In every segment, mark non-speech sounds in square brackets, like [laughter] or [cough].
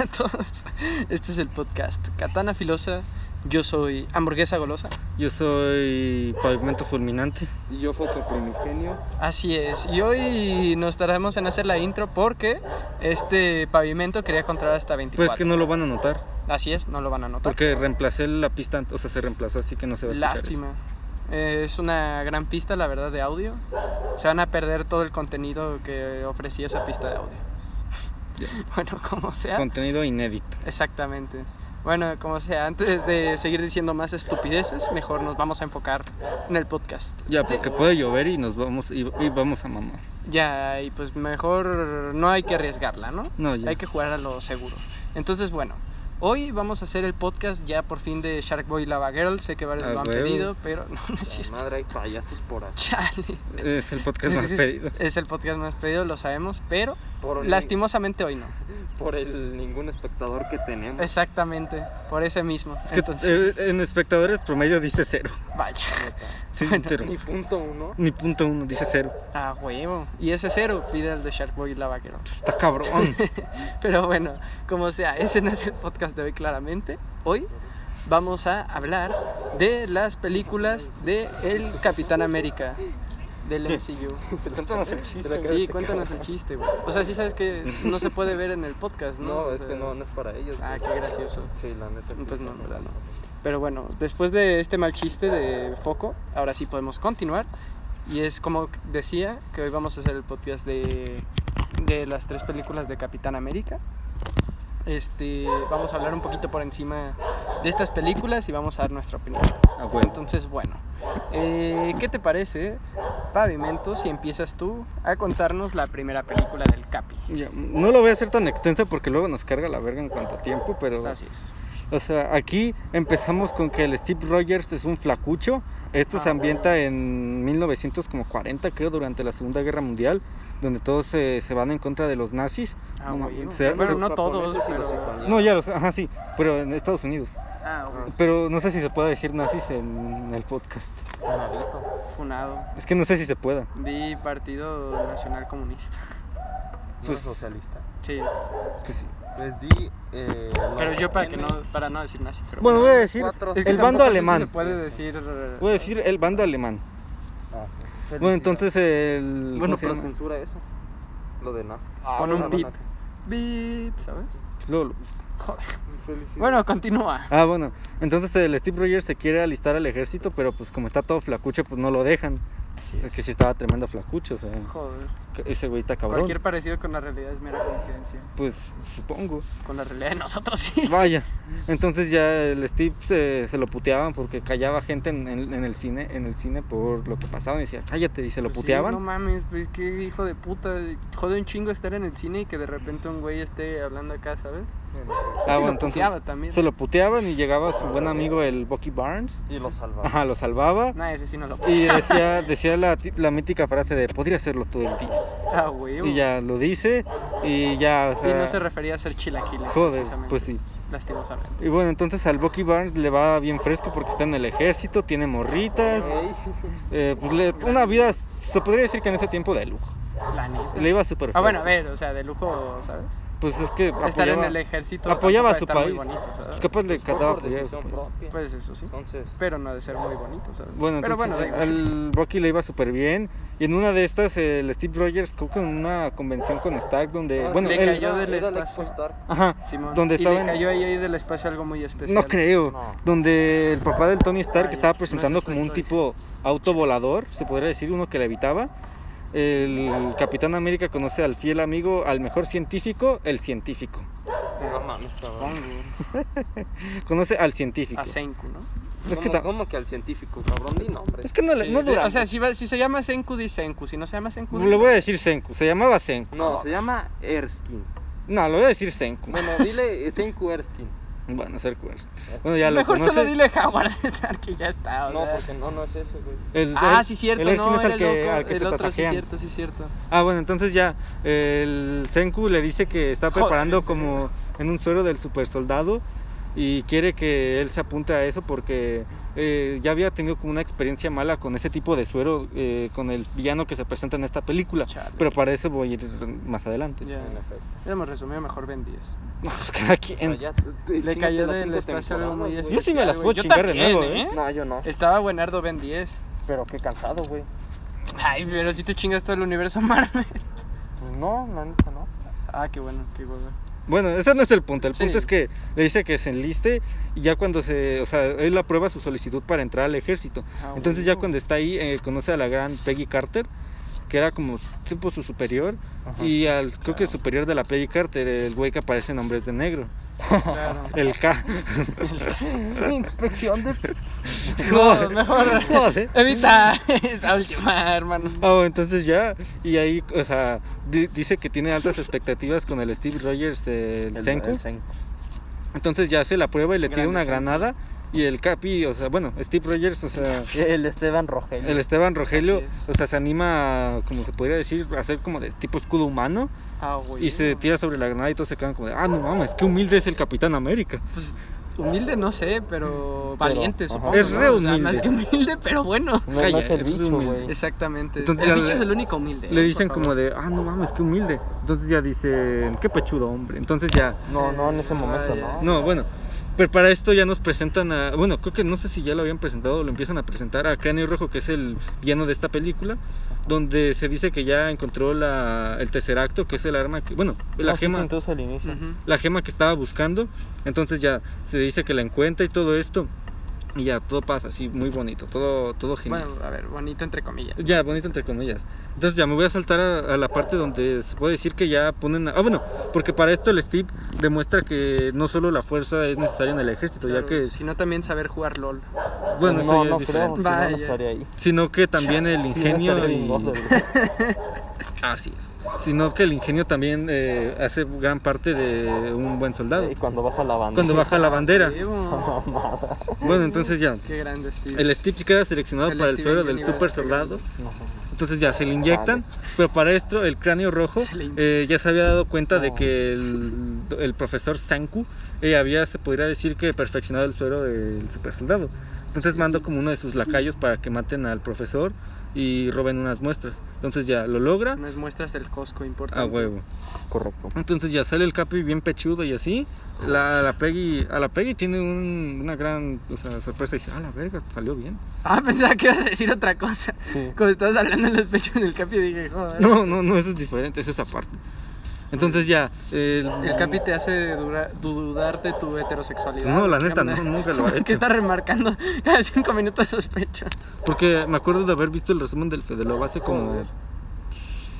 a todos. Este es el podcast Katana Filosa. Yo soy Hamburguesa Golosa. Yo soy Pavimento Fulminante. Y yo foto primigenio. Así es. Y hoy nos tardamos en hacer la intro porque este pavimento quería contar hasta 24. Pues que no lo van a notar. Así es, no lo van a notar. Porque reemplacé la pista, o sea, se reemplazó, así que no se va a escuchar Lástima. Eh, Es una gran pista, la verdad, de audio. Se van a perder todo el contenido que ofrecía esa pista de audio. [laughs] Bueno, como sea. Contenido inédito. Exactamente. Bueno, como sea, antes de seguir diciendo más estupideces, mejor nos vamos a enfocar en el podcast. Ya, porque puede llover y nos vamos y, y vamos a mamar. Ya, y pues mejor no hay que arriesgarla, ¿no? No, ya. Hay que jugar a lo seguro. Entonces, bueno, hoy vamos a hacer el podcast ya por fin de Shark Boy Lava Girl. Sé que varios Ah, lo han huevo. pedido, pero [laughs] no, no es La cierto. madre, hay payasos por aquí. Chale. Es el podcast más [laughs] pedido. Es el podcast más pedido, lo sabemos, pero Por lastimosamente hoy no. [laughs] Por el ningún espectador que tenemos. Exactamente, por ese mismo. Es que Entonces, eh, en espectadores promedio dice cero. vaya. [laughs] Sí, Bueno, pero Ni punto uno. ni punto uno, dice cero. Ah, huevo. Y ese cero pide el de Shark Boy Lava Girl. Está cabrón. [laughs] Pero bueno, como sea, ese no es el podcast de hoy claramente. Hoy vamos a hablar de las películas de El Capitán América del. MCU. [laughs] Cuéntanos el chiste. Pero Sí, cuéntanos el chiste, güey. O sea, sí sabes que no se puede ver en el podcast, ¿no? No, O es sea, que no, no es para ellos. Ah, qué gracioso. Sí, la neta. sí Pues no, verdad, no. Pero bueno, después de este mal chiste de foco, ahora sí podemos continuar. Y es como decía, que hoy vamos a hacer el podcast de, de las tres películas de Capitán América. Este, vamos a hablar un poquito por encima de estas películas y vamos a dar nuestra opinión. Ah. Entonces, bueno, eh, ¿qué te parece, Pavimento, si empiezas tú a contarnos la primera película del Capi? No lo voy a hacer tan extensa porque luego nos carga la verga en cuanto a tiempo, pero... Así es. O sea, aquí empezamos con que el Steve Rogers es un flacucho. Esto se Ah. ambienta en 1940, creo, durante la Segunda Guerra Mundial, donde todos se, se van en contra de los nazis. Ah, No, se- bueno, se- no todos, pero... No, ya los, ajá, sí, pero en Estados Unidos. Ah, güey. Pero no sé si se puede decir nazis en el podcast. Funadito. Funado. Es que no sé si se pueda. Di Partido Nacional Comunista. Pues- es socialista. Sí, Pues sí. Pues di. Eh, pero yo para que no para no decir nazi, pero Bueno, voy a decir Cuatro, el bando sé si alemán. se puede decir Voy a decir el bando alemán. Ah, Bueno, entonces el... Bueno, ¿cómo se pero llama? censura eso. Lo de nazi. Pon un pip. bip, ¿sabes? Luego lo- Joder. Bueno, continúa. Ah, bueno. Entonces el Steve Rogers se quiere alistar al ejército, pero pues como está todo flacucho, pues no lo dejan. Así Es que sí estaba tremendo flacucho, o sea, Joder. ese güey está cabrón. Cualquier parecido con la realidad es mera coincidencia. Pues supongo. Con la realidad de nosotros sí. Vaya. [laughs] Entonces ya el Steve se, se lo puteaban porque callaba gente en, en- en el cine, en el cine por lo que pasaba y decía, cállate, y se lo Pues sí, puteaban. no mames, pues qué hijo de puta. Jode un chingo estar en el cine y que de repente un güey esté hablando acá, ¿sabes? Bueno, Ah, sí, bueno, lo entonces puteaba también. se lo puteaban y llegaba su buen amigo el Bucky Barnes. Y lo salva. Ajá, lo salvaba. Nah, ese sí no lo Y puteaba. decía, la, la mítica frase de podría hacerlo todo el [laughs] día. Ah, güey. Y ya lo dice y ya. o Y no se refería a ser chilaquiles. Joder, pues sí. Lastimosamente. Y bueno, entonces al Bucky Barnes le va bien fresco porque está en el ejército, tiene morritas. Eh, pues le- una vida, se podría decir que en ese tiempo de lujo. La neta. Le iba súper Ah, bueno, a ver, o sea, de lujo, ¿sabes? Pues es que Estar en apoyaba- el ejército. apoyaba a su país. Muy bonito, ¿sabes? pues capaz le por apoyar. Pues eso sí. Entonces, Pero no ha de ser muy bonito, ¿sabes? Bueno, Pero bueno, entonces al Bucky le iba súper bien. Y en una de estas, el Steve Rogers, creo que en una convención con Stark, donde. Ah, bueno, le él- cayó del espacio. Ajá, Simón. donde y estaba le cayó ahí, ahí del espacio algo muy especial. No creo. No. Donde el papá del Tony Stark Ah, estaba No presentando es esta como un tipo auto volador, se podría decir, uno que le evitaba. El Capitán América conoce al fiel amigo, al mejor científico, el científico. No mames, cabrón. [laughs] Conoce al científico. A Senku, ¿no? Es que ¿Cómo, ta- cómo que al científico, cabrón? Di nombre. Es que no, le- Sí, no dura. o sea, si, va- si se llama Senku, di Senku. Si no se llama Senku, di- le voy a decir Senku, se llamaba Senku. No, se llama Erskine. No, le voy a decir Senku. Bueno, dile Senku Erskine. Bueno, Senku es. Bueno, ya lo Mejor conoce. solo dile Howard [laughs] que ya está. o No, sea. porque no, no es ese, güey. El- Ah, el- sí, cierto, el no, es el que, loco. al que el se otro, sí, cierto, sí, cierto. Ah, bueno, entonces ya el Senku le dice que está Joder, preparando como en un suero del super soldado y quiere que él se apunte a eso porque eh, ya había tenido como una experiencia mala con ese tipo de suero, eh, con el villano que se presenta en esta película. Chale. Pero para eso voy a ir más adelante. Ya. Ya hemos resumido mejor Ben 10. [laughs] No, pues cada quien. O sea, ya te- te Le cayó del espacio algo muy güey. Yo sí me las puedo. Yo chingar de nuevo, ¿eh? No, yo no. Estaba buenardo Ben 10. Pero qué cansado, güey. Ay, pero si te chingas todo el universo Marvel. No, la neta no. Ah, qué bueno, qué hueva. Bueno, ese no es el punto. El Sí. punto es que le dice que se enliste y ya cuando se. O sea, él aprueba su solicitud para entrar al ejército. Ah, Entonces, ya cuando está ahí, eh, conoce a la gran Peggy Carter, que era como tipo su superior. Ajá. Y al, creo que superior de la Peggy Carter, el güey que aparece en Hombres de Negro. Claro. [laughs] El K. Inspección de. [laughs] No, mejor [laughs] Joder. evita esa última, hermano. Ah, entonces ya, y ahí, o sea, di- dice que tiene altas expectativas con el Steve Rogers, eh, el Senku. Entonces ya hace la prueba y le tira una Senku. granada. Y el Capi, o sea, bueno, Steve Rogers, o sea, El Esteban Rogelio. el Esteban Rogelio, es. o sea, se anima, a, como se podría decir, a hacer como de tipo escudo humano. Ah, güey. Y se tira sobre la granada y todos se quedan como de, ah, no mames, qué humilde es el Capitán América. Pues humilde no sé, pero valiente ajá. supongo. Es ¿no? re O sea, humilde. más que humilde, pero bueno. No, es el bicho, güey. Exactamente. Entonces el bicho le- es el único humilde. Le ¿eh? dicen como de, ah, no mames, qué humilde. Entonces ya dicen, qué pechudo hombre. Entonces ya, No, no, en ese momento no. No, bueno, pero para esto ya nos presentan a. Bueno, creo que no sé si ya lo habían presentado o lo empiezan a presentar a Cráneo Rojo, que es el villano de esta película, donde se dice que ya encontró la, el Tesseracto, que es el arma que. Bueno, la No, sí, gema. sí, entonces al inicio. Ujú. La gema que estaba buscando. Entonces ya se dice que la encuentra y todo esto. Y ya todo pasa así, muy bonito, todo, todo genial. Bueno, a ver, bonito entre comillas. Ya, bonito entre comillas. Entonces ya me voy a saltar a, a la parte donde se puede decir que ya ponen... a- Ah, bueno, porque para esto el Steve demuestra que no solo la fuerza es necesaria en el ejército, ya que... Sino también saber jugar LOL. Bueno, eso no, ya no es creo, si no, no ahí. Sino que también el ingenio... y-. [laughs] Así es. Sino que el ingenio también eh, hace gran parte de un buen soldado. Y cuando baja la banda. Cuando baja la bandera. [laughs] Bueno, entonces ya... Qué grande Steve. El Steve queda seleccionado El para el Steven suero del super soldado. Entonces ya se le inyectan, pero para esto el cráneo rojo eh, ya se había dado cuenta de que el, el profesor Sanku eh, había, se podría decir que perfeccionado el suero del super soldado. Entonces mandó como uno de sus lacayos para que maten al profesor y roben unas muestras. Entonces ya lo logra Unas muestras del Costco importante. a huevo. Correcto. Entonces ya sale el Capi bien pechudo y así. La, la Peggy, a la Peggy tiene un- una gran o sea, sorpresa y dice, ah, la verga, salió bien. Ah, [laughs] pensaba que ibas a decir otra cosa. Sí. Cuando estabas hablando de los pechos del Capi dije, joder. No, no, no, eso es diferente, eso es aparte. Entonces ya... el- El Capi te hace dura- dudar de tu heterosexualidad. No, la ¿Qué neta, no, nunca lo ha [laughs] ¿Qué hecho. está remarcando [laughs] cada cinco minutos sus pechos? Porque me acuerdo de haber visto el resumen del Fede Lobo hace como.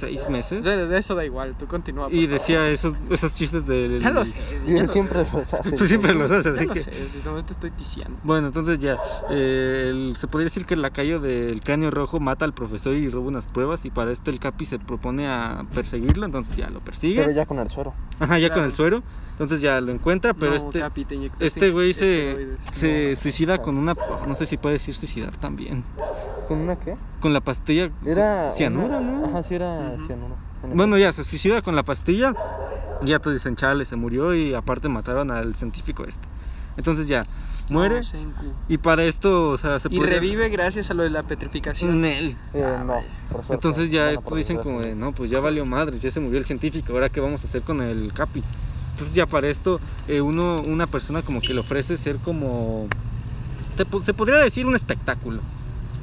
Seis meses. sea, de eso da igual, tú continúa. Y favor. decía esos, esos chistes del... [laughs] Ya lo sé. Y él lo siempre los hace. Pues siempre los hace, así ya lo que... sé, si no te estoy diciendo. Bueno, entonces ya, eh, el- se podría decir que el lacayo del cráneo rojo mata al profesor y roba unas pruebas y para esto el Capi se propone a perseguirlo, entonces ya lo persigue. Pero ya con el suero. Ajá, ya con Claro. el suero, entonces ya lo encuentra, pero no, este... Capi, Este güey se, se suicida con una... No sé si puede decir suicidar también. ¿Con una qué? Con la pastilla Era. cianura, una- ¿no? Ajá, sí, era Ujú. cianura. En Bueno, ya se suicida con la pastilla. Y ya todos dicen, chale, se murió y aparte mataron al científico este. Entonces ya, muere. No, Senku. Y para esto, o sea, se Y podría- revive gracias a lo de la petrificación. Nel. Eh, no, por suerte. Entonces ya Bueno, esto dicen como de, no, pues ya valió madres, ya se murió el científico, ahora qué vamos a hacer con el Capi. Entonces ya para esto, eh, uno, una persona como que le ofrece ser como, te se podría decir un espectáculo.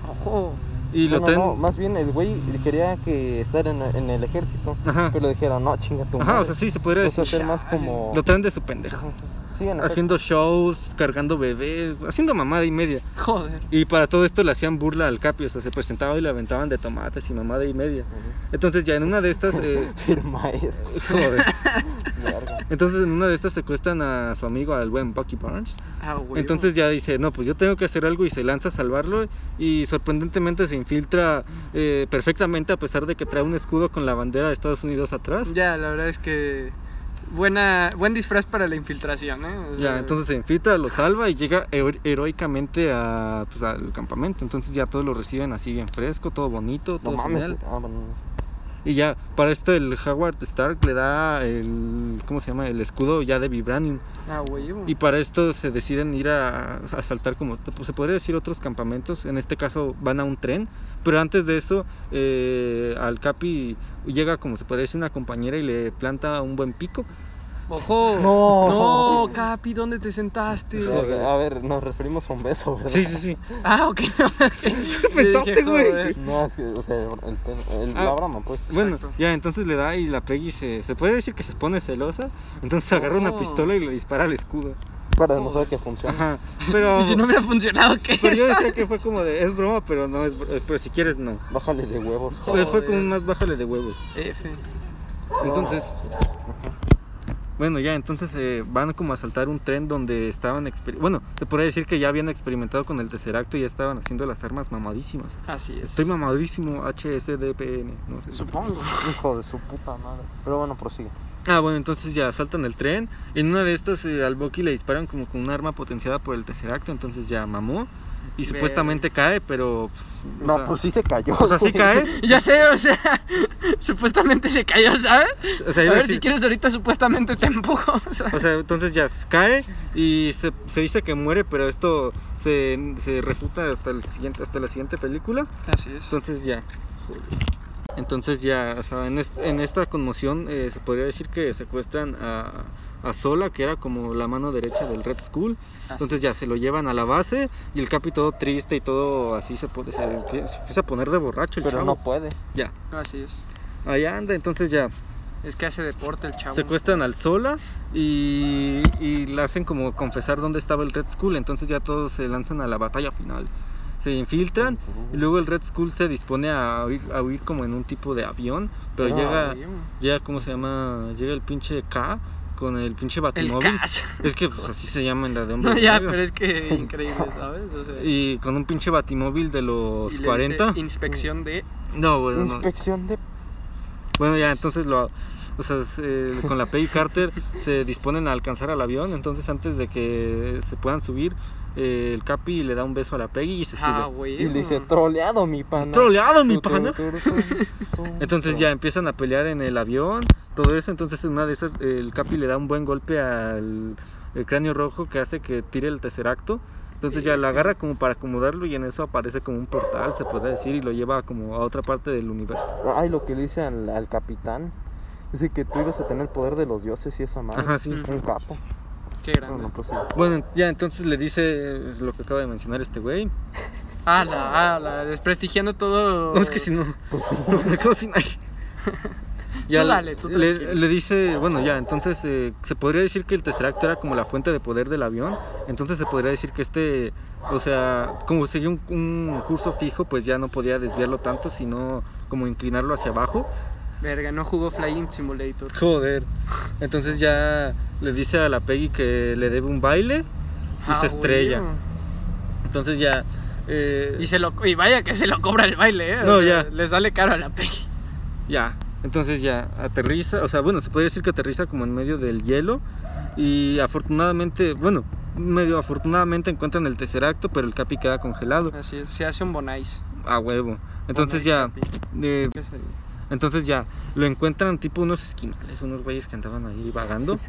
Ojo. Y lo no, no, más bien el güey quería que estar en, en el ejército. Ajá. Pero le dijeron, no, chinga tu Ajá, o madre. sea, sí, se podría decir. más como. Lo traen de su pendejo. Sí, efecto. Haciendo shows, cargando bebés, haciendo mamada y media. Joder. Y para todo esto le hacían burla al Capi, o sea, se presentaba y le aventaban de tomates y mamada y media. Entonces ya en una de estas, eh, [laughs] Firma eso. joder. [laughs] Entonces en una de estas secuestran a su amigo, al buen Bucky Barnes. Ah, güey. Entonces ya dice, no, pues yo tengo que hacer algo y se lanza a salvarlo. Y sorprendentemente se infiltra eh, perfectamente a pesar de que trae un escudo con la bandera de Estados Unidos atrás. Ya, la verdad es que. Buena, buen disfraz para la infiltración, ¿eh? O sea, Ya, entonces se infiltra, lo salva y llega hero- heroicamente a, pues, al campamento. Entonces ya todos lo reciben así bien fresco, todo bonito, No todo mames. no sé. Y ya, para esto el Howard Stark le da el, ¿cómo se llama? El escudo ya de Vibranium. Ah, huevo. Y para esto se deciden ir a, a saltar como, pues, se podría decir otros campamentos. En este caso van a un tren. Pero antes de eso, eh, al Capi llega como se podría decir una compañera y le planta un buen pico. ¡Ojo! No. No, Capi, ¿dónde te sentaste? A ver, nos referimos a un beso, ¿verdad? Sí, sí, sí. Ah, ok. [laughs] [laughs] ¿Qué pensaste, güey? No, es que, o sea, el, el, Ah, la broma, pues. Bueno, Exacto. ya entonces le da y la Peggy se, se puede decir que se pone celosa. Entonces agarra una Oh. pistola y le dispara al escudo. Para demostrar que funciona. Ajá. Pero, [laughs] Y si no hubiera funcionado, ¿qué pero yo es? decía que fue como de, es broma, pero no es pero si quieres no. Bájale de huevos. Fue, como más bájale de huevos. F. Entonces, bueno, ya entonces eh, van como a saltar un tren donde estaban, exper- bueno, se podría decir que ya habían experimentado con el Tesseracto y ya estaban haciendo las armas mamadísimas. Así es. Estoy mamadísimo, HSDPN, no sé. Supongo. Hijo de su puta madre. Pero bueno, prosigue. Ah, bueno, entonces ya saltan el tren. En una de estas eh, al Bucky le disparan como con un arma potenciada por el Tesseracto, entonces ya mamó. Y Ver. supuestamente cae, pero... pues, No, sea, pues sí se cayó. O sea, sí cae. [laughs] Ya sé, o sea, [laughs] supuestamente se cayó, ¿sabes? O sea, A ver, decir- si quieres ahorita supuestamente te empujo. [laughs] O sea, O sea, entonces ya cae y se, se dice que muere, pero esto se, se refuta hasta, el siguiente, hasta la siguiente película. así es. Entonces ya. Entonces ya, o sea, en, est- en esta conmoción eh, se podría decir que secuestran a, a Sola, que era como la mano derecha del Red Skull. Entonces es. ya se lo llevan a la base y el Capi todo triste y todo así se, pone, se, empie- se empieza a poner de borracho el Pero chavo. no puede. Ya, Así es. allá anda, entonces ya Es que hace deporte el chavo. secuestran al Sola y, y le hacen como confesar dónde estaba el Red Skull. Entonces ya todos se lanzan a la batalla final. Se infiltran y luego el Red Skull se dispone a huir, a huir como en un tipo de avión. Pero Ah, llega, güey. llega, ¿cómo se llama? Llega el pinche K con el pinche El batimóvil. caso. Es que pues, así se llama en la de hombre. No, ya, pero es que [laughs] increíble, ¿sabes? O sea, Y con un pinche batimóvil de los y le 40. dice, inspección de. No, bueno, no. Inspección de. Bueno, ya, entonces lo. O sea, se- con la Peggy Carter se disponen a alcanzar al avión. Entonces, antes de que se puedan subir, eh, el Capi le da un beso a la Peggy y se Ah, sube. güey. Y le dice, troleado mi pana. ¡Troleado, mi pana! Entonces ya empiezan a pelear en el avión, todo eso. Entonces, en una de esas, el Capi le da un buen golpe al el cráneo rojo que hace que tire el tesseracto. Entonces ya lo agarra como para acomodarlo y en eso aparece como un portal, se puede decir, y lo lleva como a otra parte del universo. Ay, lo que le dice al, al capitán. Dice que tú ibas a tener el poder de los dioses y esa madre. Ajá, sí. Un capo. Qué grande. Bueno, pues. Bueno, ya entonces le dice lo que acaba de mencionar este güey. [laughs] Ah, la, ah, la, desprestigiando todo. No, es que si no, [laughs] me quedo sin aire. Ya Tú dale, tú le, le dice, bueno, ya, entonces eh, se podría decir que el Tesseract era como la fuente de poder del avión. Entonces se podría decir que este, o sea, como seguía un, un curso fijo, pues ya no podía desviarlo tanto, sino como inclinarlo hacia abajo. Verga, no jugó Flying Simulator. Joder. Entonces ya le dice a la Peggy que le debe un baile y Ah, se estrella. Entonces ya. eh, Y, se lo, y vaya que se lo cobra el baile, ¿eh? O No, sea, ya. Le sale caro a la Peggy. Ya, entonces ya aterriza, o sea, bueno, se puede decir que aterriza como en medio del hielo y afortunadamente, bueno, medio afortunadamente encuentran el Tesseracto, pero el Capi queda congelado Así es, se hace un bonais. a huevo. Entonces Bonais, ya, eh. Entonces ya lo encuentran tipo unos esquimales, unos güeyes que andaban ahí vagando. [laughs]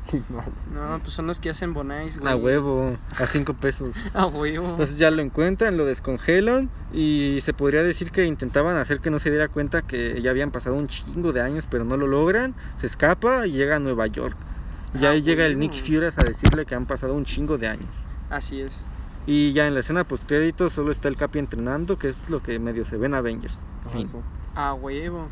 No, pues son los que hacen bonais, güey. a huevo, a cinco pesos. [laughs] A huevo. Entonces ya lo encuentran, lo descongelan y se podría decir que intentaban hacer que no se diera cuenta que ya habían pasado un chingo de años, pero no lo logran. Se escapa y llega a Nueva York. Y Ah, ahí llega el. Nick Fury a decirle que han pasado un chingo de años. Así es. Y ya en la escena post crédito solo está el Capi entrenando, que es lo que medio se ve en Avengers. Fin. A huevo.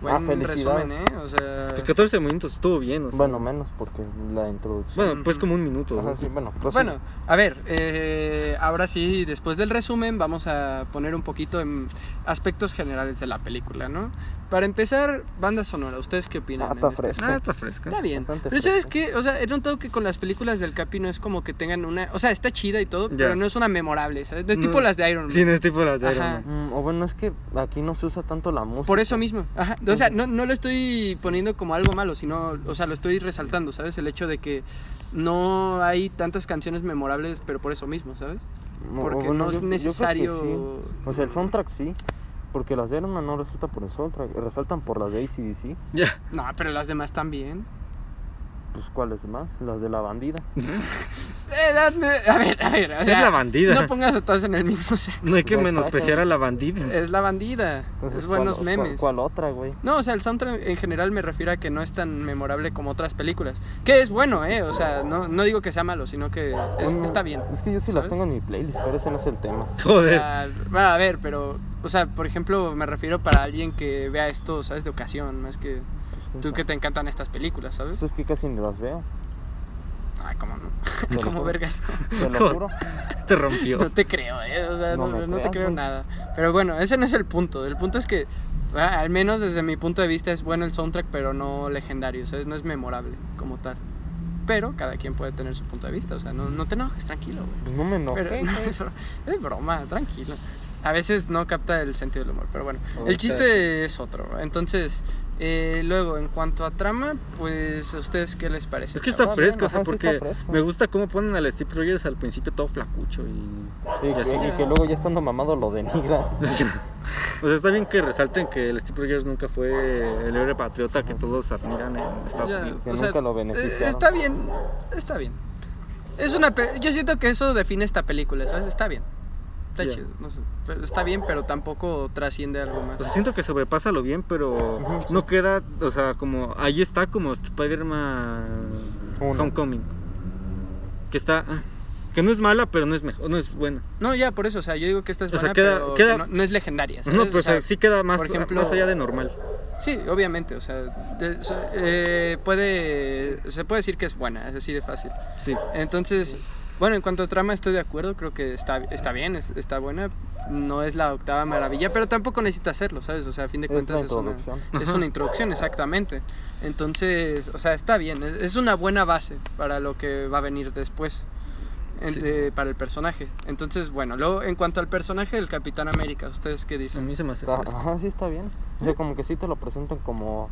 Ah, Buen felicidades. resumen, ¿eh? O sea. Pues 14 minutos estuvo bien. o sea. Bueno, menos porque la introducción. Bueno, pues como un minuto. Ajá, sí, bueno. Bueno, a ver, eh, ahora sí, después del resumen, vamos a poner un poquito en aspectos generales de la película, ¿no? Para empezar, banda sonora, ¿ustedes qué opinan? Ah, está este fresca. Ah, está fresca. Está bien. Bastante Pero ¿sabes qué? O sea, he notado que con las películas del Capi no es como que tengan una... O sea, está chida y todo, pero no es una memorable, ¿sabes? No es No. tipo las de Iron Man. Sí, no es tipo las de Iron. Man. Mm, o bueno, es que aquí no se usa tanto la música. Por eso mismo. Ajá. O sea, no, no lo estoy poniendo como algo malo, sino, o sea, lo estoy resaltando, ¿sabes? El hecho de que no hay tantas canciones memorables, pero por eso mismo, ¿sabes? O Porque bueno, no es yo- yo necesario... sí. O sea, el soundtrack sí. Porque las de Iron Man no resaltan por el soundtrack, resaltan por las de ACDC. Ya. No, pero las demás también. Pues, ¿cuáles más? Las de la bandida. [laughs] Eh, a ver, a ver, o Es la bandida. No pongas a todos en el mismo set. No hay que No, menospreciar a la bandida. Es la bandida. Entonces, es buenos ¿cuál- memes. ¿cuál, cuál otra, güey? No, o sea, el soundtrack en general me refiero a que no es tan memorable como otras películas. Que es bueno, ¿eh? O sea, no, no digo que sea malo, sino que es- está bien. Es que yo sí ¿sabes? las tengo en mi playlist, pero ese no es el tema. Joder. Bueno, a ver, pero, o sea, por ejemplo, me refiero para alguien que vea esto, ¿sabes? De ocasión, más que tú que te encantan estas películas, ¿sabes? Pues es que casi ni las veo. Ay, cómo no. [laughs] juro. vergas. Te lo juro. [laughs] Te rompió. No te creo, ¿eh? O sea, No no, no te creo nada. Pero bueno, ese no es el punto. El punto es que, ah, al menos desde mi punto de vista, es bueno el soundtrack, pero no legendario, ¿sabes? No es memorable como tal. Pero cada quien puede tener su punto de vista, o sea, no, no te enojes, tranquilo, güey. Pues no me enojé. Pero, [laughs] güey. es broma, tranquilo. A veces no capta el sentido del humor, pero bueno. Ok. El chiste es otro. Entonces, eh, luego, en cuanto a trama, pues, ¿a ustedes qué les parece? Es que está Está fresco, o sea, sí porque me gusta cómo ponen al Steve Rogers al principio todo flacucho y... Y, y así. que, y que luego ya estando mamado lo denigra. [laughs] O sea, está bien que resalten que el Steve Rogers nunca fue el héroe patriota que todos admiran en Estados Ya, Unidos. Que o sea, nunca lo eh, beneficiaron. Está bien, está bien. Es una pe- yo siento que eso define esta película, ¿sabes? Está bien. Está Ya. chido, no sé. Pero está bien, pero tampoco trasciende algo más. O sea, siento que sobrepasa lo bien, pero no queda, o sea, como ahí está como Spider-Man. Homecoming. Que está, ah, que no es mala, pero no es mejor, no es buena. No, ya, por eso, o sea, yo digo que esta es O sea, buena, queda- pero queda- que no, no es legendaria, ¿sabes? No, pero o sea, sea, sí queda más, por ejemplo- más allá de normal. Sí, obviamente, o sea, de- so- eh, puede, se puede decir que es buena, es así de fácil. Sí. Entonces, bueno, en cuanto a trama estoy de acuerdo, creo que está, está bien, es- está buena. No es la octava maravilla, pero tampoco necesita hacerlo, ¿sabes? O sea, a fin de Es cuentas es una, introducción. es una introducción, exactamente. Entonces, o sea, está bien, es es una buena base para lo que va a venir después. en- Sí. de- para el personaje. Entonces, bueno, luego en cuanto al personaje del Capitán América, ¿ustedes qué A dicen? mí se me hace Está- ajá, sí está bien. O sea, como que sí te lo presentan como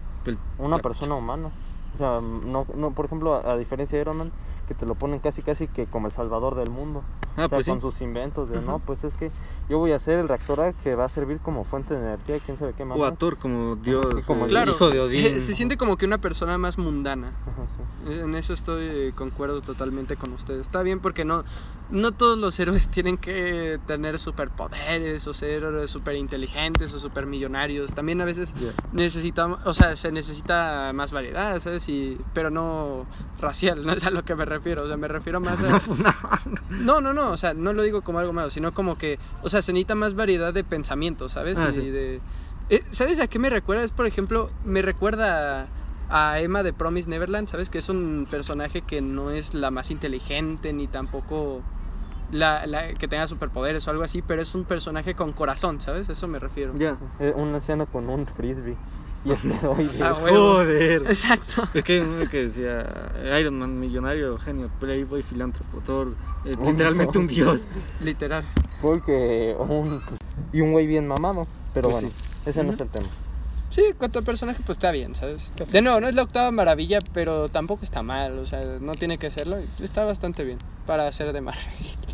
una persona humana. O sea, no, no por ejemplo, a, a diferencia de Iron Man, que te lo ponen casi casi que como el salvador del mundo. Ah, o sea, pues sí. con sus inventos de, no, pues es que yo voy a ser el reactor A que va a servir como fuente de energía, quién sabe qué más. O a Thor como Dios, Sí, como eh, el Claro, hijo de Odín. se siente como que una persona más mundana. Ajá, sí. En eso estoy eh, concuerdo totalmente con ustedes. Está bien porque no, no todos los héroes [laughs] tienen que tener superpoderes o ser super inteligentes o super millonarios. También a veces necesitamos, o sea, se necesita más variedad, ¿sabes? Y, pero no racial, [laughs] no es a lo que me refiero. O sea, me refiero más a... [laughs] No, no, no, o sea, no lo digo como algo malo, sino como que, o sea, se necesita más variedad de pensamiento, ¿sabes? Ah, y sí. de... Eh, ¿Sabes a qué me recuerda? Es, por ejemplo, me recuerda a Emma de Promise Neverland, ¿sabes? Que es un personaje que no es la más inteligente ni tampoco la, la- que tenga superpoderes o algo así, pero es un personaje con corazón, ¿sabes? A Eso me refiero. Ya. Eh, Un anciano con un frisbee y esteroides. Ah. Joder. Exacto. Es que hay uno que decía Iron Man, millonario, genio, playboy, filántropo, eh, literalmente un dios. Literal. Porque un. Y un güey bien mamado. Pero Pues bueno, ese no es el tema. Sí, cuanto al personaje, pues está bien, ¿sabes? De nuevo, no es la octava maravilla, pero tampoco está mal, o sea, no tiene que serlo. y Está bastante bien para ser de Marvel.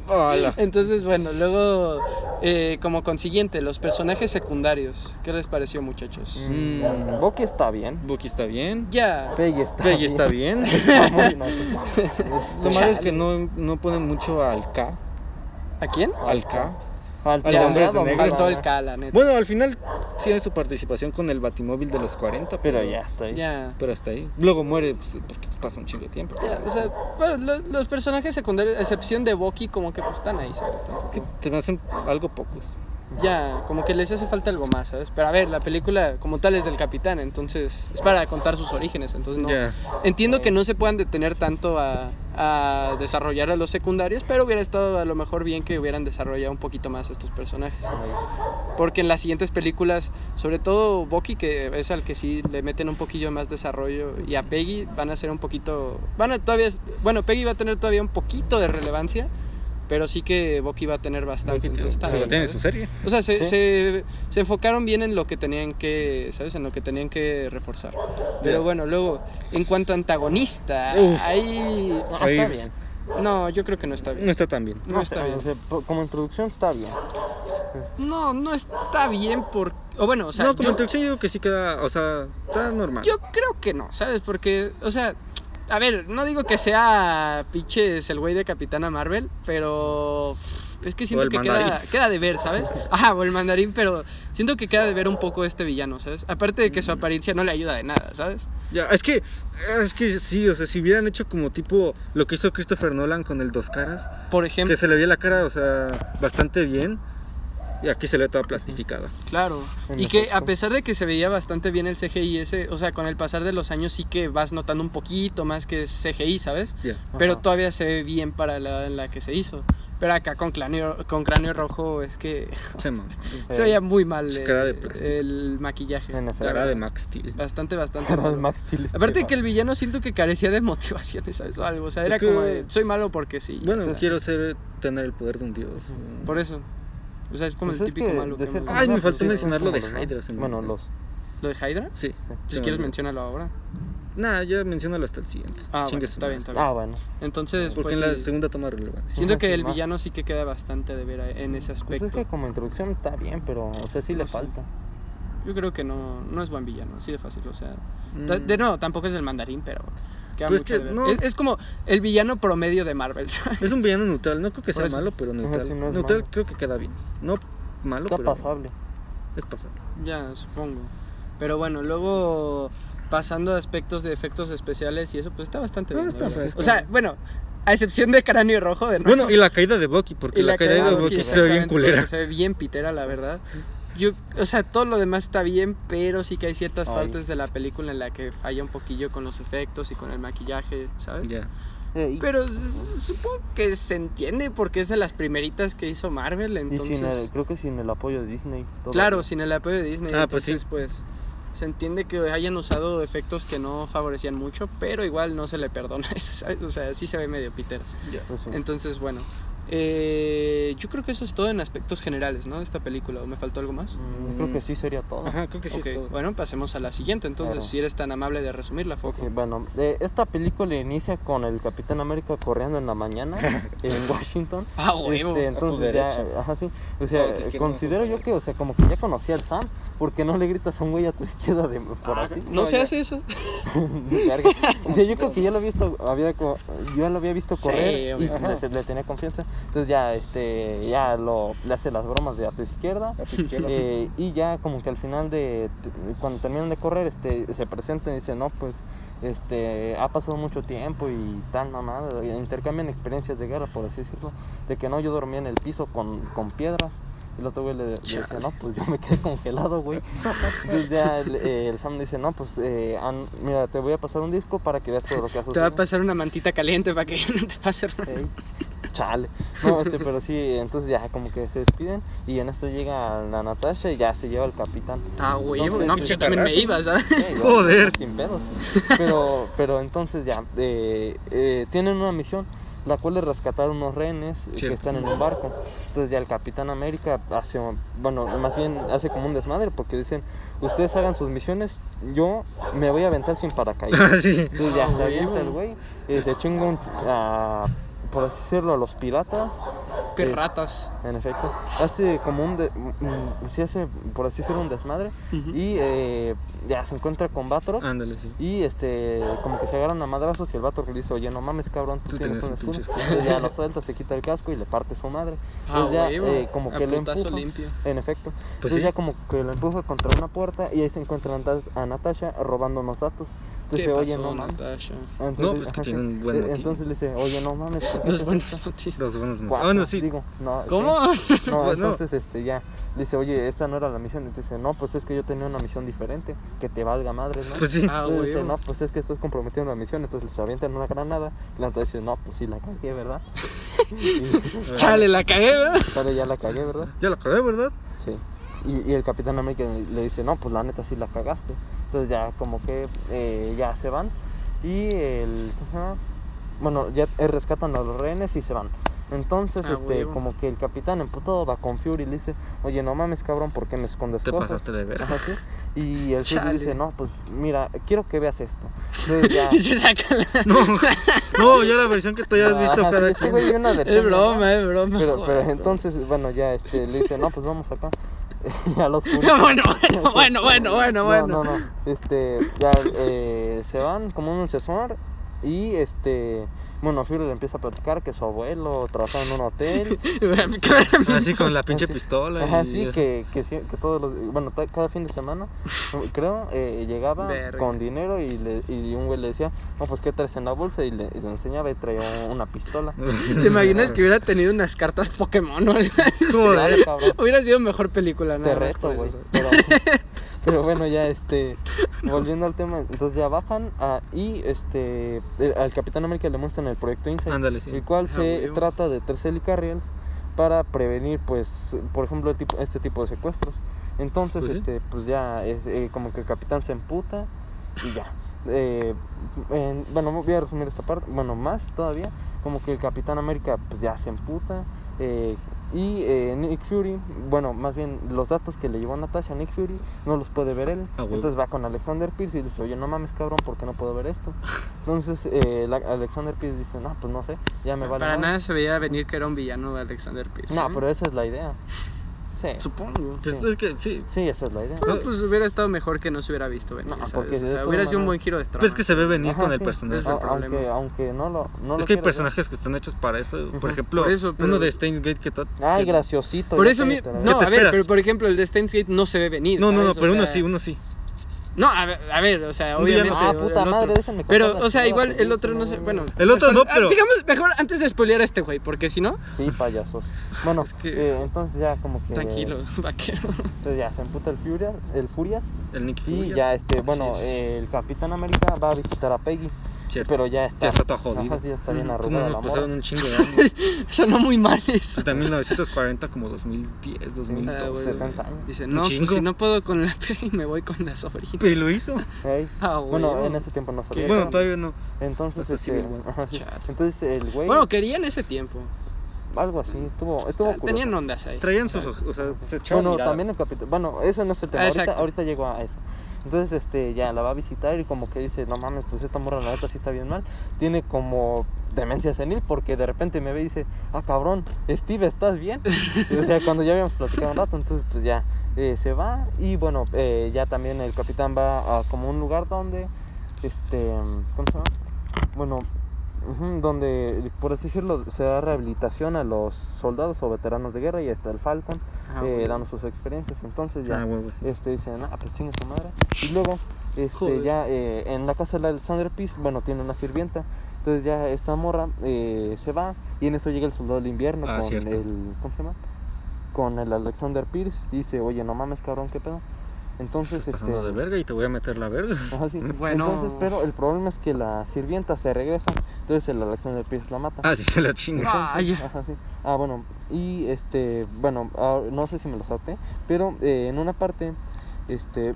Hola. [laughs] Entonces, bueno, luego, eh, como consiguiente, los personajes secundarios. ¿Qué les pareció, muchachos? Mm. Bucky está bien. Bucky está bien. Ya. Peggy está Peggy bien. está bien. [laughs] [laughs] Lo malo es que no, no ponen mucho al K. ¿A quién? Al K. Falta Al Ya, Hombres de Negro. Faltó el. K, la neta. Bueno, al final tiene su participación con el Batimóvil de los 40, pero, Pero ya está ahí. Ya. Pero hasta ahí. Luego muere pues, porque pasa un chingo de tiempo. Ya, o sea, lo- los, personajes secundarios, a excepción de Bucky, como que pues están ahí, ¿sabes? Que te hacen algo pocos. Ya, como que les hace falta algo más, ¿sabes? Pero a ver, la película como tal es del capitán, entonces es para contar sus orígenes, entonces no. Ya. Entiendo que no se puedan detener tanto a, a desarrollar a los secundarios, pero hubiera estado a lo mejor bien que hubieran desarrollado un poquito más estos personajes. Porque en las siguientes películas, sobre todo Bucky, que es al que sí le meten un poquillo más desarrollo, y a Peggy van a ser un poquito. Van a todavía. Bueno, Peggy va a tener todavía un poquito de relevancia, pero sí que Bucky va a tener bastante. Entonces está bien, tiene su serie. O sea, se, Sí. se, se enfocaron bien en lo que tenían que, ¿sabes? En lo que tenían que reforzar. Pero bueno, luego, en cuanto a antagonista, Uf. ahí... No, Ahí- está bien. No, yo creo que no está No bien. está tan bien. No está o bien. sea, po- como introducción está bien. No, no está bien por... O bueno, o sea, no, como yo, introducción yo digo que sí queda, o sea, está normal. yo creo que no, ¿sabes? Porque, o sea, a ver, no digo que sea pinches el güey de Capitana Marvel, pero es que siento que queda, queda de ver, ¿sabes? Ajá, o el mandarín, pero siento que queda de ver un poco este villano, ¿sabes? Aparte de que su apariencia no le ayuda de nada, ¿sabes? Ya, es que, es que sí, o sea, si hubieran hecho como tipo lo que hizo Christopher Nolan con el Dos Caras, Por ejemplo, que se le veía la cara, o sea, bastante bien, y aquí se le ve toda plastificada. Claro. Y que a pesar de que se veía bastante bien el CGI ese, o sea, con el pasar de los años sí que vas notando un poquito más que es CGI, ¿sabes? Ya. Pero Ajá. todavía se ve bien para la la que se hizo. Pero acá con cráneo, con cráneo rojo es que [laughs] Se se veía muy mal cara de el maquillaje. En la cara de. Max Steel. Bastante, bastante malo. Max Steel es Aparte que- que el villano siento que carecía de [laughs] motivaciones, ¿sabes? O algo. O sea, Es era que- como de, soy malo porque sí. Bueno, quiero ser, tener el poder de un dios. Por eso. O sea, es como Pues el es típico que malo que hemos Ay, me faltó sí, mencionar lo de ¿no? Hydra, Bueno, los. ¿Lo de Hydra? Sí. Si quieres menciónalo ahora. Nah, ya menciónalo hasta el siguiente. Ah, Chingue bueno, está bien, está bien. Ah, bueno. Entonces, Porque pues en la sí, segunda toma relevancia. siento Ajá, que sí, el más. villano sí que queda bastante de ver en ese Pues aspecto. es que como introducción está bien, pero, o sea, sí le No sé. falta. Yo creo que no, no es buen villano, así de fácil, o sea. Mm. De nuevo, tampoco es el mandarín, pero queda Pues que no- Es, es como el villano promedio de Marvel, [laughs] ¿sabes? Es un villano neutral, no creo que sea malo, pero neutral. sí, no neutral malo. creo que queda bien. No malo, Está pero pasable. es pasable. Ya, supongo. Pero bueno, luego pasando a aspectos de efectos especiales y eso, pues está bastante Ah, bien. está fresco. O sea, bueno, a excepción de Cráneo Rojo, de nuevo. Bueno, y la caída de Bucky, porque la, caída de Bucky se ve bien culera. Se ve bien pitera, la verdad. Yo, o sea, todo lo demás está bien, pero sí que hay ciertas Ay. partes de la película en la que falla un poquillo con los efectos y con el maquillaje, ¿sabes? Ya. Eh, y- Pero supongo que se entiende porque es de las primeritas que hizo Marvel, y entonces... sin el, creo que sin el apoyo de Disney. todo. Claro, sin el apoyo de Disney, Ah, pues entonces sí. pues se entiende que hayan usado efectos que no favorecían mucho, pero igual no se le perdona eso, [laughs] ¿sabes? O sea, sí se ve medio pitero. Pues sí. Entonces, bueno, eh, yo creo que eso es todo en aspectos generales, ¿no? De esta película, ¿o me faltó algo más? Mm, Creo que sí sería todo. Ajá, creo que sí ok, es todo. bueno, pasemos a la siguiente, entonces, Claro. si eres tan amable de resumirla, Foco. Ok, bueno, eh, esta película inicia con el Capitán América corriendo en la mañana [laughs] en Washington. Ah, huevo. Este, entonces ya, ajá, sí. O sea, izquierda, considero yo que, o sea, como que ya conocía al Sam, porque no le gritas a un güey a tu [laughs] izquierda de por Ah, así. no se ya. hace eso. [laughs] [laughs] O sea, yo creo que ya lo había visto, había, yo lo había visto Sí, correr y obviamente. le, le tenía confianza. Entonces ya, este, ya lo, le hace las bromas de a tu izquierda. A tu izquierda. Eh, y ya como que al final de cuando terminan de correr este se presentan y dicen no pues este ha pasado mucho tiempo y tal mamada y intercambian experiencias de guerra por así decirlo de que no yo dormía en el piso con, con piedras y el otro güey le, le dice no pues yo me quedé congelado güey entonces ya el, eh, el Sam dice no pues eh, mira te voy a pasar un disco para que veas todo lo que has Te va a sucedido". pasar una mantita caliente para que [laughs] no te pase nada. Ey, chale. No, este, pero sí, entonces ya como que se despiden y en esto llega la Natasha y ya se lleva el capitán. Ah. Entonces, No, pues yo también me iba, ¿sabes? Sí, [laughs] igual, Joder. Sin pedos. Pero, pero entonces ya, eh, eh, tienen una misión, la cual es rescatar unos rehenes eh, que están en un barco. Entonces ya el Capitán América hace, un- bueno, más bien hace como un desmadre porque dicen, ustedes hagan sus misiones, yo me voy a aventar sin paracaídas. [laughs] Ah, sí. Entonces ya Ah, se avienta el güey, eh, se chinga un, a, por así decirlo, a los piratas. Perratas. En efecto, hace como un, de, mm, sí hace, por así decirlo, un desmadre. Ujú. Y eh, ya se encuentra con Batroc. Ándale, sí. Y este, como que se agarran a madrazos y el vato le dice, oye, no mames, cabrón, tú, Tú tienes tienes un escudo. Entonces ya lo [laughs] suelta, se quita el casco y le parte su madre. Ah, Entonces ya, huevo. eh, como que lo empuja. limpio. En efecto. Pues Entonces sí. ya como que lo empuja contra una puerta y ahí se encuentra a Natasha robando unos datos. ¿Qué Entonces, pasó, oye, no mames. Natasha? Entonces, No, pues que tiene un buen Eh, motivo. Entonces le dice, oye, no mames. ¿por qué Los buenos esto?". motivos. Los buenos motivos. Ah, bueno, sí. Digo, no, ¿Cómo? No, [laughs] Bueno. entonces este ya dice, oye, esta no era la misión. Y dice, no, pues es que yo tenía una misión diferente, que te valga madre, ¿no? Pues sí. Ah, Entonces dice, no, pues es que estás comprometiendo la misión, entonces les avientan una granada. Y la otra dice, no, pues sí la cagué, ¿verdad? y [laughs] Chale, la cagué, ¿verdad? [laughs] sale, ya la cagué, ¿verdad? Ya la acabé, ¿verdad? Sí. Y, y el Capitán América le dice, no, pues la neta sí la cagaste. Entonces ya como que eh, ya se van. Y el... ajá, bueno, ya rescatan a los rehenes y se van. Entonces, Ah, este, huevo. como que el capitán emputado va con Fury y le dice, oye, no mames, cabrón, ¿por qué me escondes Te cosas? pasaste de ver. Ajá, sí. Y el Fury dice, no, pues mira, quiero que veas esto. Entonces [laughs] ya... Y se saca la... No, no, ya la versión que tú hayas visto Ajá, cada sí, sí, quien. güey, una Es broma, ¿verdad? es broma. Pero, joder. pero entonces, bueno, ya este, le dice, no, pues vamos acá. [laughs] a los [laughs] Fury. bueno, bueno, bueno, [laughs] bueno, bueno, No, bueno. no, no. Este, ya eh, se van como un asesor y este, bueno, Fury le empieza a platicar que su abuelo trabajaba en un hotel. [laughs] Así con la pinche Así. pistola. Ajá, sí, que, que, sí- que todos los, bueno, cada fin de semana, [laughs] creo, eh, llegaba Verga. con dinero y, le, y un güey le decía, no, pues, ¿qué traes en la bolsa? Y le, y le enseñaba y traía una pistola. [laughs] ¿Te imaginas que hubiera tenido unas cartas Pokémon o algo así? Claro. Hubiera sido mejor película, Te por güey. Pero, pero bueno, ya este. Volviendo al tema, entonces ya bajan ah, y este. eh, al Capitán América le muestran el proyecto Insight, Ándale, sí. el cual Ah, se trata de tres helicarriers para prevenir, pues, por ejemplo, el tipo- este tipo de secuestros. Entonces, Pues sí. este, pues ya, eh, como que el capitán se emputa y ya. Eh, en- bueno, voy a resumir esta parte, bueno, más todavía, como que el Capitán América, pues ya se emputa. eh, y eh, Nick Fury, bueno, más bien los datos que le llevó Natasha a Nick Fury no los puede ver él. Ah. Entonces va con Alexander Pierce y dice, oye, no mames, cabrón, ¿por qué no puedo ver esto? Entonces eh, la- Alexander Pierce dice, no, pues no sé, ya me vale. Para madre". nada se veía venir que era un villano de Alexander Pierce. No, ¿eh? pero esa es la idea. Sí, Supongo. Pues Sí. es que, sí. sí, esa es la idea. Bueno, pues hubiera estado mejor que no se hubiera visto venir, No, ¿sabes? O sea, hubiera sido un buen giro de trama. Pues es que se ve venir Ajá, con el personaje. Ese es el A- problema. Aunque, aunque no lo. No lo es que hay ver. personajes que están hechos para eso. Por ejemplo, Por eso, pero- uno de Steins Gate que, to- Ay, que- graciosito. Por eso mi... No, a ver, pero por ejemplo, el de Steins Gate no se ve venir. No, no, no, pero uno sí, uno sí. No, a ver, a ver, o sea, obviamente. Ah, puta el madre, otro. déjenme Pero, o sea, igual el otro no sé. Bueno, El otro mejor- no, ah, pero- sigamos mejor antes de spoilear a este güey, porque si no, Sí, payasos. Bueno, Es que- eh, entonces ya como que. tranquilo, vaquero. Entonces ya se emputa el Furias, el Furias. El Nick Y Fury. ya, este, bueno, es. eh, el Capitán América va a visitar a Peggy. Cierto. Pero ya está. Ya está toda jodida. Ajá, sí, ya está bien arrugada la nos morra. pasaron un chingo de años. [laughs] Sonó muy mal eso. Hasta 1940 como 2010, 2012. Ah, bueno. 70 años. Dice, no, pues si no puedo con la [laughs] Peggy, me voy con la sobrina. Y lo hizo. Ey. Ah, Bueno, en ese tiempo no sabía. Bueno, todavía no. Entonces, este, ajá, sí. Entonces el güey, Bueno, quería en ese tiempo. algo así, estuvo, estuvo curioso. Tenían ondas ahí. Traían sus o sea, se echaban Bueno, miradas. también el capitán. Bueno, eso no es el tema. Ah, ahorita, ahorita llego a eso. Entonces, este, ya la va a visitar y como que dice, no mames, pues esta morra la neta sí está bien mal. Tiene como demencia senil porque de repente me ve y dice, ah, cabrón, Steve, ¿estás bien? Y, o sea, [laughs] cuando ya habíamos platicado un rato, entonces pues ya eh, se va y bueno, eh, ya también el capitán va a como un lugar donde, este, ¿cómo se llama? Bueno, donde, por así decirlo, se da rehabilitación a los soldados o veteranos de guerra y hasta el Falcon Ah, eh, dando sus experiencias. Entonces ya Ah, sí. este, dicen, ah, pues chinga su madre. Y luego, este, Joder. ya eh, en la casa de Alexander Peace, bueno, tiene una sirvienta. Entonces ya esta morra eh, se va y en eso llega el soldado del invierno Ah, con cierto. el, ¿cómo se llama? Con el Alexander Pierce y dice, oye, no mames, cabrón, ¿qué pedo? Entonces, este... Pasando de verga y te voy a meter la verga. [laughs] Ajá, sí. Bueno. Entonces, pero el problema es que la sirvienta se regresa, entonces el Alexander Pierce la mata. Ah, sí se la chinga. Ah, ya. Ajá, sí. Ah, bueno, y este, bueno, ah, no sé si me lo salté, pero eh, en una parte, este,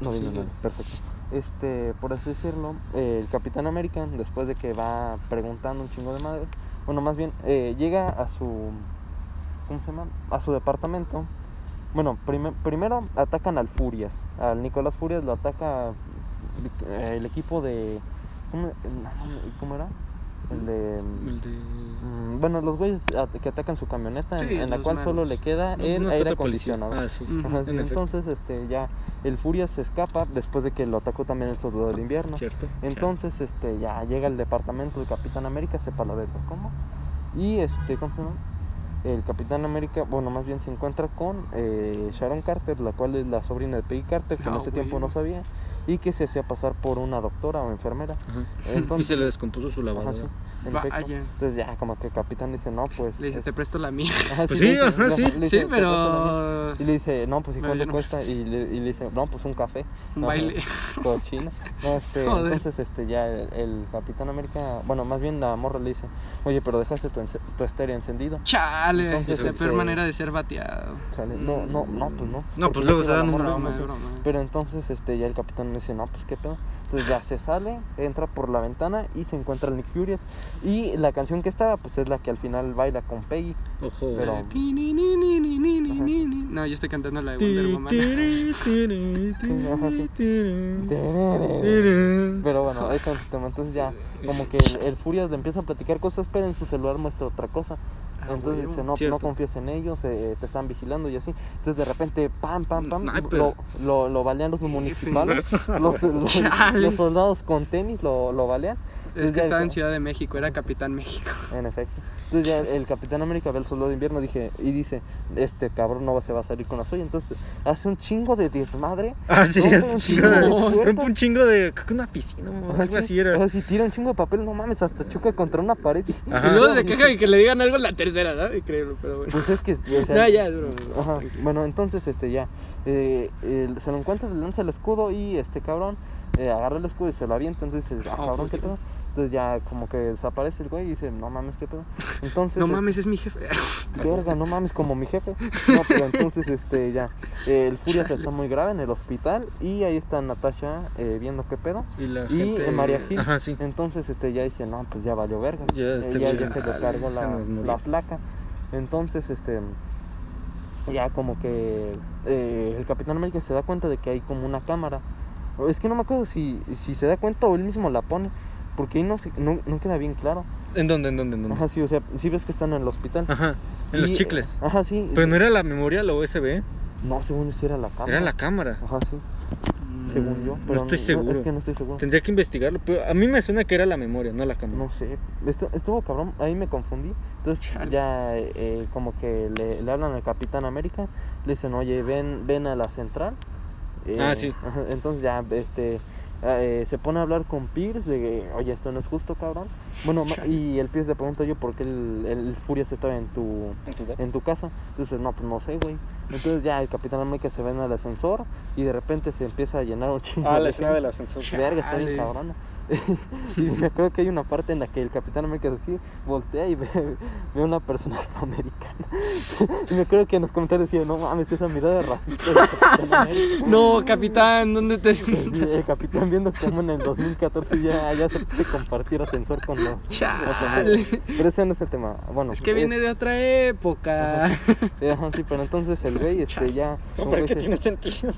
no Sí. nada, perfecto. Este, por así decirlo, eh, el Capitán América, después de que va preguntando un chingo de madre, bueno, más bien, eh, llega a su, ¿cómo se llama? A su departamento. Bueno, prime- primero atacan al Furias, al Nicolás Furias lo ataca eh, el equipo de, ¿cómo, cómo era? El de... El de... Mm, Bueno, los güeyes que atacan su camioneta, en- Sí, en, la cual solo le queda el aire acondicionado. Ah, sí. Ujú. Ajá, sí, en efecto. entonces, este, ya el Furia se escapa después de que lo atacó también el soldado del invierno. Cierto. Entonces, este, ya llega el departamento del Capitán América, sepa la verga cómo. Y este, ¿cómo se llama? El Capitán América, bueno, más bien se encuentra con eh, Sharon Carter, la cual es la sobrina de Peggy Carter, que en Ah, ese tiempo no sabía, y que se hacía pasar por una doctora o enfermera. Ajá. [laughs] Entonces- y se le descompuso su Ajá, lavadora. sí, Vaya. Entonces ya como que el capitán dice, no, pues... Le dice, es- te presto la mía. Ajá, [laughs] Pues sí, dice- ajá, le- sí. pero. Y le dice, no, pues ¿y cuánto no. cuesta? Y le, y le dice, no, pues un café. Un No, baile. [laughs] Cochina. No, este, Joder. entonces este, ya el, el Capitán América, bueno, más bien la morra le dice, oye, pero dejaste tu, tu estéreo encendido. Chale, Entonces, la peor este- manera de ser bateado. Chale, No, no, no, pues no. No, pues luego se dan la un- broma. Pero entonces este, ya el capitán le dice, no, pues qué pedo. Entonces ya se sale, entra por la ventana y se encuentra el Nick Furious. Y la canción que estaba, pues es la que al final baila con Peggy. Ojo. Pero... Eh, no, yo estoy cantando la de Wonder Woman. [laughs] Pero bueno, eso entonces ya como que el, el Furias le empieza a platicar cosas, pero en su celular muestra otra cosa. Ah, entonces dice, no, no confíes en ellos, eh, eh, te están vigilando y así. Entonces de repente, pam, pam, pam, lo, lo, lo balean los municipales, [laughs] los, soldados con tenis lo, lo balean. Es que estaba en Ciudad de México, era Capitán México. En efecto. Entonces ya el Capitán América ve el soldado de invierno dije, y dice, este cabrón no se va a salir con la suya. Entonces hace un chingo de desmadre. Ah, sí, es un chingo de. Rompe un chingo de. Creo que una piscina o algo sí, así era. sí, tira un chingo de papel, no mames, hasta choca contra una pared. y- Ajá. Y luego se queja de que le digan algo en la tercera, ¿no? Increíble, pero bueno. Pues es que. o sea, No, ya, es broma. Ajá, bueno, entonces este ya. eh, se lo encuentra, le lanza el escudo y este cabrón eh, agarra el escudo y se lo avienta. Entonces, ah, Ah, cabrón, ¿qué ok. Entonces ya como que desaparece el güey y dice, no mames, ¿qué pedo? [laughs] Entonces. No este, mames, es mi jefe. [laughs] Verga, no mames, como mi jefe. No, pero entonces, este, ya. eh, el Furious está muy grave en el hospital y ahí está Natasha eh, viendo qué pedo. Y, la Y gente... eh, María Gil. Ajá, sí. Entonces, este, ya dice, no, pues ya valió verga. Ya, Eh, este ya, ya se le cargó la, se la placa. Entonces, este, ya como que eh, el Capitán América se da cuenta de que hay como una cámara. Es que no me acuerdo si, si se da cuenta o él mismo la pone. Porque ahí no, se- no, no queda bien claro. ¿En dónde? ¿En dónde? ¿En dónde? Ajá, sí, o sea, sí ves que están en el hospital. Ajá. En los Y, chicles. eh, Ajá, sí. Pero no era la memoria, la USB. No, según yo sí era la cámara. Era la cámara. Ajá, sí, según yo. No Pero estoy seguro. es que no estoy seguro. Tendría que investigarlo. Pero a mí me suena que era la memoria, no la cámara. No sé, estu- estuvo cabrón, ahí me confundí. Entonces Chale. ya eh, como que le, le hablan al Capitán América, le dicen, oye, ven, ven a la central. Eh, Ah, sí. ajá, entonces ya este eh, se pone a hablar con Pierce de que, oye, esto no es justo, cabrón. Bueno, y el Pierce le pregunta yo por qué el, el Furious estaba en tu, en tu casa. Entonces, no, pues no sé, güey. Entonces ya el Capitán América se ve en el ascensor y de repente se empieza a llenar un chingo Ah, de la escena del ascensor. Verga, está bien cabrona. Y me acuerdo que hay una parte en la que el Capitán América es así, voltea y ve, [laughs] ve a una persona afroamericana. [laughs] y me acuerdo que en los comentarios decía, no mames, esa mirada racista del Capitán [laughs] América. No, capitán, ¿dónde te Y el capitán viendo cómo en el 2014 ya, ya se puede compartir ascensor con los... Chale. Pero ese no es el tema. Bueno, Es que viene de otra época. ajá, sí, pero entonces el güey este, ya... como que que tiene sentido.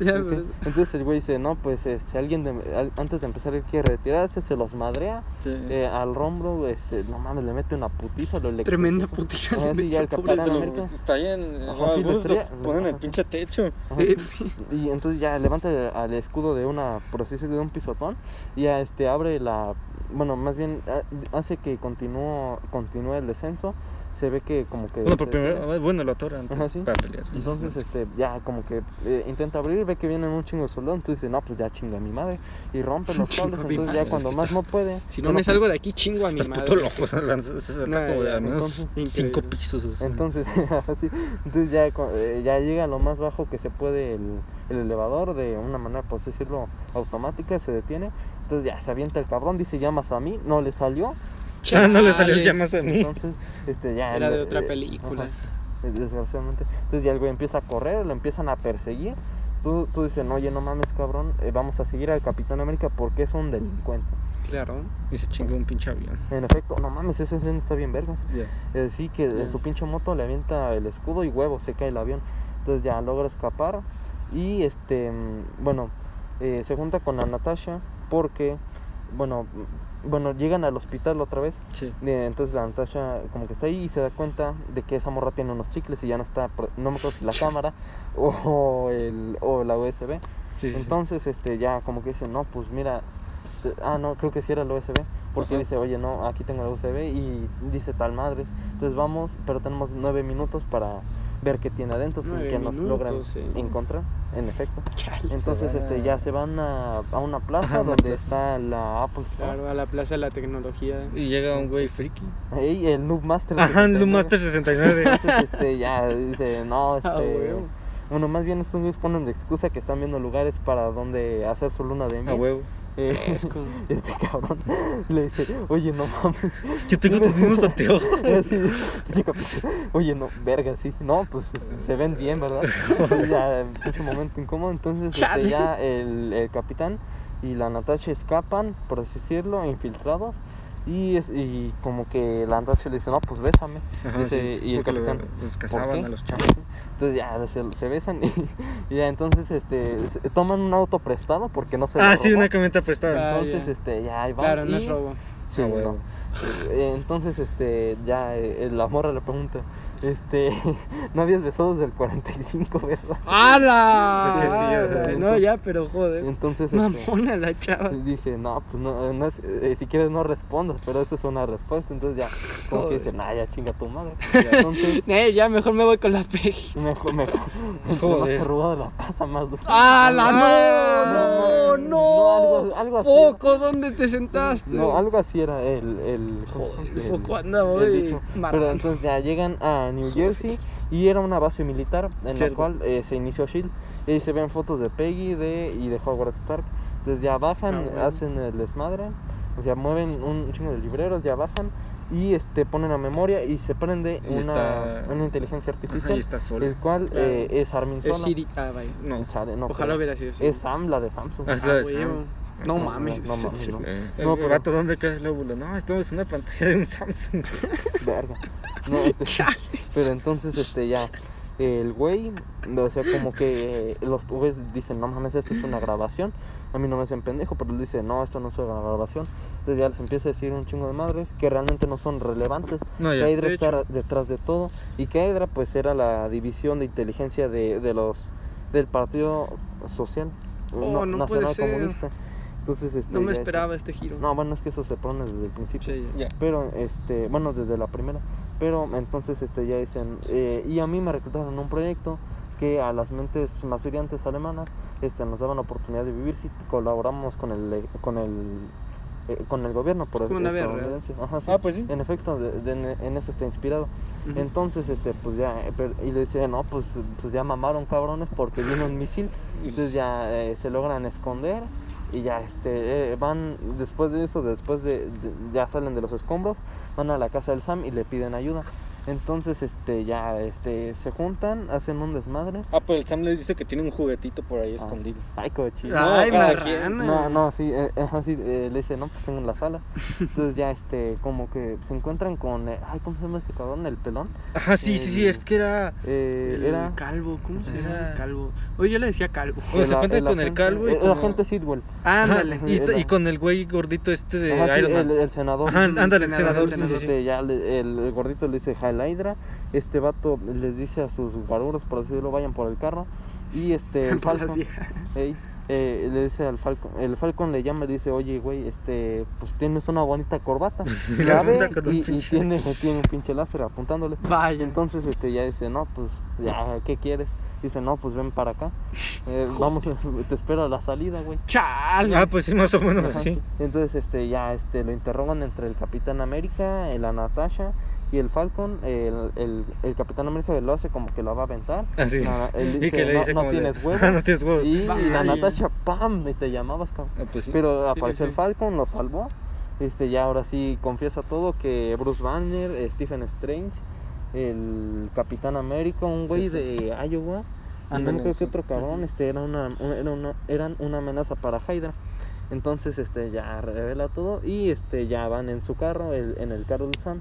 Entonces el güey dice, no, pues si alguien de- al- antes de empezar él quiere retirarse, se los madrea eh, al Rombro, este, no mames, le mete una putiza, lo. Tremenda putiza le sí, Capitán. América. Está ahí en. Ajá, sí, los ponen en el pinche techo. Ajá, Eh, sí. Y entonces ya levanta el- al escudo de una, decirlo, de un pisotón y ya este abre la, bueno, más bien ha- hace que continúe, continúe el descenso. Se ve que como que Bueno, por se- primera vez, bueno, lo atora antes Ajá, sí. para pelear. Entonces, este, ya como que eh, intenta abrir, ve que vienen un chingo de soldados, entonces dice, no, pues ya chinga a mi madre, y rompe los [laughs] cables, entonces ya madre. cuando más no puede. Si no bueno, me salgo de aquí, chingo a mi Está puto madre. loco, se No, ya, entonces, cinco pisos. sea. Entonces, [laughs] así, entonces ya, eh, ya llega a lo más bajo que se puede el, el elevador de una manera, por así decirlo, automática, se detiene. Entonces ya se avienta el cabrón, dice llamas a mí, no le salió. Ah, no le salió Chale. llamas a mí. Entonces, este, ya. Era el- de otra eh, película. ajá, eh, desgraciadamente. Entonces ya el güey empieza a correr, lo empiezan a perseguir. Tú, tú dices, no, oye, no mames, cabrón, eh, vamos a seguir al Capitán América porque es un delincuente. Claro. Y se chingó un pinche avión. En efecto, no mames, esa escena está bien vergas. Ya. Eh, sí, que en su pinche moto le avienta el escudo y huevo, se cae el avión. Entonces ya logra escapar. Y este, mm, bueno, eh, se junta con la Natasha porque, bueno, bueno, llegan al hospital otra vez. Sí. Entonces la Natasha como que está ahí y se da cuenta de que esa morra tiene unos chicles y ya no está, no me acuerdo si la cámara o, el, o la USB. Sí, sí, sí. Entonces este ya como que dice, no, pues mira, ah, no, creo que sí era la USB. Porque Ajá. dice, oye, no, aquí tengo la USB y dice tal madre. Entonces vamos, pero tenemos nueve minutos para ver qué tiene adentro, Nueve que nos logran eh. encontrar, en efecto. Chale. Entonces este, ya se van a, a una plaza Ajá, [laughs] donde plaza. está la Apple Store. Claro, a la Plaza de la Tecnología. Y llega un güey friki. Ey, el Noob Master. Ajá, 69. Loom Master 69. Entonces, este, ya dice, no, [laughs] este. Ah, huevo. bueno, más bien estos güeyes ponen de excusa que están viendo lugares para donde hacer su luna de A miel. huevo. Eh, [laughs] este cabrón [laughs] le dice, oye, no mames. Yo tengo tus mismos [laughs] anteojos. Así, capitán, oye, no, verga, sí. No, pues se ven bien, ¿verdad? Entonces ya, mucho momento incómodo. Entonces, este, ya el, el capitán y la Natasha escapan, por así decirlo, infiltrados. Y, es, y como que la Natasha le dice, no, pues bésame. Ajá, Dice, sí, y el lo- capitán, los "¿Por cazaban qué?". a los chavos. Entonces ya se, se besan y, y ya entonces este, se- toman un auto prestado porque no se Ah, sí, robó. una camioneta prestada. Ah, Entonces ya. este, ya ahí van. Claro, no es robo. Sí, Ah, no. huevo. Eh, Entonces, este, ya eh, la morra le pregunta, este, [laughs] no habías besado desde el 45, ¿verdad? ¡Hala! Es que sí, o sea, no, ya, pero joder. Entonces, este, Mamona la chava. [laughs] dice, no, pues no, no es- eh, si quieres no respondas, pero eso es una respuesta. Entonces ya, como que Joder. dice, nah, ya chinga tu madre. [laughs] Entonces, Eh, ya mejor me voy con la Peggy. mejor, mejor, más Joder. robado la pasa más. ¡Hala! No, ¡No! ¡No! no, algo- algo así. Foco, ¿dónde te sentaste? No, algo así era el... el Joder, el foco anda el hoy. dicho. marrano. Pero entonces ya llegan a New Jersey y era una base militar en Cierto. la cual eh, se inició Shield. Y ahí se ven fotos de Peggy de, y de Howard Stark. Entonces ya bajan, Ah, bueno. hacen el desmadre, o sea, mueven un chingo de libreros, ya bajan y este ponen a memoria y se prende Y una, está- una inteligencia Ajá, artificial, y está sola. el cual Claro. eh, es Armin Sola. Es Siri. Ah, vaya. No. Chale, no, Ojalá hubiera sido Siri. Es Sam, la de Samsung. Ah, es Ah, la de huevo. Sam. No No, mames. no mames, no. Eh, No, pero- vato, ¿dónde queda el lóbulo? No, estamos en una pantalla de un Samsung. [laughs] Verga. No, [laughs] este, pero entonces, este, ya, el güey, o sea, como que eh, los güeyes dicen, no mames, esto es una grabación. A mí no me hacen pendejo, pero él dice, no, esto no es una grabación. Entonces ya les empieza a decir un chingo de madres que realmente no son relevantes. No, Que. Hydra De está detrás de todo. Y que Hydra, pues, era la división de inteligencia de, de los del Partido Social Oh, no Nacional ser. Comunista. Entonces, este, No me este- esperaba este giro. No, bueno, es que eso se pone desde el principio. Sí, ya. Ya. Pero, este, bueno, desde la primera. Pero entonces este, ya dicen, eh, y a mí me reclutaron un proyecto que a las mentes más brillantes alemanas este, nos daban la oportunidad de vivir si colaboramos con el, eh, con el, eh, con el gobierno por Es como una guerra. estadounidense. Ajá, sí. Ah, pues sí. En efecto, de- de- en eso está inspirado. Entonces, este, pues ya, eh, pero- y le dice, no, pues, pues ya mamaron cabrones porque vino un misil. Entonces ya eh, se logran esconder y ya este, eh, van, después de eso, después de, de- ya salen de los escombros, van a la casa del Sam y le piden ayuda. Entonces, este, ya, este, se juntan, hacen un desmadre. Ah, pues el Sam les dice que tiene un juguetito por ahí Ah, escondido. Ay, cochino. Ay, marrana. No, no, sí, eh, ajá, sí, eh, le dice, no, pues tengo en la sala. Entonces ya, este, como que se encuentran con, eh, ay, ¿cómo se llama este cabrón? El pelón. Ajá, sí, sí, sí, es que era. Eh, El era calvo, ¿cómo se llama el calvo? Oye, yo le decía calvo. Bueno, se el- encuentran con el calvo y el, como- agente Sidwell. Ándale. Y, Era- y con el güey gordito este de Ajá, sí, Iron Man. el, el senador. Ándale, el senador, senador. el sí, Entonces, sí, sí. este, ya el gordito le dice Heil Hydra. Este vato les dice a sus guaruros, por así decirlo, vayan por el carro. Y este, el [laughs] Falcon, viejas. ey, eh, le dice al Falcon, el Falcon le llama y dice, oye, güey, este, pues tienes una bonita corbata. [laughs] Y ve, y, tiene, tiene un pinche láser apuntándole. Vaya. Entonces, este, ya dice, no, pues, ya, ¿qué quieres? Dice, no, pues ven para acá. Eh, [laughs] vamos, te espero a la salida, güey. Chale. Ah, pues sí, más o menos Ajá. así. Entonces, este, ya, este, lo interrogan entre el Capitán América, eh, la Natasha y el Falcon. El, el, el Capitán América lo hace como que lo va a aventar. Así. Él y que le "No- dice no de, tienes huevos". "Ah, no tienes huevos. Y, y la. Natasha, ¡pam! Y te llamabas, cabrón. Ah, pues sí. Pero sí. el Falcon, lo salvó. Este, ya ahora sí confiesa todo que Bruce Banner, Stephen Strange, el Capitán América, un güey Sí, sí. de Iowa, y no otro cabrón, este, era una, un- era una- eran una amenaza para Hydra. Entonces, este, ya revela todo y este, ya van en su carro, el- en el carro del Sam,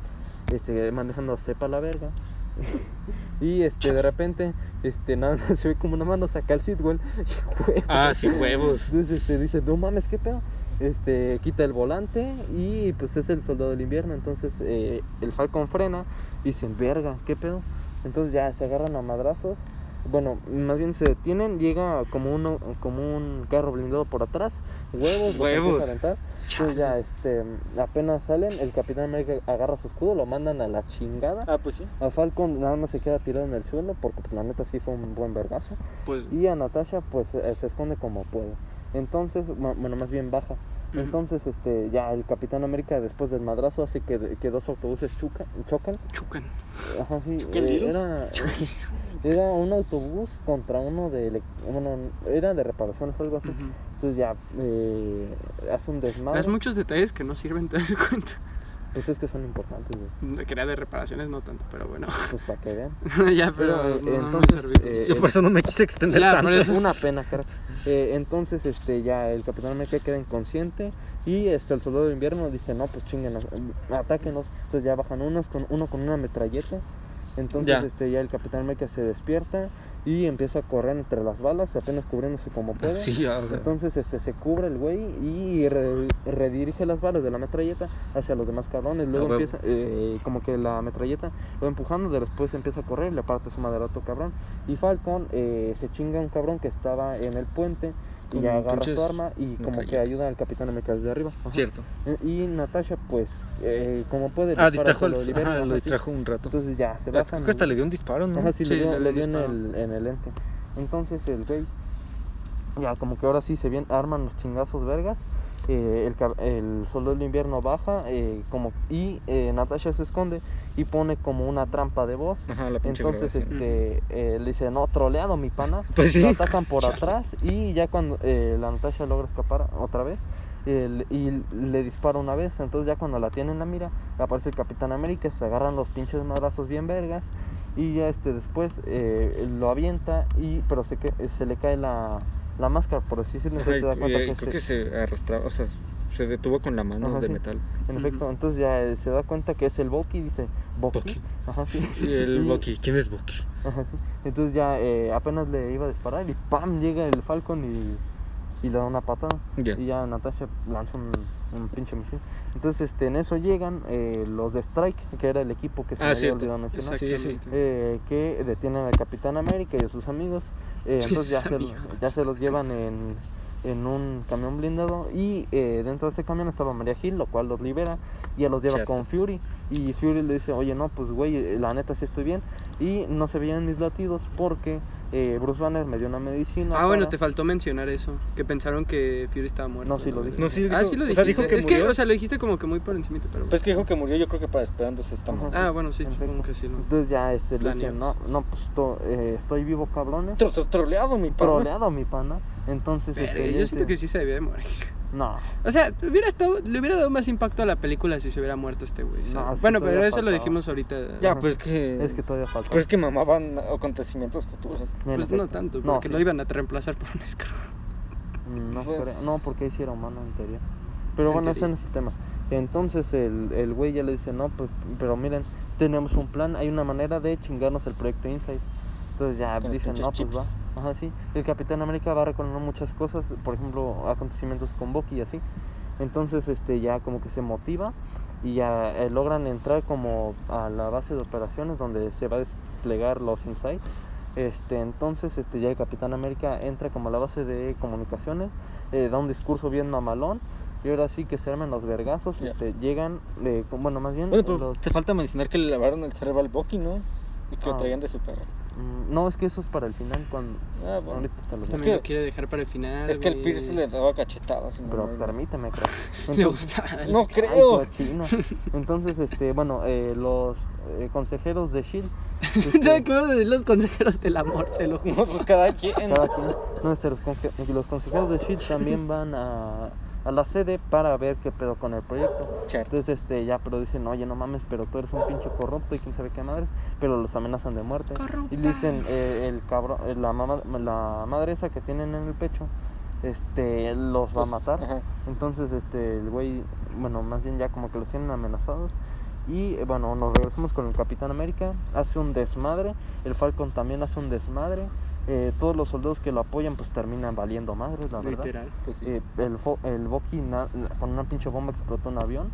este, manejando sepa la verga. [laughs] y este, de repente, este, nada más se ve como una mano saca el Sidwell. [laughs] Ah, sí, huevos. Entonces este, dice, no mames, qué pedo. Este, quita el volante y pues es el soldado del invierno. Entonces eh, el Falcon frena y dicen, verga, qué pedo. Entonces ya se agarran a madrazos. Bueno, más bien se detienen, llega como uno, como un carro blindado por atrás, huevos, Huevos. a Entonces ya este, apenas salen, el Capitán América agarra su escudo, lo mandan a la chingada. Ah, pues sí. A Falcon nada más se queda tirado en el suelo porque pues, la neta sí fue un buen vergazo. Pues. Y a Natasha pues eh, se esconde como puede. Entonces, bueno, más bien baja. Entonces, este, ya el Capitán América después del madrazo hace que, que dos autobuses chuca- chocan. Chucan. Ajá, sí. Eh, era, [laughs] era un autobús contra uno de, bueno, era de reparaciones o algo así. Entonces ya eh, hace un desmadre. Das muchos detalles que no sirven, ¿te das cuenta? Pues es que son importantes, güey. Quería de reparaciones, no tanto, pero bueno. Pues para que vean. [laughs] ya, pero, Pero, eh, no, no me entonces, eh, Yo por eso no me quise extender Ya, tanto. eso. Una pena, cara. Eh, entonces, este, ya el Capitán América queda inconsciente y este, el soldado de invierno dice, no, pues chinguen, atáquenos. Entonces ya bajan unos con uno con una metralleta. Entonces, Ya. este, ya el Capitán América se despierta y empieza a correr entre las balas, apenas cubriéndose como puede. Sí, ya, Entonces este se cubre el güey y re- redirige las balas de la metralleta hacia los demás cabrones. Luego empieza, eh, como que la metralleta lo va empujando, de después empieza a correr y le parte su madre a otro cabrón. Y Falcon eh, se chinga a un cabrón que estaba en el puente y ya agarra pinches su arma y como que ayuda al Capitán América desde arriba. Ajá. cierto. Eh, Y Natasha pues eh, como puede... Ah, distrajo, se lo al- libera, ajá, lo distrajo un rato. Entonces ya se Creo bajan. que hasta le dio un disparo, ¿no? Ajá, sí, Sí, le dio, le dio en el, en el ente. Entonces el güey, ya como que ahora sí se bien, arman los chingazos vergas. Eh, el, el soldado del invierno baja eh, como, y eh, Natasha se esconde y pone como una trampa de voz. Ajá, la pinche Entonces este, le dice, no, troleado mi pana. [laughs] Pues sí. Lo atacan por atrás y ya cuando la Natasha logra escapar otra vez el- y le dispara una vez, entonces ya cuando la tiene en la mira aparece el Capitán América, se agarran los pinches madrazos bien vergas y ya este después lo avienta y pero se, que- se le cae la, la máscara por así decirlo, Ajá, entonces se da cuenta y que, creo se- que se arrastraba, o sea, se detuvo con la mano Ajá, de sí. metal. en efecto, entonces ya eh, se da cuenta que es el Bucky, dice Bucky. Ajá, sí. [laughs] Y el Y- Bucky, ¿quién es Bucky? Ajá, sí. Entonces ya eh, apenas le iba a disparar y ¡pam! llega el Falcon y, y le da una patada. Ya. Y ya Natasha lanza un, un pinche misil. Entonces este, en eso llegan eh, los de Strike, que era el equipo que se Ah, me había olvidado mencionar, Sí, sí. Exactamente. eh, que detienen al Capitán América y a sus amigos. Eh, [laughs] entonces ya se, ya se los llevan en, en un camión blindado y eh, dentro de ese camión estaba María Gil, lo cual los libera y ya los lleva Cierto. con Fury. Y Fury le dice, oye, no, pues güey, eh, la neta sí estoy bien. Y no se veían mis latidos porque eh, Bruce Banner me dio una medicina. Ah, bueno, te faltó mencionar eso. Que pensaron que Fury estaba muerto. No, sí lo dije. No, sí, Ah, sí lo o dijiste. sea, dijo que es que, o sea, lo dijiste como que muy por encima, pero... Pues que dijo que murió, yo creo que para esperándose Ajá. madre. Ah, bueno, sí, supongo que sí. ¿no? Entonces ya este, le dicen, no, no, pues to- eh, estoy vivo cabrones. Tro- tro- Troleado, mi pana. Troleado mi pana. Entonces, Pero este, yo siento que sí se debía de morir. No, O sea, hubiera estado, le hubiera dado más impacto a la película si se hubiera muerto este güey. No, sí, bueno, pero eso lo dijimos ahorita. Ya, Ajá. pues que. es que todavía falta. Pues que mamaban acontecimientos futuros. Pues no tanto, No, porque sí. lo iban a reemplazar por un Skrull. Mm, No, Pues- creo- no, porque ahí sí era humano en teoría. Pero En bueno, ese teoría. no es el tema. Entonces el, el güey ya le dice, no, pues, pero miren, tenemos un plan, hay una manera de chingarnos el proyecto Insight. Entonces ya dicen, no, pues va. Ajá, sí. El Capitán América va recordando muchas cosas, por ejemplo, acontecimientos con Bucky y así. Entonces este ya como que se motiva y ya eh, logran entrar como a la base de operaciones donde se va a desplegar los Insights. Este, entonces este, ya el Capitán América entra como a la base de comunicaciones, eh, da un discurso bien mamalón y ahora sí que se arman los vergazos, este, llegan, eh, bueno más bien Bueno, pero los- te falta mencionar que le lavaron el cerebro al Bucky, ¿no? Y que lo Ah. traían de su perro. Mm, no es que eso es para el final cuando Ah, bueno. ahorita te lo digo. También que- lo quiere dejar para el final. Es que el. Pierce le daba cachetadas. pero permíteme [laughs] creo. Le Entonces- gusta. [laughs] No creo. [laughs] Entonces, este, bueno, eh, los eh, consejeros de Shield, ¿Sabes qué vas a decir los consejeros del amor? Te lo juro. No, pues cada quien. cada quien, no, este, los, conge- los consejeros de Shield también van a, a la sede para ver qué pedo con el proyecto. Entonces, este, ya, pero dicen, oye, no mames, pero tú eres un pinche corrupto y quién sabe qué madre, pero los amenazan de muerte. Corrupta. Y dicen, eh, el cabrón, eh, la, mamá, la madre esa que tienen en el pecho, este, los va a matar. Ajá. Entonces, este, el güey, bueno, más bien ya como que los tienen amenazados. Y eh, bueno, nos regresamos con el Capitán América. Hace un desmadre. El Falcon también hace un desmadre. Eh, todos los soldados que lo apoyan, pues terminan valiendo madres, la verdad. Literal. Pues sí. Eh, el, fo- el na- con una pinche bomba explotó un avión.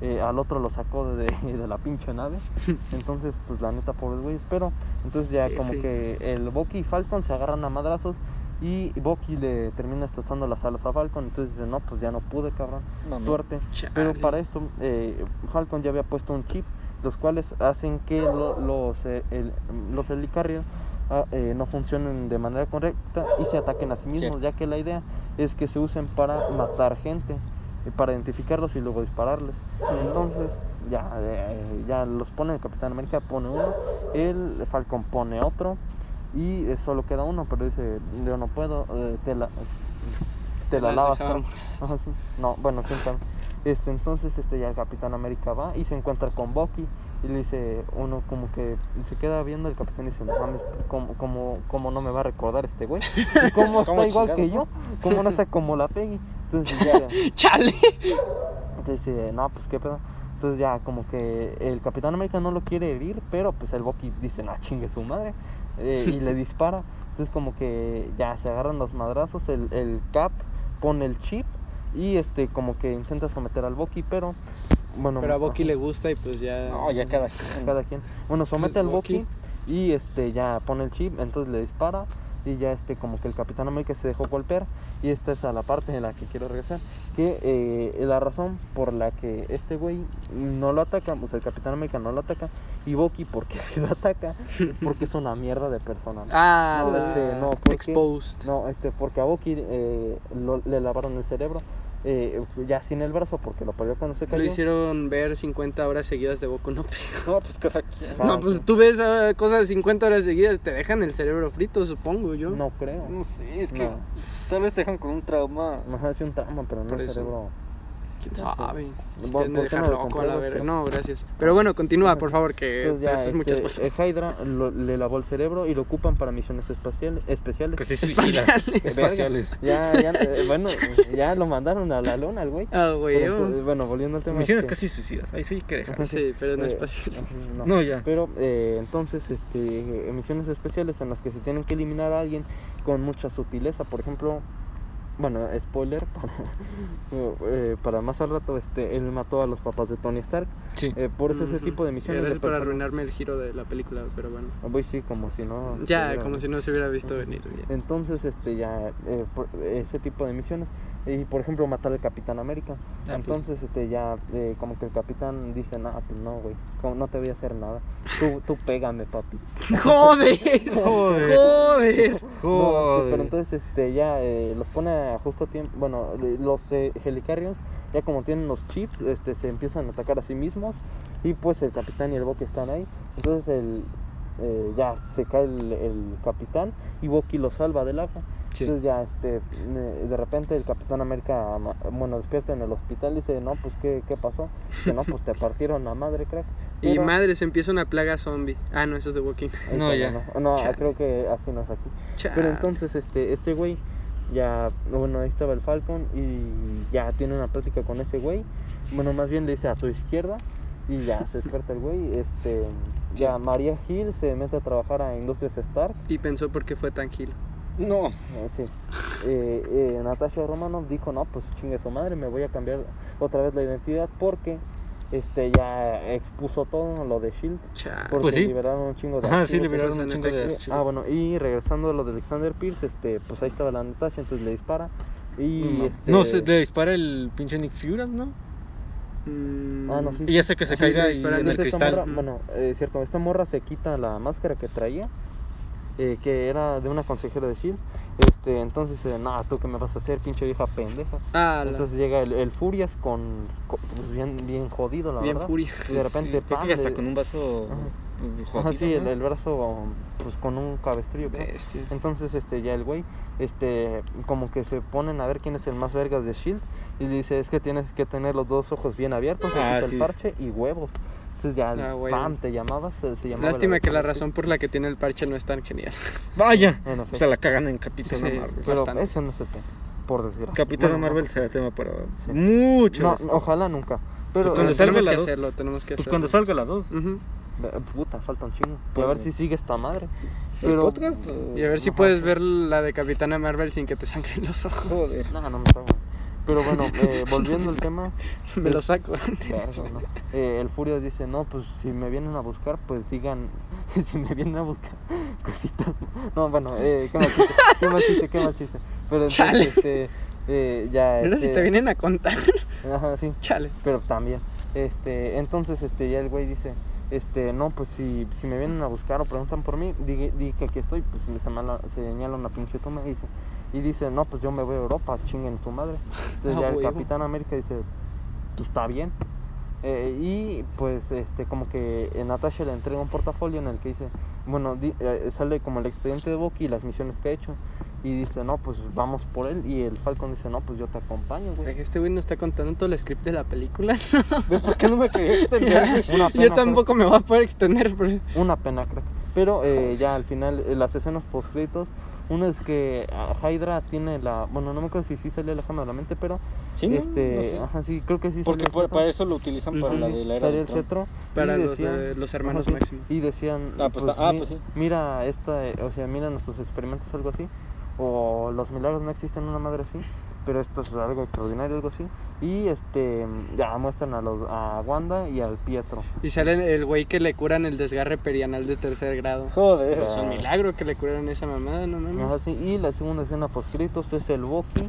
Eh, al otro lo sacó de, [laughs] de la pinche nave. [laughs] Entonces, pues la neta, pobres güeyes. Pero, entonces ya como que el Bucky y Falcon se agarran a madrazos. Y Bucky le termina destrozando las alas a Falcon. Entonces dice, no, pues ya no pude, cabrón. Mami. Suerte. Chale. Pero para esto, eh, Falcon ya había puesto un chip, los cuales hacen que lo- los, eh, el- los helicarriers ah, eh, no funcionen de manera correcta y se ataquen a sí mismos, ya que la idea es que se usen para matar gente, eh, para identificarlos y luego dispararles. Entonces, ya, eh, ya los pone el Capitán América, pone uno, el Falcon pone otro y eh, solo queda uno, pero dice, yo no puedo, te la, te la lavas. dejaba Carl". Ajá, sí. No, bueno, quién sabe. Este, entonces este, ya el Capitán América va y se encuentra con Bucky y le dice, uno como que se queda viendo el capitán y dice, no mames, ¿cómo, cómo, cómo no me va a recordar este güey? ¿Y ¿Cómo [laughs] está ¿Cómo igual que yo? ¿Cómo no está como la Peggy? Entonces ya, [laughs] ¡Chale! entonces dice, no, pues qué pedo. Entonces ya como que el Capitán América no lo quiere herir, pero pues el Bucky dice, no, chingue su madre. eh, y le [laughs] dispara. Entonces como que ya se agarran los madrazos, el, el Cap pone el chip y este como que intenta someter al Bucky, pero bueno, Pero a Bucky le gusta y pues ya. No, ya cada quien. cada quien. Bueno, somete al Bucky. y este ya pone el chip, entonces le dispara y ya este como que el Capitán América se dejó golpear y esta es a la parte en la que quiero regresar, que eh, la razón por la que este güey no lo ataca, o sea, el Capitán América no lo ataca y Bucky porque [laughs] si lo ataca, porque es una mierda de persona. ¿no? Ah, No, la- este, no, ¿por qué? Exposed. No, este, porque a Bucky eh, lo- le lavaron el cerebro, eh, ya sin el brazo porque lo perdió cuando se cayó. Lo hicieron ver 50 horas seguidas de Boku no Pico. No, pues cada quien. No, pues tú ves ah, cosas 50 horas seguidas, te dejan el cerebro frito, supongo yo. No creo. No sé, es que No. tal vez te dejan con un trauma. Ajá, es un trauma, pero no Por el eso. cerebro. ¿Quién sabe? Si ¿Por- te han por de qué dejar no lo loco a la verga. No, gracias. Pero bueno, continúa, por favor, que Entonces ya este, spoiler. eh, Hydra lo- le lavó el cerebro y lo ocupan para misiones espaciales. especiales. Que se Espaciales. Espaciales. Ya, ya, eh, bueno, ya lo mandaron a la luna el güey. Ah, güey. Pero, entonces, bueno, volviendo al tema. Misiones este, casi suicidas. Ahí sí que dejar. Sí, pero no eh, espacial. no. No, ya. Pero eh, entonces, este, misiones especiales en las que se tienen que eliminar a alguien con mucha sutileza. Por ejemplo, bueno, spoiler para, [laughs] eh, para más al rato, este, él mató a los papás de Tony Stark. Sí. Eh, por eso ese tipo de misiones. Gracias por arruinarme el giro de la película, pero bueno. Voy sí, como si no. Ya, como si no se hubiera visto venir. ya. Entonces, este, ya, eh, por- ese tipo de misiones. Y por ejemplo, matar al Capitán América. pues. Entonces, este, ya, eh, como que el capitán dice, no, pues no, güey, no te voy a hacer nada. Tú, tú pégame, papi. [laughs] ¡Joder! Joder. ¡Joder! No, Joder. pero entonces, este, ya eh, los pone a justo tiempo. Bueno, eh, los eh, Helicarriers, ya como tienen los chips, este, se empiezan a atacar a sí mismos. Y pues el capitán y el Bucky están ahí. Entonces, el, eh, ya se cae el, el capitán y Bucky lo salva del agua. Sí. Entonces ya este de repente el Capitán América bueno despierta en el hospital y dice, "No, pues qué, qué pasó?" Dice, "No, pues te [laughs] partieron la madre, crack." Y Pero- madre, se empieza una plaga zombie. Ah, no, eso es de Walking. No, ya. No, no, creo que así no es aquí. Chale. Pero entonces este este güey ya bueno, ahí estaba el Falcon y ya tiene una plática con ese güey. Bueno, más bien le dice a tu izquierda y ya se despierta el güey, este [laughs] ya María Hill se mete a trabajar a Industrias Stark. Y pensó por qué fue tan gil. No. Sí. Eh, eh, Natasha Romanoff dijo, no, pues chingue su madre, me voy a cambiar otra vez la identidad porque este ya expuso todo lo de Shield. Porque Pues sí. liberaron un chingo de Ajá, sí, liberaron un chingo de ah, bueno, y regresando a lo de Alexander Pierce, este, pues ahí estaba la Natasha, entonces le dispara. Y No, este, no, se le dispara el pinche Nick Fury, ¿no? Mm, Ah, no, sí. Y ya sé que se Sí, caiga disparan. en el entonces esta cristal. morra- bueno, eh, cierto, esta morra se quita la máscara que traía, eh, que era de una consejera de Shield. Este, entonces, eh, no, tú qué me vas a hacer, pinche vieja pendeja. Ah, la- Entonces llega el, el Furias con, con- pues bien, bien jodido, la bien verdad. furia. Y de repente, Sí, ¡pam! que hasta le- con un vaso Ajá. Ajá, jodido, sí, el, ¿no? el brazo pues con un cabestrillo. Bestia. Entonces, este, ya el güey, este, como que se ponen a ver quién es el más vergas de Shield y le dice, es que tienes que tener los dos ojos bien abiertos, Ah, el parche y huevos. Entonces ya, Ah, güey. pam, te llamabas, se, se llamaba Lástima que la razón por la que tiene el parche no es tan genial. [laughs] Vaya. Bueno, sí. Se la cagan en Capitana Sí. Marvel. Pero bastante. ese no es el tema, por desgracia. Capitana Bueno, no. Marvel será tema para Sí. mucho. No, ojalá nunca. Pero, Cuando eh, tenemos la que dos. hacerlo, tenemos que Pues hacerlo. cuando salga la 2. Ujú. eh, puta, falta un chingo. Y Pues, a ver no. si sigue esta madre. ¿El Pero, podcast? Y a ver si Ajá. puedes ver la de Capitana Marvel sin que te sangren los ojos. Joder. No, no me cago. Pero bueno, [laughs] eh, volviendo al tema, [laughs] Me lo saco. [laughs] ¿no? Eh, el Furios dice, no, pues si me vienen a buscar, pues digan, si me vienen a buscar cositas. No, bueno, eh, qué mal chiste, qué mal chiste, qué mal chiste. Pero entonces, Chale. este, eh, ya... Mira si este, te vienen a contar. Ajá, sí, Chale. pero también. Este, entonces, este, ya el güey dice, este, no, pues si, si me vienen a buscar o preguntan por mí, di, di que aquí estoy, pues le señala, señala una pinche toma y dice, y dice, no, pues yo me voy a Europa, chinguen su madre. [laughs] Entonces Ah, ya el. Capitán América dice, pues está bien. Eh, y pues este como que Natasha le entrega un portafolio en el que dice, bueno, di- eh, sale como el expediente de Bucky y las misiones que ha hecho. Y dice, no, pues vamos por él. Y el Falcon dice, no, pues yo te acompaño, güey. Este güey no está contando todo el script de la película. [laughs] ¿Ves [laughs] por qué no me quería extender? Una Yo pena, tampoco me voy a poder extender. Pero... crack. Una pena, crack. Pero eh, ya al final, eh, las escenas postcritos. Una es que ah, Hydra tiene la. Bueno, no me acuerdo si sí salió la cámara de la mente, pero. Sí, ¿no? este, No sé. ajá, sí, creo que sí Porque para eso lo utilizan para la de la era Salió el cetro. Para los, decían- eh, los hermanos ajá, sí, Máximo. Y decían, Ah, pues, ah, pues sí. mira esta, eh, o sea, mira nuestros experimentos, algo así. O los milagros no existen, una madre así. Pero esto es algo extraordinario, algo así. Y este, ya muestran a, los, a Wanda y al Pietro. Y sale el güey que le curan el desgarre perianal de tercer grado. Joder. Es un milagro que le curaron esa mamada, no mames. Sí, Y la segunda escena postcritos es el Bucky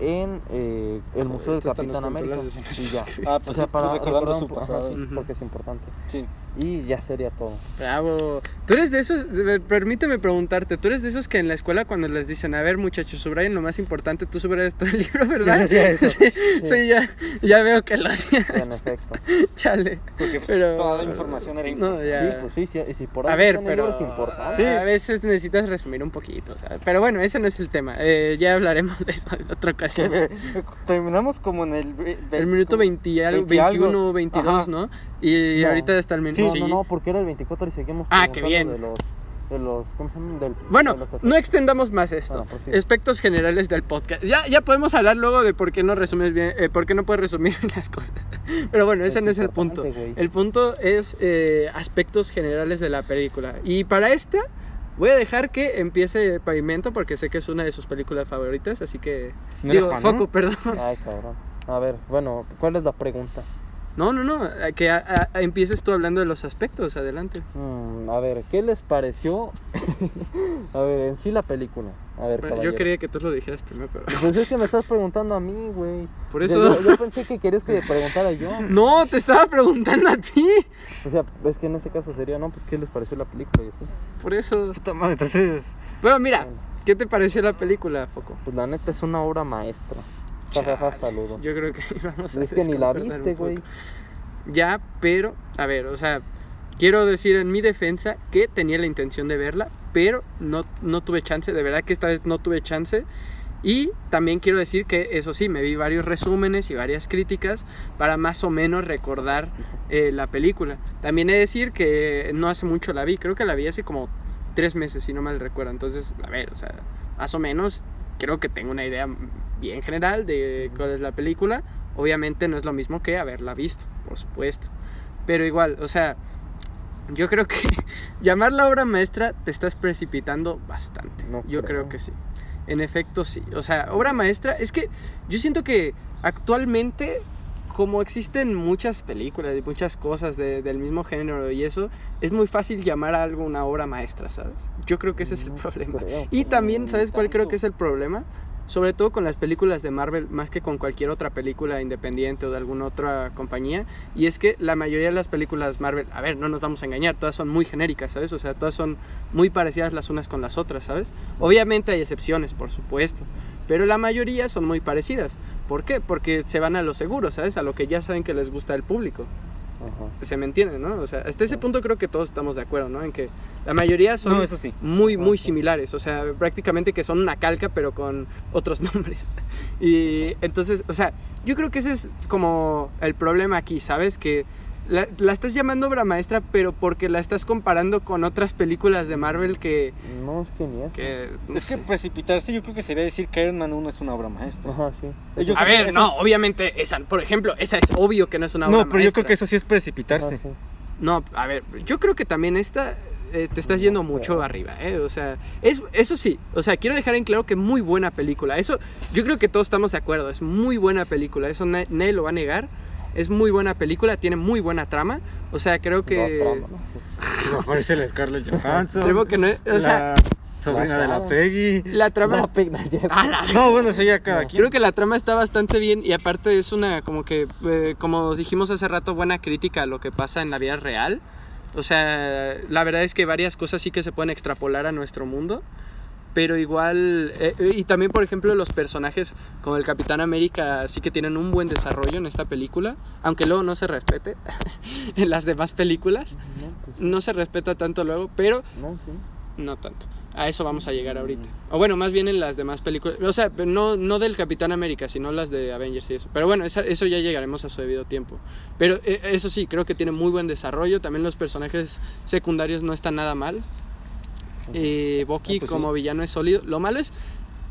en eh, el Museo del Capitán América. Y ya. Ah, O pues sea, sí, para recordar su ajá, pasado. porque es importante. Sí. Y ya sería todo. Bravo. Tú eres de esos, permíteme preguntarte, tú eres de esos que en la escuela cuando les dicen, a ver muchachos, subrayen lo más importante, tú subrayas todo el [laughs] libro, ¿verdad? [laughs] Hacía eso. Sí, sí, ya, ya veo que lo En hacías. efecto. [laughs] Chale. Porque Pero- toda la información era No, importante. ya. Sí, pues sí, sí, y si por A algo ver, en pero es importante. a veces necesitas resumir un poquito, o sea, pero bueno, ese no es el tema. eh, ya hablaremos de eso en otra ocasión. Terminamos como en el... El minuto como- 20 y algo, 20 y algo. 21, 22, Ajá. ¿no? Y No. ahorita está el minuto. No, no, no, porque era el 24 y seguimos Ah, qué bien. De los, de los, ¿cómo se llaman? Del, Bueno, de los no extendamos más esto. Ah, pues sí. Aspectos generales del podcast. Ya, ya podemos hablar luego de por qué no resumes bien, eh, por qué no puedes resumir [laughs] las cosas. Pero bueno, ese Es no es el punto. güey. El punto es eh, aspectos generales de la película. Y para esta voy a dejar que empiece Pavimento porque sé que es una de sus películas favoritas, así que ¿No digo, no? foco, [laughs] perdón. Ay, cabrón. A ver, bueno, ¿cuál es la pregunta? No, no, no, que a- a- empieces tú hablando de los aspectos, adelante. Mm, a ver, ¿qué les pareció? [laughs] a ver, en sí la película. A ver, Yo caballero. quería que tú lo dijeras primero, pero Pues es que me estás preguntando a mí, güey. por Yo- eso Yo, yo pensé que querías que te [laughs] preguntara yo. No, te estaba preguntando a ti. O sea, es que en ese caso sería, ¿no? Pues, ¿qué les pareció la película y así? Por eso. Puta madre, entonces... Bueno, mira, ¿qué te pareció la película, Foco? Pues la neta es una obra maestra. Jajaja. Yo creo que [laughs] vamos a Es que ni la viste, güey. Ya, pero, a ver, o sea, quiero decir en mi defensa que tenía la intención de verla, pero no, no tuve chance, de verdad que esta vez no tuve chance. Y también quiero decir que, eso sí, me vi varios resúmenes y varias críticas para más o menos recordar eh, la película. También he de decir que no hace mucho la vi, creo que la vi hace como tres meses, si no mal recuerdo. Entonces, a ver, o sea, más o menos creo que tengo una idea bien general de cuál es la película. Obviamente no es lo mismo que haberla visto, por supuesto. Pero igual, o sea, yo creo que [laughs] llamar la obra maestra te estás precipitando bastante. No yo creo creo. que sí. En efecto, sí. O sea, obra maestra, es que yo siento que actualmente, como existen muchas películas y muchas cosas de- del mismo género y eso, es muy fácil llamar a algo una obra maestra, ¿sabes? Yo creo que ese es el problema. creo. Y también, ¿sabes cuál creo que es el problema? Sobre todo con las películas de Marvel, más que con cualquier otra película independiente o de alguna otra compañía. Y es que la mayoría de las películas Marvel, a ver, no nos vamos a engañar, todas son muy genéricas, ¿sabes? O sea, todas son muy parecidas las unas con las otras, ¿sabes? Obviamente hay excepciones, por supuesto. Pero la mayoría son muy parecidas. ¿Por qué? Porque se van a lo seguro, ¿sabes? A lo que ya saben que les gusta al público. Ajá. Se me entiende, ¿no? O sea, hasta ese punto creo que todos estamos de acuerdo, ¿no? En que la mayoría son No, eso sí. muy, muy Ok. similares. O sea, prácticamente que son una calca, pero con otros [laughs] nombres. Y entonces, o sea, yo creo que ese es como el problema aquí, ¿sabes? Que la, la estás llamando obra maestra, pero porque la estás comparando con otras películas de Marvel que. No, es que ni eso. que no Es que precipitarse yo creo que sería decir que Iron Man 1 es una obra maestra. Ajá, sí. Yo A ver, no, obviamente, esa, por ejemplo, esa es obvio que no es una obra No, pero yo creo maestra. que eso sí es Ajá, precipitarse. sí. No, a ver, yo creo que también esta eh, te estás yendo mucho arriba, ¿eh? O sea, es, eso sí, o sea, quiero dejar en claro que muy buena película. Eso, yo creo que todos estamos de acuerdo, es muy buena película, eso na- nadie lo va a negar. Es muy buena película, tiene muy buena trama. O sea, creo No, que. trama, ¿no? [laughs] Aparece la Scarlett Johansson. Creo que no es- O sea, la sobrina de la. Peggy. la trama. No, es- Peggy Nayar. [laughs] ¡A la No, bueno, eso ya cada No. quien. Creo que la trama está bastante bien y aparte es una, como que, eh, como dijimos hace rato, buena crítica a lo que pasa en la vida real. O sea, la verdad es que varias cosas sí que se pueden extrapolar a nuestro mundo. Pero igual, eh, eh, y también por ejemplo los personajes como el Capitán América sí que tienen un buen desarrollo en esta película, aunque luego no se respete [laughs] en las demás películas, No, pues, no se respeta tanto luego, pero no, sí. No tanto. A eso vamos a llegar ahorita. O bueno, más bien en las demás películas. O sea, no, no del Capitán América, sino las de Avengers y eso. Pero bueno, esa- eso ya llegaremos a su debido tiempo. Pero eh, eso sí, creo que tiene muy buen desarrollo. También los personajes secundarios no están nada mal. Eh, Bucky Ah, pues como sí. villano es sólido. Lo malo es...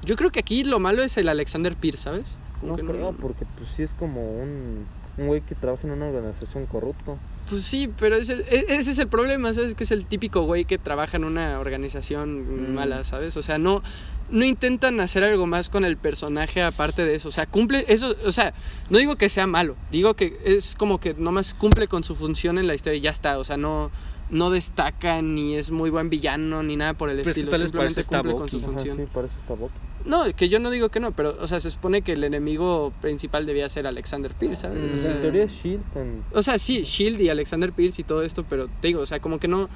Yo creo que aquí lo malo es el Alexander Pierce, ¿sabes? Como No creo, porque pues sí es como un, un güey que trabaja en una organización corrupto. Pues sí, pero ese, e- ese es el problema, ¿sabes? Que es el típico güey que trabaja en una organización Mm. mala, ¿sabes? O sea, no, no intentan hacer algo más con el personaje aparte de eso. O sea, cumple eso, o sea, no digo que sea malo, digo que es como que nomás cumple con su función en la historia y ya está. O sea, no, no destaca ni es muy buen villano ni nada por el Pero es que estilo. Simplemente cumple con su Bucky. Ajá, función. sí. No, que yo no digo que no, pero, o sea, se supone que el enemigo principal debía ser Alexander Pierce, ¿sabes? Mm, O sea, en teoría es Shield. en- o sea, sí, Shield y Alexander Pierce y todo esto, pero te digo, o sea, como que no,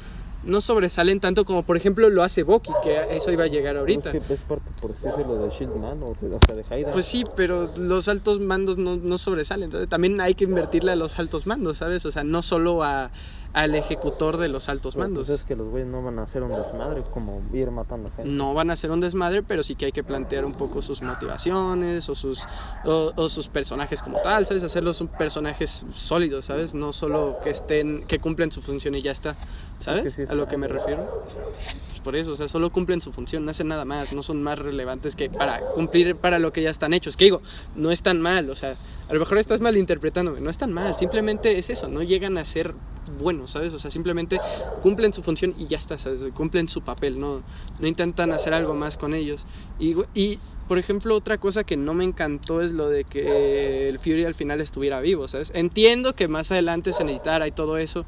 no sobresalen tanto como, por ejemplo, lo hace Bucky, que a eso iba a llegar ahorita. Es que es parte, por así decirlo, de Shield Man, o sea, o sea, de Haida. Pues sí, pero los altos mandos no, no sobresalen. Entonces, también hay que invertirle a los altos mandos, ¿sabes? O sea, no solo a, al ejecutor de los altos Pero, mandos. Pues es que los güeyes no van a hacer un desmadre como ir matando gente. No van a ser un desmadre, pero sí que hay que plantear un poco sus motivaciones o sus, o, o sus personajes como tal, ¿sabes? Hacerlos un personajes sólidos, ¿sabes? No solo que estén, que cumplen su función y ya está, ¿sabes? sí es a lo que me refiero. Por eso, o sea, solo cumplen su función, no hacen nada más, no son más relevantes que para cumplir para lo que ya están hechos. Que digo, no es tan mal, o sea, a lo mejor estás malinterpretándome, no es tan mal, simplemente es eso, no llegan a ser buenos, ¿sabes? O sea, simplemente cumplen su función y ya está, ¿sabes? Cumplen su papel, no, no intentan hacer algo más con ellos. Y, y, por ejemplo, otra cosa que no me encantó es lo de que el Fury al final estuviera vivo, ¿sabes? Entiendo que más adelante se necesitara y todo eso,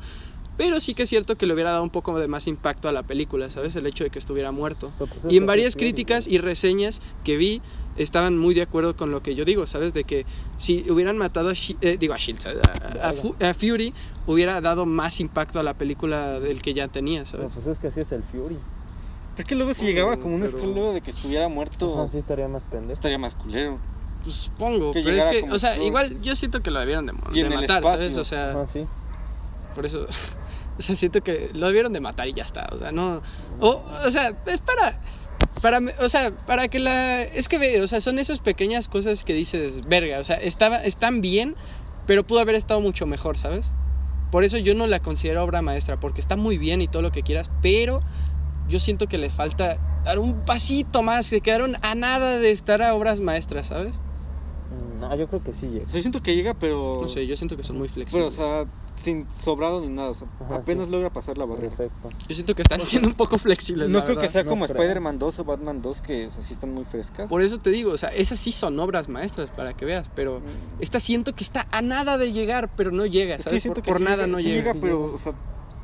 pero sí que es cierto que le hubiera dado un poco de más impacto a la película, ¿sabes? El hecho de que estuviera muerto. Pero, pues, Y en varias críticas y reseñas que vi estaban muy de acuerdo con lo que yo digo, ¿sabes? De que si hubieran matado a, Shi- eh, digo a Shield, ¿sabes? a, a Fu- a Fury, hubiera dado más impacto a la película del que ya tenía, No, ¿sabes? pues es que así es el Fury. Es que luego si llegaba como un Pero- escudo de que estuviera muerto, Ajá, sí estaría más pendejo. estaría más culero. Pues supongo, Que pero es que, o sea, igual yo siento que lo debieron de, de matar, ¿sabes? espacio. O sea, Ajá, sí. por eso, [laughs] o sea, siento que lo debieron de matar y ya está, o sea, no, o, o sea, es para, para, o sea, para que la, es que ve, o sea, son esas pequeñas cosas que dices, verga, o sea, estaba, están bien, pero pudo haber estado mucho mejor, ¿sabes? Por eso yo no la considero obra maestra, porque está muy bien y todo lo que quieras, pero yo siento que le falta dar un pasito más, que quedaron a nada de estar a obras maestras, ¿sabes? No, yo creo que sí llega. O sea, yo siento que llega, pero. No sé, yo siento que son muy Pero, flexibles. o sea, sin sobrado ni nada. O sea, Ajá, apenas sí. logra pasar la barrera. Perfecto. Yo siento que están siendo un poco flexibles. No la creo que verdad. sea No como. Spider-Man 2 o Batman 2, que o sea, sí están muy frescas. Por eso te digo, o sea, esas sí son obras maestras para que veas, pero Mm. esta siento que está a nada de llegar, pero no llega, Es que ¿sabes? siento Por, que por sí nada llega- no sí llega. llega, pero, o sea,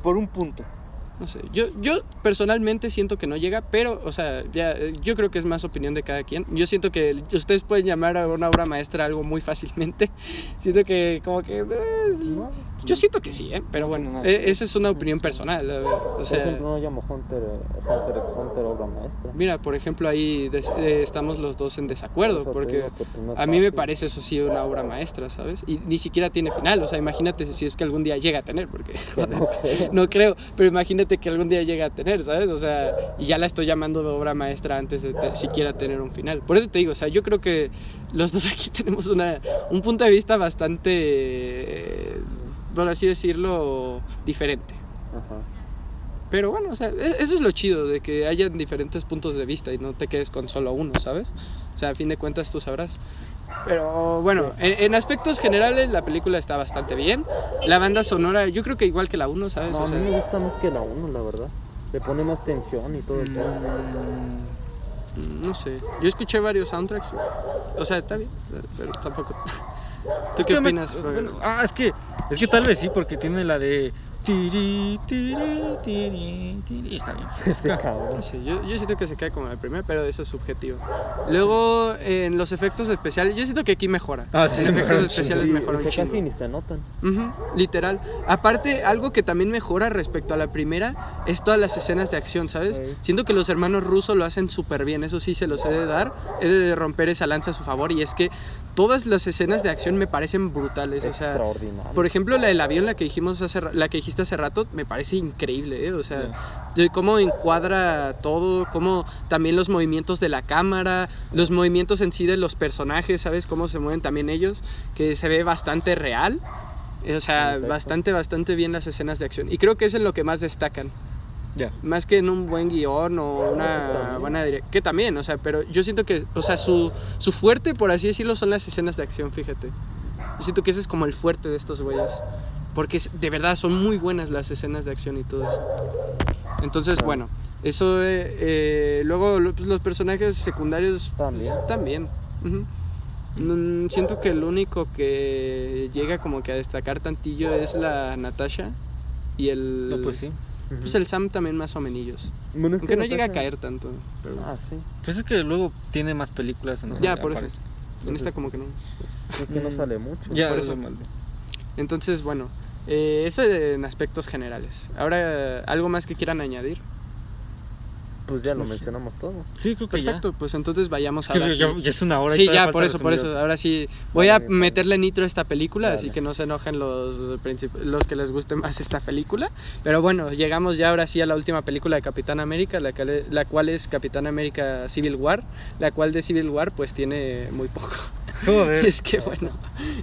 por un punto. No sé, yo, yo personalmente siento que no llega, pero, o sea, ya, yo creo que es más opinión de cada quien. Yo siento que ustedes pueden llamar a una obra maestra algo muy fácilmente. [laughs] Siento que, como que. eh, yo siento que sí, ¿eh? Pero bueno, No, no, no. eh, esa es una opinión personal. Por ejemplo, no llamo Hunter, eh, Hunter x Hunter obra maestra. Mira, por ejemplo, ahí des- eh, estamos los dos en desacuerdo, eso porque pues, no a mí me parece eso sí una obra maestra, ¿sabes? Y ni siquiera tiene final, o sea, imagínate si es que algún día llega a tener, porque [laughs] [laughs] No creo. no creo, pero imagínate que algún día llega a tener, ¿sabes? O sea, y ya la estoy llamando de obra maestra antes de te- siquiera tener un final. Por eso te digo, o sea, yo creo que los dos [laughs] aquí tenemos una, un punto de vista bastante, eh, por así decirlo, diferente. Ajá. Pero bueno, o sea, e- eso es lo chido, de que hayan diferentes puntos de vista y no te quedes con solo uno, ¿sabes? O sea, a fin de cuentas tú sabrás. Pero bueno, en, en aspectos generales la película está bastante bien. La banda sonora, yo creo que igual que la 1, ¿sabes? No, o a sea, mí me gusta más que la 1, la verdad. Le pone más tensión y todo el pedo. mm, no sé. Yo escuché varios soundtracks. O sea, está bien, pero tampoco. [laughs] ¿Tú qué opinas? Ah, es que, es que tal vez sí, porque tiene la de. Tiri, tiri, tiri, tiri, Está bien. Ese cabrón. Sé, yo, yo siento que se queda como el primer, pero eso es subjetivo. Luego, en los efectos especiales, yo siento que aquí mejora. Ah, sí, mejora efectos especiales Sí, mejora o un sea, chingo. casi ni se notan. Ujú, literal. Aparte, algo que también mejora respecto a la primera es todas las escenas de acción, ¿sabes? Sí. Siento que los hermanos rusos lo hacen súper bien, eso sí se los he de dar. He de romper esa lanza a su favor y es que todas las escenas de acción me parecen brutales. O sea, por ejemplo, la del avión, la que dijimos hace la que dijiste dijiste hace rato, me parece increíble, ¿eh? O sea, de cómo encuadra todo, cómo también los movimientos de la cámara, los movimientos en sí de los personajes, ¿sabes? Cómo se mueven también ellos, que se ve bastante real. O sea, Perfecto. bastante, bastante bien las escenas de acción. Y creo que es en lo que más destacan. Ya. Más que en un buen guion o una buena dirección. Que también, o sea, pero yo siento que, o sea, su, su fuerte, por así decirlo, son las escenas de acción, fíjate. Yo siento que ese es como el fuerte de estos güeyes. Porque de verdad son muy buenas las escenas de acción y todo eso. Entonces, bueno, eso. eh, eh, luego pues, los personajes secundarios También. también. Mm, Siento que el único que llega como que a destacar tantillo es la Natasha y el. No, pues sí. Pues el Sam también más o menos. Bueno, es que Aunque no llega a caer tanto. Pero Ah, sí. Pues es que luego tiene más películas. ¿no? Ya, por eso. En esta como que no. Es que no Mm. sale mucho. Ya, Por es eso. Entonces, bueno. Eh, eso en aspectos generales. Ahora, ¿algo más que quieran añadir? Pues ya lo Pues- mencionamos todo. Sí, creo que Perfecto, pues entonces vayamos ya. Que ahora ya, sí. ya es una hora y Sí, todavía ya, por eso, por eso. Ahora sí, voy a Vale, vale. meterle nitro a esta película, así Dale. que no se enojen los, los que les guste más esta película. Pero bueno, llegamos ya ahora sí a la última película de Capitán América, la, la cual es Capitán América Civil War, la cual de Civil War pues tiene muy poco. Joder. [laughs] Es que bueno,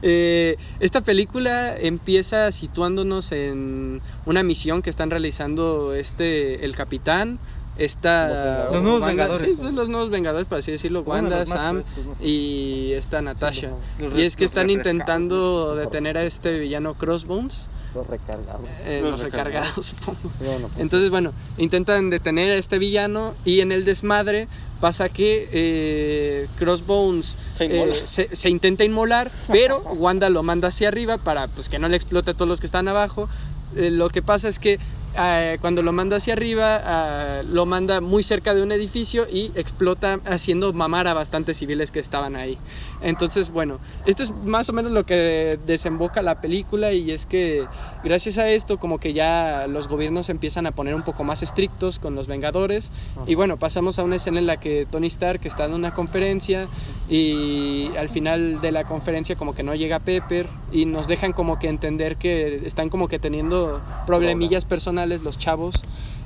eh, esta película empieza situándonos en una misión que están realizando este el capitán, esta Los nuevos Wanda- Vengadores. sí, pues, los nuevos Vengadores, por así decirlo, Bueno, Wanda, Sam frescos, ¿no? y esta Natasha. Los Y es que están intentando detener a este villano Crossbones, Los recargados. eh, Los los recargados, supongo. Bueno, pues, Entonces, bueno, intentan detener a este villano y en el desmadre pasa que eh, Crossbones Se eh, se, se intenta inmolar, pero Wanda lo manda hacia arriba para pues, que no le explote a todos los que están abajo. Eh, lo que pasa es que eh, cuando lo manda hacia arriba, ah, lo manda muy cerca de un edificio y explota haciendo mamar a bastantes civiles que estaban ahí. Entonces, bueno, esto es más o menos lo que desemboca la película y es que gracias a esto como que ya los gobiernos empiezan a poner un poco más estrictos con los Vengadores. Y bueno, pasamos a una escena en la que Tony Stark está en una conferencia y al final de la conferencia como que no llega Pepper y nos dejan como que entender que están como que teniendo problemillas personales los chavos.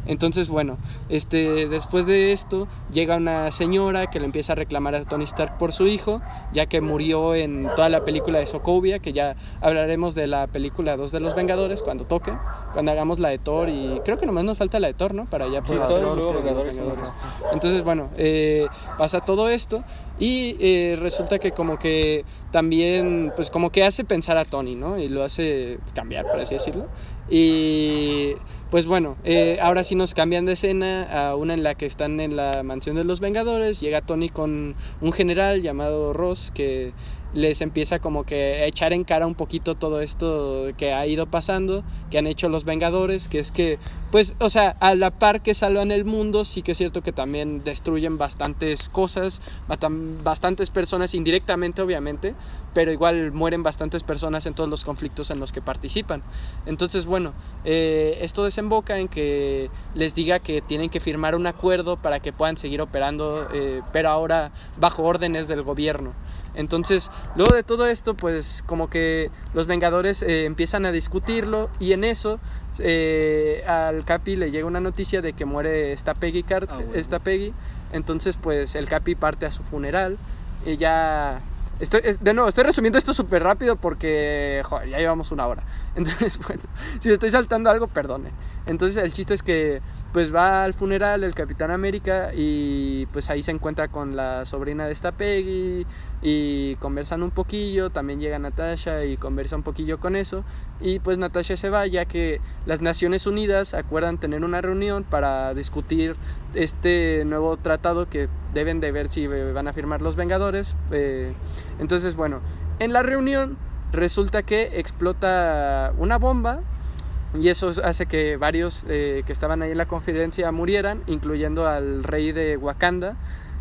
Entonces, bueno, este, después de esto llega una señora que le empieza a reclamar a Tony Stark por su hijo, ya que murió en toda la película de Sokovia, que ya hablaremos de la película 2 de los Vengadores cuando toque, cuando hagamos la de Thor y creo que nomás nos falta la de Thor, ¿no? Para ya poder Thor, hacer de los Vengadores. Entonces, bueno, eh, pasa todo esto y eh, resulta que como que también, pues como que hace pensar a Tony, ¿no? Y lo hace cambiar, por así decirlo. Y pues bueno, eh, ahora sí nos cambian de escena a una en la que están en la mansión de los Vengadores. Llega Tony con un general llamado Ross que les empieza como que a echar en cara un poquito todo esto que ha ido pasando, que han hecho los Vengadores, que es que, pues, o sea, a la par que salvan el mundo, sí que es cierto que también destruyen bastantes cosas, bastantes personas indirectamente, obviamente, pero igual mueren bastantes personas en todos los conflictos en los que participan. Entonces, bueno, eh, esto desemboca en que les diga que tienen que firmar un acuerdo para que puedan seguir operando, eh, pero ahora bajo órdenes del gobierno. Entonces, luego de todo esto, pues como que los Vengadores eh, empiezan a discutirlo y en eso eh, al Capi le llega una noticia de que muere esta Peggy, Car- Ah, bueno. esta Peggy. Entonces, pues el Capi parte a su funeral y ya... Estoy, es- de nuevo, estoy resumiendo esto súper rápido porque, ya llevamos una hora. [laughs] Entonces, bueno, si estoy saltando algo, perdone. Entonces, el chiste es que, pues va al funeral el Capitán América y pues ahí se encuentra con la sobrina de esta Peggy y conversan un poquillo, también llega Natasha y conversa un poquillo con eso y pues Natasha se va ya que las Naciones Unidas acuerdan tener una reunión para discutir este nuevo tratado que deben de ver si eh, van a firmar los Vengadores. eh, entonces bueno, en la reunión resulta que explota una bomba y eso hace que varios eh, que estaban ahí en la conferencia murieran, incluyendo al rey de Wakanda.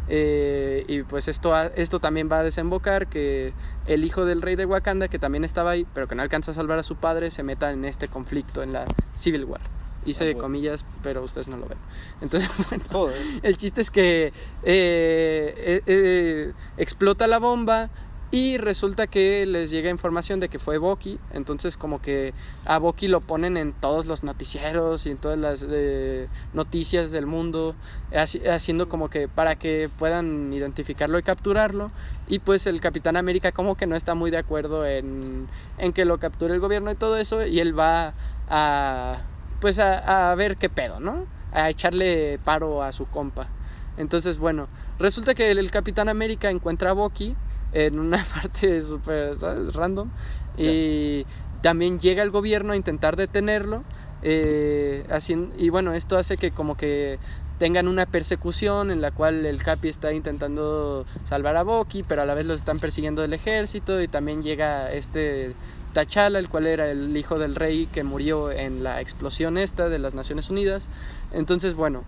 Eh, y pues esto, esto también va a desembocar que el hijo del rey de Wakanda, que también estaba ahí, pero que no alcanza a salvar a su padre, se meta en este conflicto, en la Civil War. Hice Ah, bueno. comillas, pero ustedes no lo ven. [laughs] Entonces, bueno, Joder. el chiste es que eh, explota la bomba Y resulta que les llega información de que fue Bucky, entonces como que a Bucky lo ponen en todos los noticieros y en todas las eh, noticias del mundo, haci- haciendo como que para que puedan identificarlo y capturarlo. Y pues el Capitán América como que no está muy de acuerdo en, en que lo capture el gobierno y todo eso, y él va a pues a, a ver qué pedo, ¿no? A echarle paro a su compa. Entonces, bueno, resulta que el, el Capitán América encuentra a Bucky en una [laughs] parte súper, ¿sabes? Random. Y también llega el gobierno a intentar detenerlo. eh, haciendo, y bueno, esto hace que como que tengan una persecución en la cual el Capi está intentando salvar a Bucky, pero a la vez lo están persiguiendo el ejército y también llega este T'Challa, el cual era el hijo del rey que murió en la explosión esta de las Naciones Unidas. Entonces, bueno,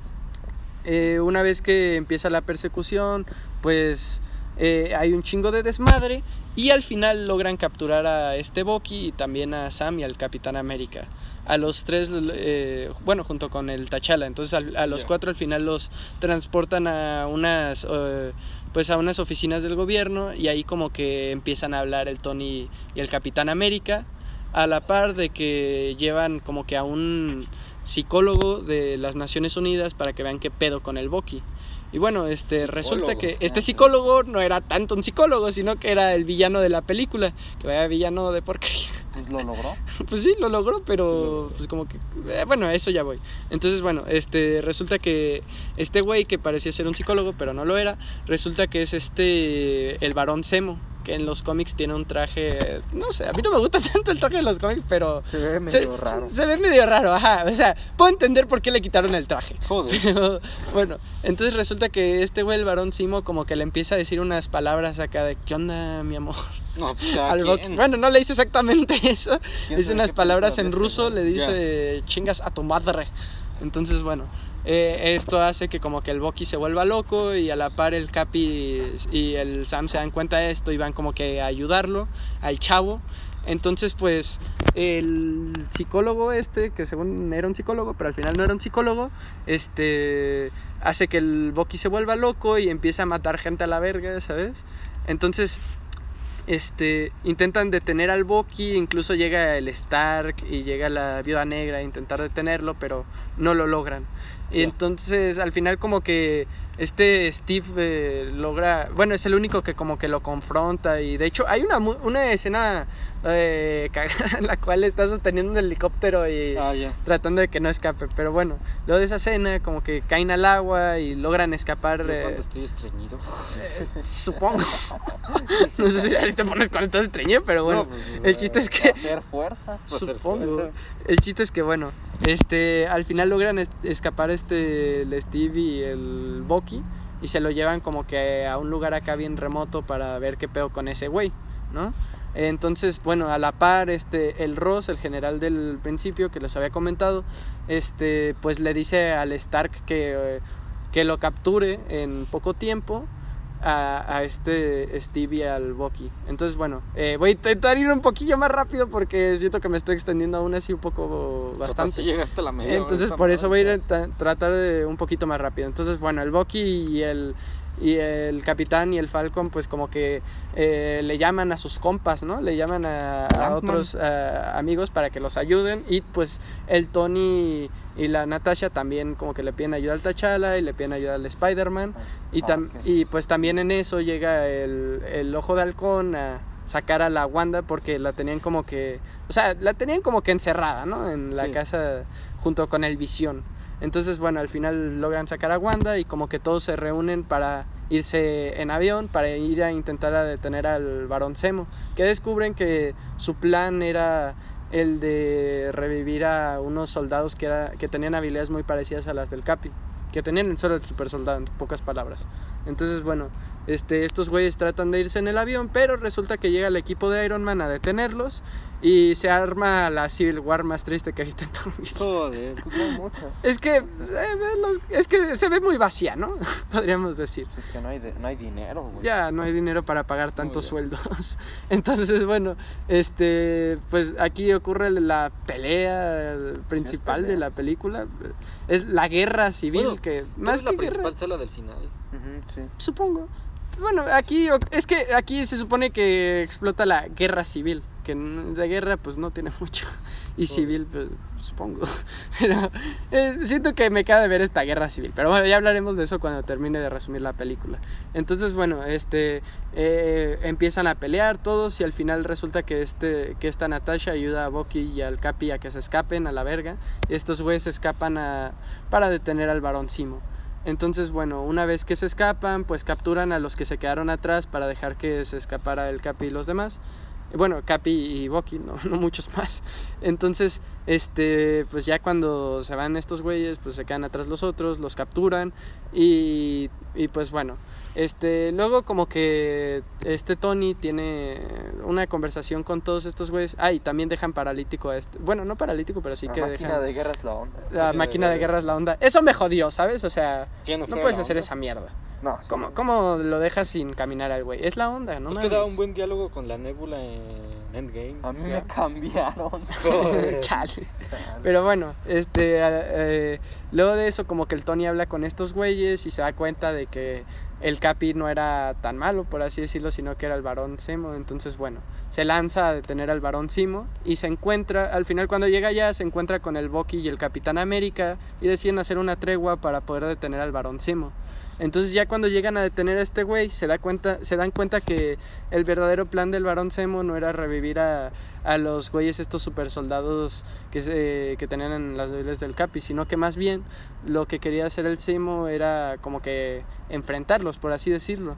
eh, una vez que empieza la persecución, pues eh, hay un chingo de desmadre y al final logran capturar a este Bucky y también a Sam y al Capitán América. A los tres, eh, bueno, junto con el T'Challa. Entonces al- a los cuatro al final los transportan a unas, eh, pues a unas oficinas del gobierno y ahí como que empiezan a hablar el Tony y el Capitán América a la par de que llevan como que a un psicólogo de las Naciones Unidas para que vean qué pedo con el Bucky. Y bueno, este resulta que este Ah, psicólogo no era tanto un psicólogo, sino que era el villano de la película, que vaya villano de porquería. Pues lo logró. [laughs] Pues sí, lo logró, pero pues como que eh, bueno, a eso ya voy. Entonces, bueno, este resulta que este güey que parecía ser un psicólogo, pero no lo era, resulta que es este el varón Semo, que en los cómics tiene un traje, no sé, a mí no me gusta [laughs] tanto el traje de los cómics, pero Se ve se, medio raro. se- se ve medio raro, ajá, o sea, puedo entender por qué le quitaron el traje. Joder. [laughs] Pero, bueno, entonces resulta que este güey, el varón Simo, como que le empieza a decir unas palabras acá de ¿qué onda, mi amor? No, pues Al. Bueno, no le dice exactamente [laughs] eso. ¿Quién Dice unas palabras en ruso, le dice chingas a tu madre. Entonces, bueno, eh, esto hace que como que el Bucky se vuelva loco y a la par el Capi y el Sam se dan cuenta de esto y van como que a ayudarlo al chavo. Entonces, pues, el psicólogo este, que según era un psicólogo, pero al final no era un psicólogo, este, hace que el Bucky se vuelva loco y empieza a matar gente a la verga, ¿sabes? Entonces, este, intentan detener al Bucky, incluso llega el Stark y llega la Viuda Negra a intentar detenerlo, pero no lo logran. Y Ya. entonces al final como que este Steve eh, logra, bueno, es el único que como que lo confronta y de hecho hay una, una escena eh, [laughs] cagada en la cual está sosteniendo un helicóptero y Ah, tratando de que no escape, pero bueno, luego de esa escena como que caen al agua y logran escapar. Eh, cuando estoy estreñido. [laughs] Supongo. [laughs] no sé si ahí te pones cuando estás estreñido, pero bueno. No, pues, el chiste es que- Hacer fuerza. pues, hacer Supongo. fuerza. El chiste es que, bueno, este, al final logran es- escapar este, el Steve y el Bucky y se lo llevan como que a un lugar acá bien remoto para ver qué pedo con ese güey, ¿no? Entonces, bueno, a la par, este, el Ross, el general del principio que les había comentado, este, pues le dice al Stark que, eh, que lo capture en poco tiempo a, a este Steve y al Bucky. Entonces, bueno, eh, voy a intentar ir un poquillo más rápido porque siento que me estoy extendiendo aún así un poco bastante. si llegaste a la media hora Entonces por eso voy a ir a ta- tratar de un poquito más rápido. Entonces, bueno, el Bucky y el, y el capitán y el Falcon pues como que eh, le llaman a sus compas, ¿no? Le llaman a, otros eh, amigos para que los ayuden y pues el Tony y la Natasha también como que le piden ayuda al T'Challa y le piden ayuda al Spider-Man y, tam- Ah, y pues también en eso llega el, el ojo de halcón a sacar a la Wanda porque la tenían como que, o sea, la tenían como que encerrada, ¿no? En la Sí. casa junto con el Visión. Entonces, bueno, al final logran sacar a Wanda y como que todos se reúnen para irse en avión, para ir a intentar detener al varón Zemo, que descubren que su plan era el de revivir a unos soldados que, era, que tenían habilidades muy parecidas a las del Capi, que tenían el solo el super soldado, en pocas palabras. Entonces, bueno, este, estos güeyes tratan de irse en el avión, pero resulta que llega el equipo de Iron Man a detenerlos y se arma la Civil War más triste que he visto en toda mi vida. Joder, pues no hay muchas. Es que, eh, es que se ve muy vacía, ¿no? [laughs] Podríamos decir. Es que no hay, de- no hay dinero, güey. Ya no hay dinero para pagar tantos sueldos. [laughs] Entonces, bueno, este, pues aquí ocurre la pelea principal de pelea? la película. Es la guerra civil, Bueno, que Más la que principal guerra, sea la del final. supongo. Bueno, aquí es que aquí se supone que explota la guerra civil, de guerra pues no tiene mucho y civil pues supongo. [laughs] Pero eh, siento que me queda de ver esta guerra civil, pero bueno, ya hablaremos de eso cuando termine de resumir la película. Entonces, bueno, este eh, empiezan a pelear todos y al final resulta que este que esta Natasha ayuda a Bucky y al Capi a que se escapen a la verga y estos güeyes escapan a para detener al varón Simo. Entonces, bueno, una vez que se escapan, pues capturan a los que se quedaron atrás para dejar que se escapara el Capi y los demás. Bueno, Capi y Bucky, no, [laughs] no muchos más. Entonces, este, pues ya cuando se van estos güeyes, pues se quedan atrás los otros, los capturan y, y pues bueno, este, luego como que este Tony tiene una conversación con todos estos güeyes. Ah, y también dejan paralítico a este. Bueno, no paralítico, pero sí La que máquina dejan. de guerra es la onda. La máquina de guerra es la onda. Eso me jodió, ¿sabes? O sea, ¿Qué no puedes la hacer onda? esa mierda. No, ¿Cómo, ¿Cómo lo dejas sin caminar al güey? Es la onda, ¿no? es que da un buen diálogo con la nébula en Endgame. A mí Ya. me cambiaron. [laughs] [laughs] Chale. Pero bueno, este, eh, luego de eso como que el Tony habla con estos güeyes y se da cuenta de que el Capi no era tan malo, por así decirlo, sino que era el varón Simo. Entonces, bueno, se lanza a detener al varón Simo y se encuentra, al final cuando llega allá, se encuentra con el Bucky y el Capitán América y deciden hacer una tregua para poder detener al varón Simo. Entonces ya cuando llegan a detener a este güey, se, da cuenta, se dan cuenta que el verdadero plan del varón Semo no era revivir a, a los güeyes estos super soldados que, se- que tenían en las islas del Capi, sino que más bien lo que quería hacer el Simo era como que enfrentarlos, por así decirlo.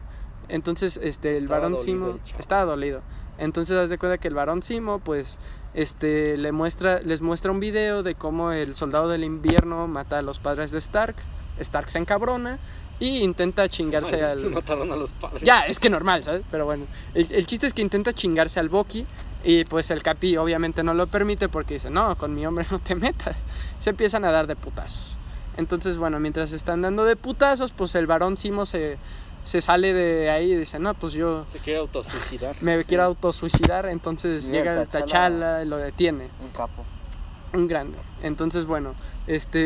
Entonces, este, el varón chavo. estaba dolido. Entonces, haz de cuenta que el varón Simo, pues, este, le muestra, les muestra un video de cómo el soldado del invierno mata a los padres de Stark. Stark se encabrona y intenta chingarse al, Mataron a los padres. ya, es que normal, ¿sabes? Pero bueno, el, el chiste es que intenta chingarse al Bucky y pues el Capi obviamente no lo permite porque dice, no, con mi hombre [laughs] no te metas. Se empiezan a dar de putazos. Entonces, bueno, mientras están dando de putazos, pues el varón Simo se, se sale de ahí y dice, no, pues yo Se quiere autosuicidar. me quiero autosuicidar. Entonces Llega llega el. Tachala y lo detiene Un capo. un grande. Entonces, bueno, este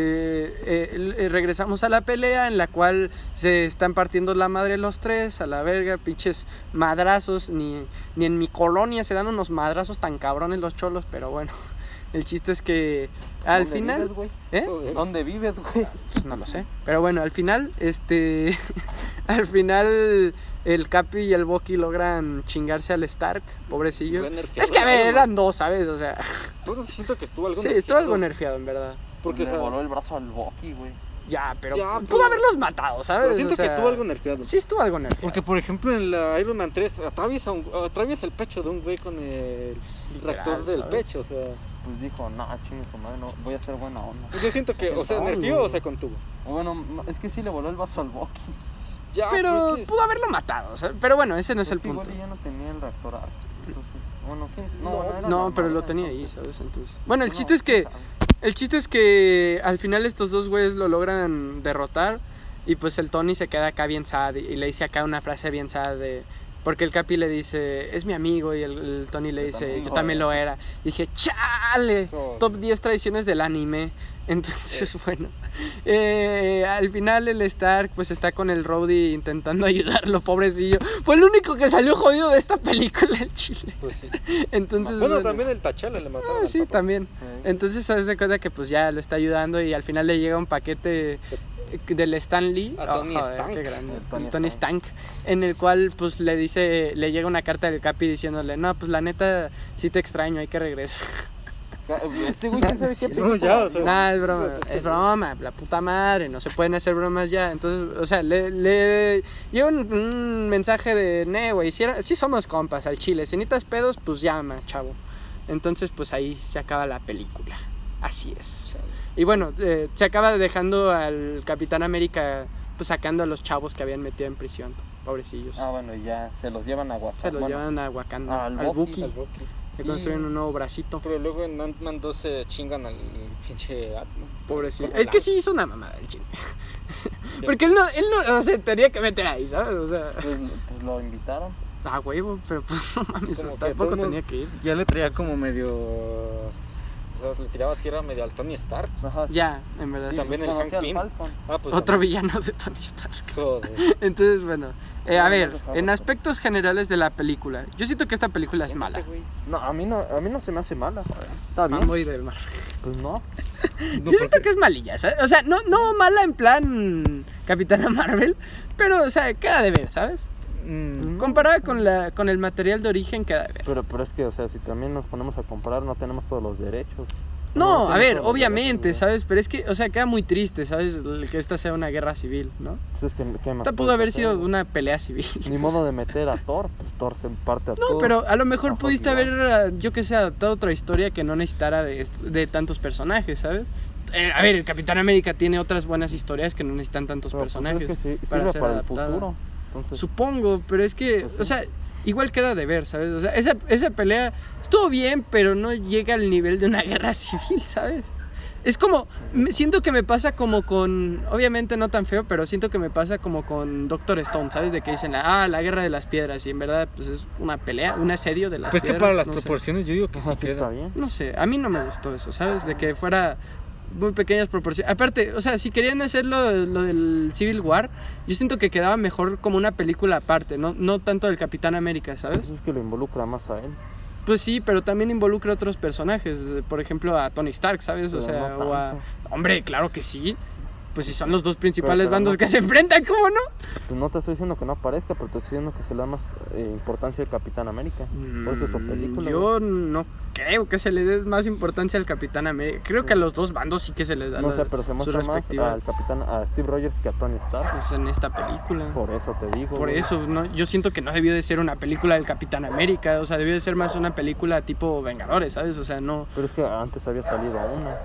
eh, eh, regresamos a la pelea en la cual se están partiendo la madre los tres, a la verga, pinches madrazos, ni, ni en mi colonia se dan unos madrazos tan cabrones los cholos, pero bueno, [laughs] el chiste es que al ¿Dónde final, vives? ¿eh? ¿Dónde vives, güey? Pues no lo sé, pero bueno, al final, este, [laughs] al final el Capi y el Bucky logran chingarse al Stark, pobrecillo. Es que a ver, eran dos, ¿sabes? O sea, siento que estuvo algo [laughs] sí, estuvo algo nerfeado en verdad. Porque, le o sea, voló el brazo al Bucky, güey. Ya, pero Ya, pudo pero- haberlos matado, ¿sabes? pero siento O sea, que estuvo algo nerfeado. Sí, estuvo algo nerfeado. Porque, por ejemplo, en la Iron Man 3 atraviesa, un- atraviesa el pecho de un güey con el tractor del ¿sabes? pecho. O sea, Pues dijo, no, chingue su madre, no, voy a hacer buena onda. yo siento que, o sea, No, nerfeó no. o se contuvo. Bueno, es que sí le voló el vaso al Bucky. Ya, pero pues, pudo haberlo matado, ¿sabes? Pero bueno, ese no es el que punto. Igual ya no tenía el reactor arco. Entonces, bueno, ¿quién? No, No, No, normal, pero lo tenía ahí. ¿sabes? Entonces. Bueno, el No, chiste es que sabe. El chiste es que al final estos dos güeyes lo logran derrotar y pues el Tony se queda acá bien sad y, le dice acá una frase bien sad de porque el Capi le dice, "Es mi amigo" y el, el Tony le dice, también "Yo también era". lo era." Y dije, "Chale, Joder. top 10 traiciones del anime." [laughs] Entonces, bueno, [laughs] eh, al final el Stark pues está con el Rhodey intentando [laughs] ayudarlo, pobrecillo. Fue el único que salió jodido de esta película, el chile. pues sí. Entonces, bueno, bueno. también el Tachala le mataron. Ah, sí, papá. también. Sí. Entonces, sabes de cuenta que pues ya lo está ayudando y al final le llega un paquete del Stan Lee. A Tony Oh, joder, Stank. qué grande. El Tony Tony Stank. En el cual pues le dice, le llega una carta del Capi diciéndole, no, pues la neta sí te extraño, hay que regresar. [laughs] Este güey, ¿quién sabe qué No, ya, o sea. [laughs] Nah, es broma, es broma, la puta madre, no se pueden hacer bromas ya. Entonces, o sea, le, le llega un, un mensaje de, ne, güey, si, era- si somos compas al chile, si necesitas pedos, pues llama, chavo. Entonces, pues ahí se acaba la película. Así es. Y bueno, eh, se acaba dejando al Capitán América, pues sacando a los chavos que habían metido en prisión, pobrecillos. Ah, bueno, ya se los llevan a Wakanda. se los Bueno, llevan a Wakanda, al al Buki. Le construyen un nuevo bracito. Pero luego en Ant-Man 2 se chingan al pinche Atman. Pobrecito. Es que sí hizo una mamada el chile. [laughs] Porque él no, él no, o sea, tenía que meter ahí, ¿sabes? O sea, Pues, pues lo invitaron. a huevo, pero pues [laughs] no mames, Como tampoco tenía que ir. Ya le traía como medio. O sea, le tiraba tierra medio al Tony Stark. Ajá. Ya, en verdad. Y sí. también el Hank Pym. Ah, pues. Otro villano de Tony Stark. Joder. [laughs] Entonces, bueno, Eh, a ver, en aspectos generales de la película, yo siento que esta película es mala. No, a mí no, a mí no se me hace mala. Está bien. Fanboy del mar. Pues no. [laughs] No, Yo siento que es malilla, ¿sabes? O sea, no, no mala en plan Capitana Marvel, pero, o sea, queda de ver, ¿sabes? Mm, Comparada con, la, con el material de origen, queda de ver. Pero, pero es que, o sea, si también nos ponemos a comparar, no tenemos todos los derechos. No, a ver, obviamente. ¿sabes? Pero es que, o sea, queda muy triste, ¿sabes? Que esta sea una guerra civil, ¿no? Pues es que, ¿qué más Esta pudo haber hacer, sido una pelea civil. Ni [laughs] modo de meter a Thor, pues Thor se parte a No, pero a lo mejor pudiste haber, eh, yo que sé, adaptado otra historia que no necesitara de, de tantos personajes, ¿sabes? Eh, a ver, el Capitán América tiene otras buenas historias que no necesitan tantos Pero, pues, es personajes que sí, para ser para adaptada. Entonces, Supongo, pero es que, Pues sí. o sea, igual queda de ver, ¿sabes? O sea, esa, esa pelea estuvo bien, pero no llega al nivel de una [laughs] guerra civil, ¿sabes? Es como, me- siento que me pasa como con, obviamente no tan feo, pero siento que me pasa como con Doctor Stone, ¿sabes? De que dicen, ah, la guerra de las piedras, y en verdad, pues es una pelea, un asedio de las Pues que piedras. para las no sé. proporciones yo digo que ajá, sí está queda. bien. No sé, a mí no me gustó eso, ¿sabes? De que fuera muy pequeñas proporciones. Aparte, o sea, si querían hacerlo lo del Civil War, yo siento que quedaba mejor como una película aparte, no, no tanto del Capitán América, ¿sabes? Pues es que lo involucra más a él. Pues sí, pero también involucra a otros personajes, por ejemplo a Tony Stark, ¿sabes? O sea, no o a... Hombre, claro que sí. Pues si son los dos principales bandos que se enfrentan, ¿cómo no? Pues no te estoy diciendo que no aparezca, pero te estoy diciendo que se le da más eh, importancia al Capitán América. Por eso es su Mm, película. Yo no creo que se le dé más importancia al Capitán América. Creo que a los dos bandos sí que se les da No la- sé, pero se su más respectiva al Capitán, a Steve Rogers que a Tony Stark. pues, en esta película. Por eso te digo. Por güey. eso, no, yo siento que no debió de ser una película del Capitán América, o sea, debió de ser más una película tipo Vengadores, ¿sabes? O sea, no... Pero es que antes había salido una.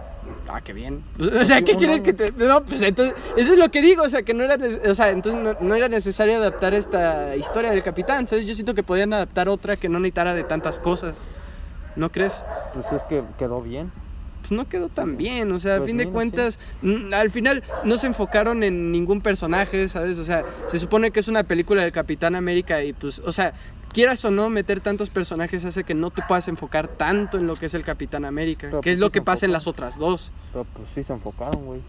Ah, qué bien. O sea, ¿qué Sí, quieres no, que te...? No, pues entonces, eso es lo que digo, o sea, que no era, o sea, entonces no, no era necesario adaptar esta historia del Capitán, ¿sabes? Yo siento que podían adaptar otra que no necesitara de tantas cosas, ¿no crees? Pues es que quedó bien. pues no quedó tan bien, o sea, a Pues fin de mira, cuentas, mm, al final no se enfocaron en ningún personaje, ¿sabes? O sea, se supone que es una película del Capitán América y pues, o sea, quieras o no, meter tantos personajes hace que no te puedas enfocar tanto en lo que es el Capitán América, Pero, que es pues, lo que pasa en las otras dos. Pero pues sí se enfocaron, güey.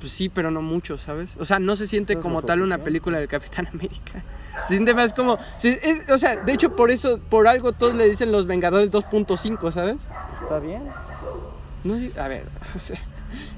Pues sí, pero no mucho, ¿sabes? O sea, no se siente Pues, como tal una película del Capitán [laughs] América. Se siente más como... se- es- o sea, de hecho, por eso, por algo todos le dicen los Vengadores 2.5, ¿sabes? Está bien. No, a ver, [laughs] o sea,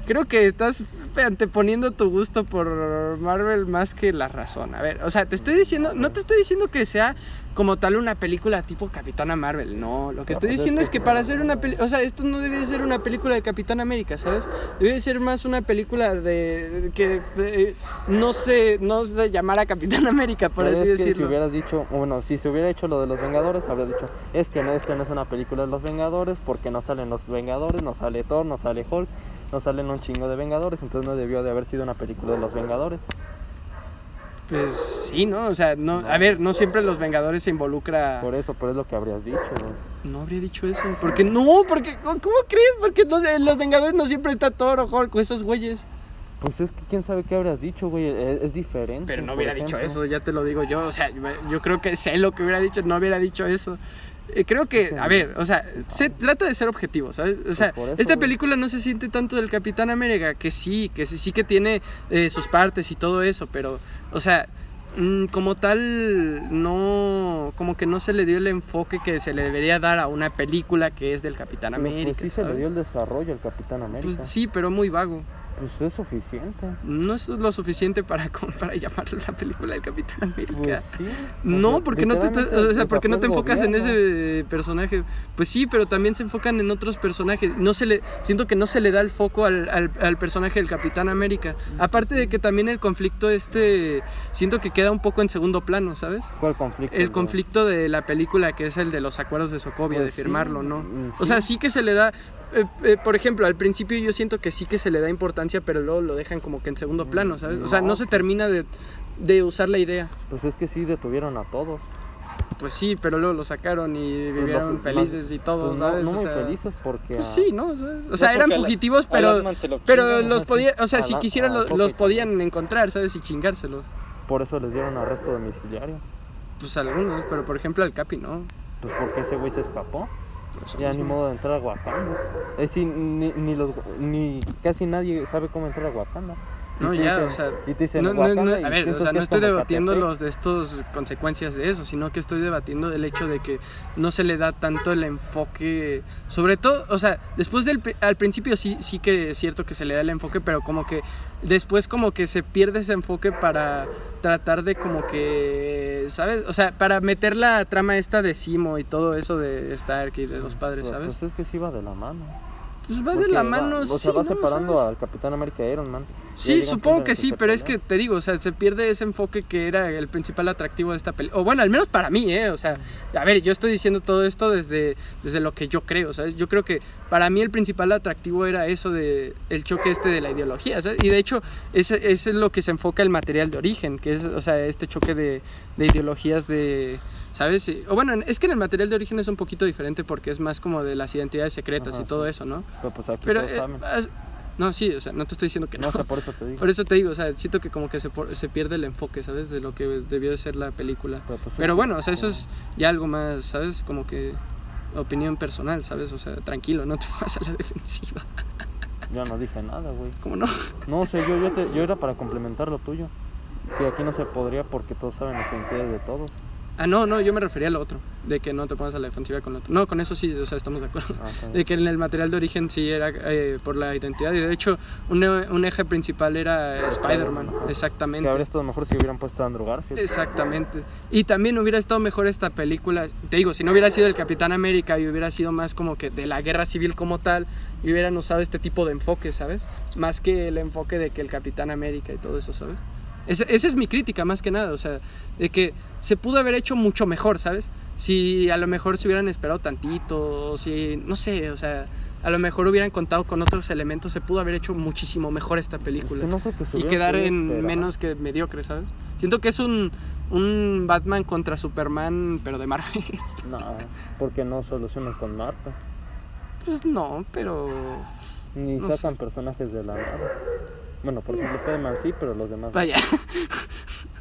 creo que estás anteponiendo tu gusto por Marvel más que la razón. A ver, o sea, te estoy diciendo, no te estoy diciendo que sea como tal una película tipo Capitana Marvel, no. Lo que No, estoy pues es diciendo es que para hacer una película, o sea, esto no debe de ser una película de Capitán América, ¿sabes? Debe de ser más una película de, de- que de- no se no se llamara Capitán [laughs] América, por Pero así es que decirlo. Si hubieras dicho, bueno, si se hubiera hecho lo de los Vengadores, habría dicho, es que no, esta no es una película de los Vengadores, porque no salen los Vengadores, no sale Thor, no sale Hulk, no salen un chingo de Vengadores, entonces no debió de haber sido una película de los Vengadores. Pues sí, ¿no? O sea, no, a ver, no siempre los Vengadores se involucra Por eso, pero es lo que habrías dicho, güey. No habría dicho eso. Porque no, porque ¿cómo crees? Porque no, los Vengadores no siempre está Thor o Hulk esos güeyes. Pues es que quién sabe qué habrías dicho, güey, es, es diferente. Pero no hubiera dicho ejemplo. eso, ya te lo digo yo. O sea, yo, creo que sé lo que hubiera dicho, no hubiera dicho eso. Eh, creo que, a ver, o sea, se trata de ser objetivo, ¿sabes? O sea, por eso, esta película no se siente tanto del Capitán América, que sí, que sí, sí que tiene eh, sus partes y todo eso, pero, o sea, mm, como tal, no, como que no se le dio el enfoque que se le debería dar a una película que es del Capitán Pero, pues, América. sí se le dio el desarrollo al Capitán América. Pues sí, pero muy vago. Pues es suficiente. No es lo suficiente para, [laughs] para llamarlo la película del Capitán Pues América. sí. No, porque no te o sea, porque no te enfocas en ese personaje. Pues sí, pero también se enfocan en otros personajes. No se le, siento que no se le da el foco al, al- al personaje del Capitán América. Aparte de que también el conflicto este, siento que queda un poco en segundo plano, ¿sabes? ¿Cuál conflicto? El conflicto de la película que es el de los acuerdos de Sokovia, Pues de sí, firmarlo, ¿no? mm, O sea, sí que se le da, eh, eh, por ejemplo, al principio yo siento que sí que se le da importancia, pero luego lo dejan como que en segundo plano, ¿sabes? O sea, no No. se termina de, de usar la idea. Pues es que sí detuvieron a todos. Pues sí, pero luego lo sacaron y Pues vivieron los- felices y todo, Pues no, ¿sabes? no o muy sea, felices porque... Pues sí, ¿no? Sea, o sea, No, eran la- fugitivos, pero, pero los podían, o sea, si la- quisieran lo- los podían encontrar, ¿sabes? Y chingárselos. Por eso les dieron arresto domiciliario. Pues algunos, pero por ejemplo al Capi, ¿no? Pues porque ese güey se escapó. Eso Ya ni modo de entrar a Wakanda. Es decir, ni, ni los, ni casi nadie sabe cómo entrar a Wakanda. No, ya, dicen- o sea, y te dicen no, no, no, a ver, o sea, no es estoy debatiendo los de estos consecuencias de eso, sino que estoy debatiendo del hecho de que no se le da tanto el enfoque, sobre todo, o sea, después del, al principio sí, sí que es cierto que se le da el enfoque, pero como que después como que se pierde ese enfoque para tratar de como que, ¿sabes? O sea, para meter la trama esta de Simo y todo eso de Stark y de los padres, Pues, ¿sabes? Pues es que sí va de la mano. Pues va de la mano, o sí, sea, va separando ¿Sabes? al Capitán América Iron Man. Sí, supongo que sí, pero es que te digo, o sea, se pierde ese enfoque que era el principal atractivo de esta película. O bueno, al menos para mí, ¿eh? O sea, a ver, yo estoy diciendo todo esto desde, desde lo que yo creo, ¿sabes? Yo creo que para mí el principal atractivo era eso de el choque este de la ideología, ¿sabes? Y de hecho, ese, ese es lo que se enfoca el material de origen, que es, o sea, este choque de, de ideologías de... ¿Sabes? O bueno, es que en el material de origen es un poquito diferente porque es más como de las identidades secretas Ajá, y todo sí. eso, ¿no? Pero pues aquí Pero... todos eh, saben. No, sí, o sea, no te estoy diciendo que No, no. o sea, por eso te digo. Por eso te digo, o sea, siento que como que se, por- se pierde el enfoque, ¿sabes? De lo que debió de ser la película. Pero, pues, Pero bueno, o sea, eso es ya algo más, ¿sabes? Como que opinión personal, ¿sabes? O sea, tranquilo, no te [laughs] vas a la defensiva. Yo no dije nada, güey. ¿Cómo no? No, o sea, yo, yo, te- yo era para complementar lo tuyo. Que aquí no se podría porque todos saben las identidades de todos. Ah, no, no, yo me refería a lo otro, de que no te pongas a la defensiva con lo otro. No, con eso sí, o sea, estamos de acuerdo. Ah. [laughs] De que en el material de origen sí era eh, por la identidad y de hecho un, un eje principal era Spider-Man, exactamente. Que habría estado mejor si hubieran puesto a Andrew Garfield. Exactamente. Y también hubiera estado mejor esta película. Te digo, si no hubiera sido el Capitán América y hubiera sido más como que de la guerra civil como tal, y hubieran usado este tipo de enfoque, ¿sabes? Más que el enfoque de que el Capitán América y todo eso, ¿sabes? Esa es mi crítica más que nada, o sea, de que se pudo haber hecho mucho mejor, ¿sabes? Si a lo mejor se hubieran esperado tantito, o si, no sé, o sea, a lo mejor hubieran contado con otros elementos, se pudo haber hecho muchísimo mejor esta Es película que no creo que se y quedar en menos que mediocre, ¿sabes? Siento que es un, un Batman contra Superman, pero de Marvel. No, porque no solucionan con Marta. Pues no, pero... Ni No sacan personajes de la nada. Bueno, por ejemplo, Spider-Man sí, pero los demás. no. Vaya.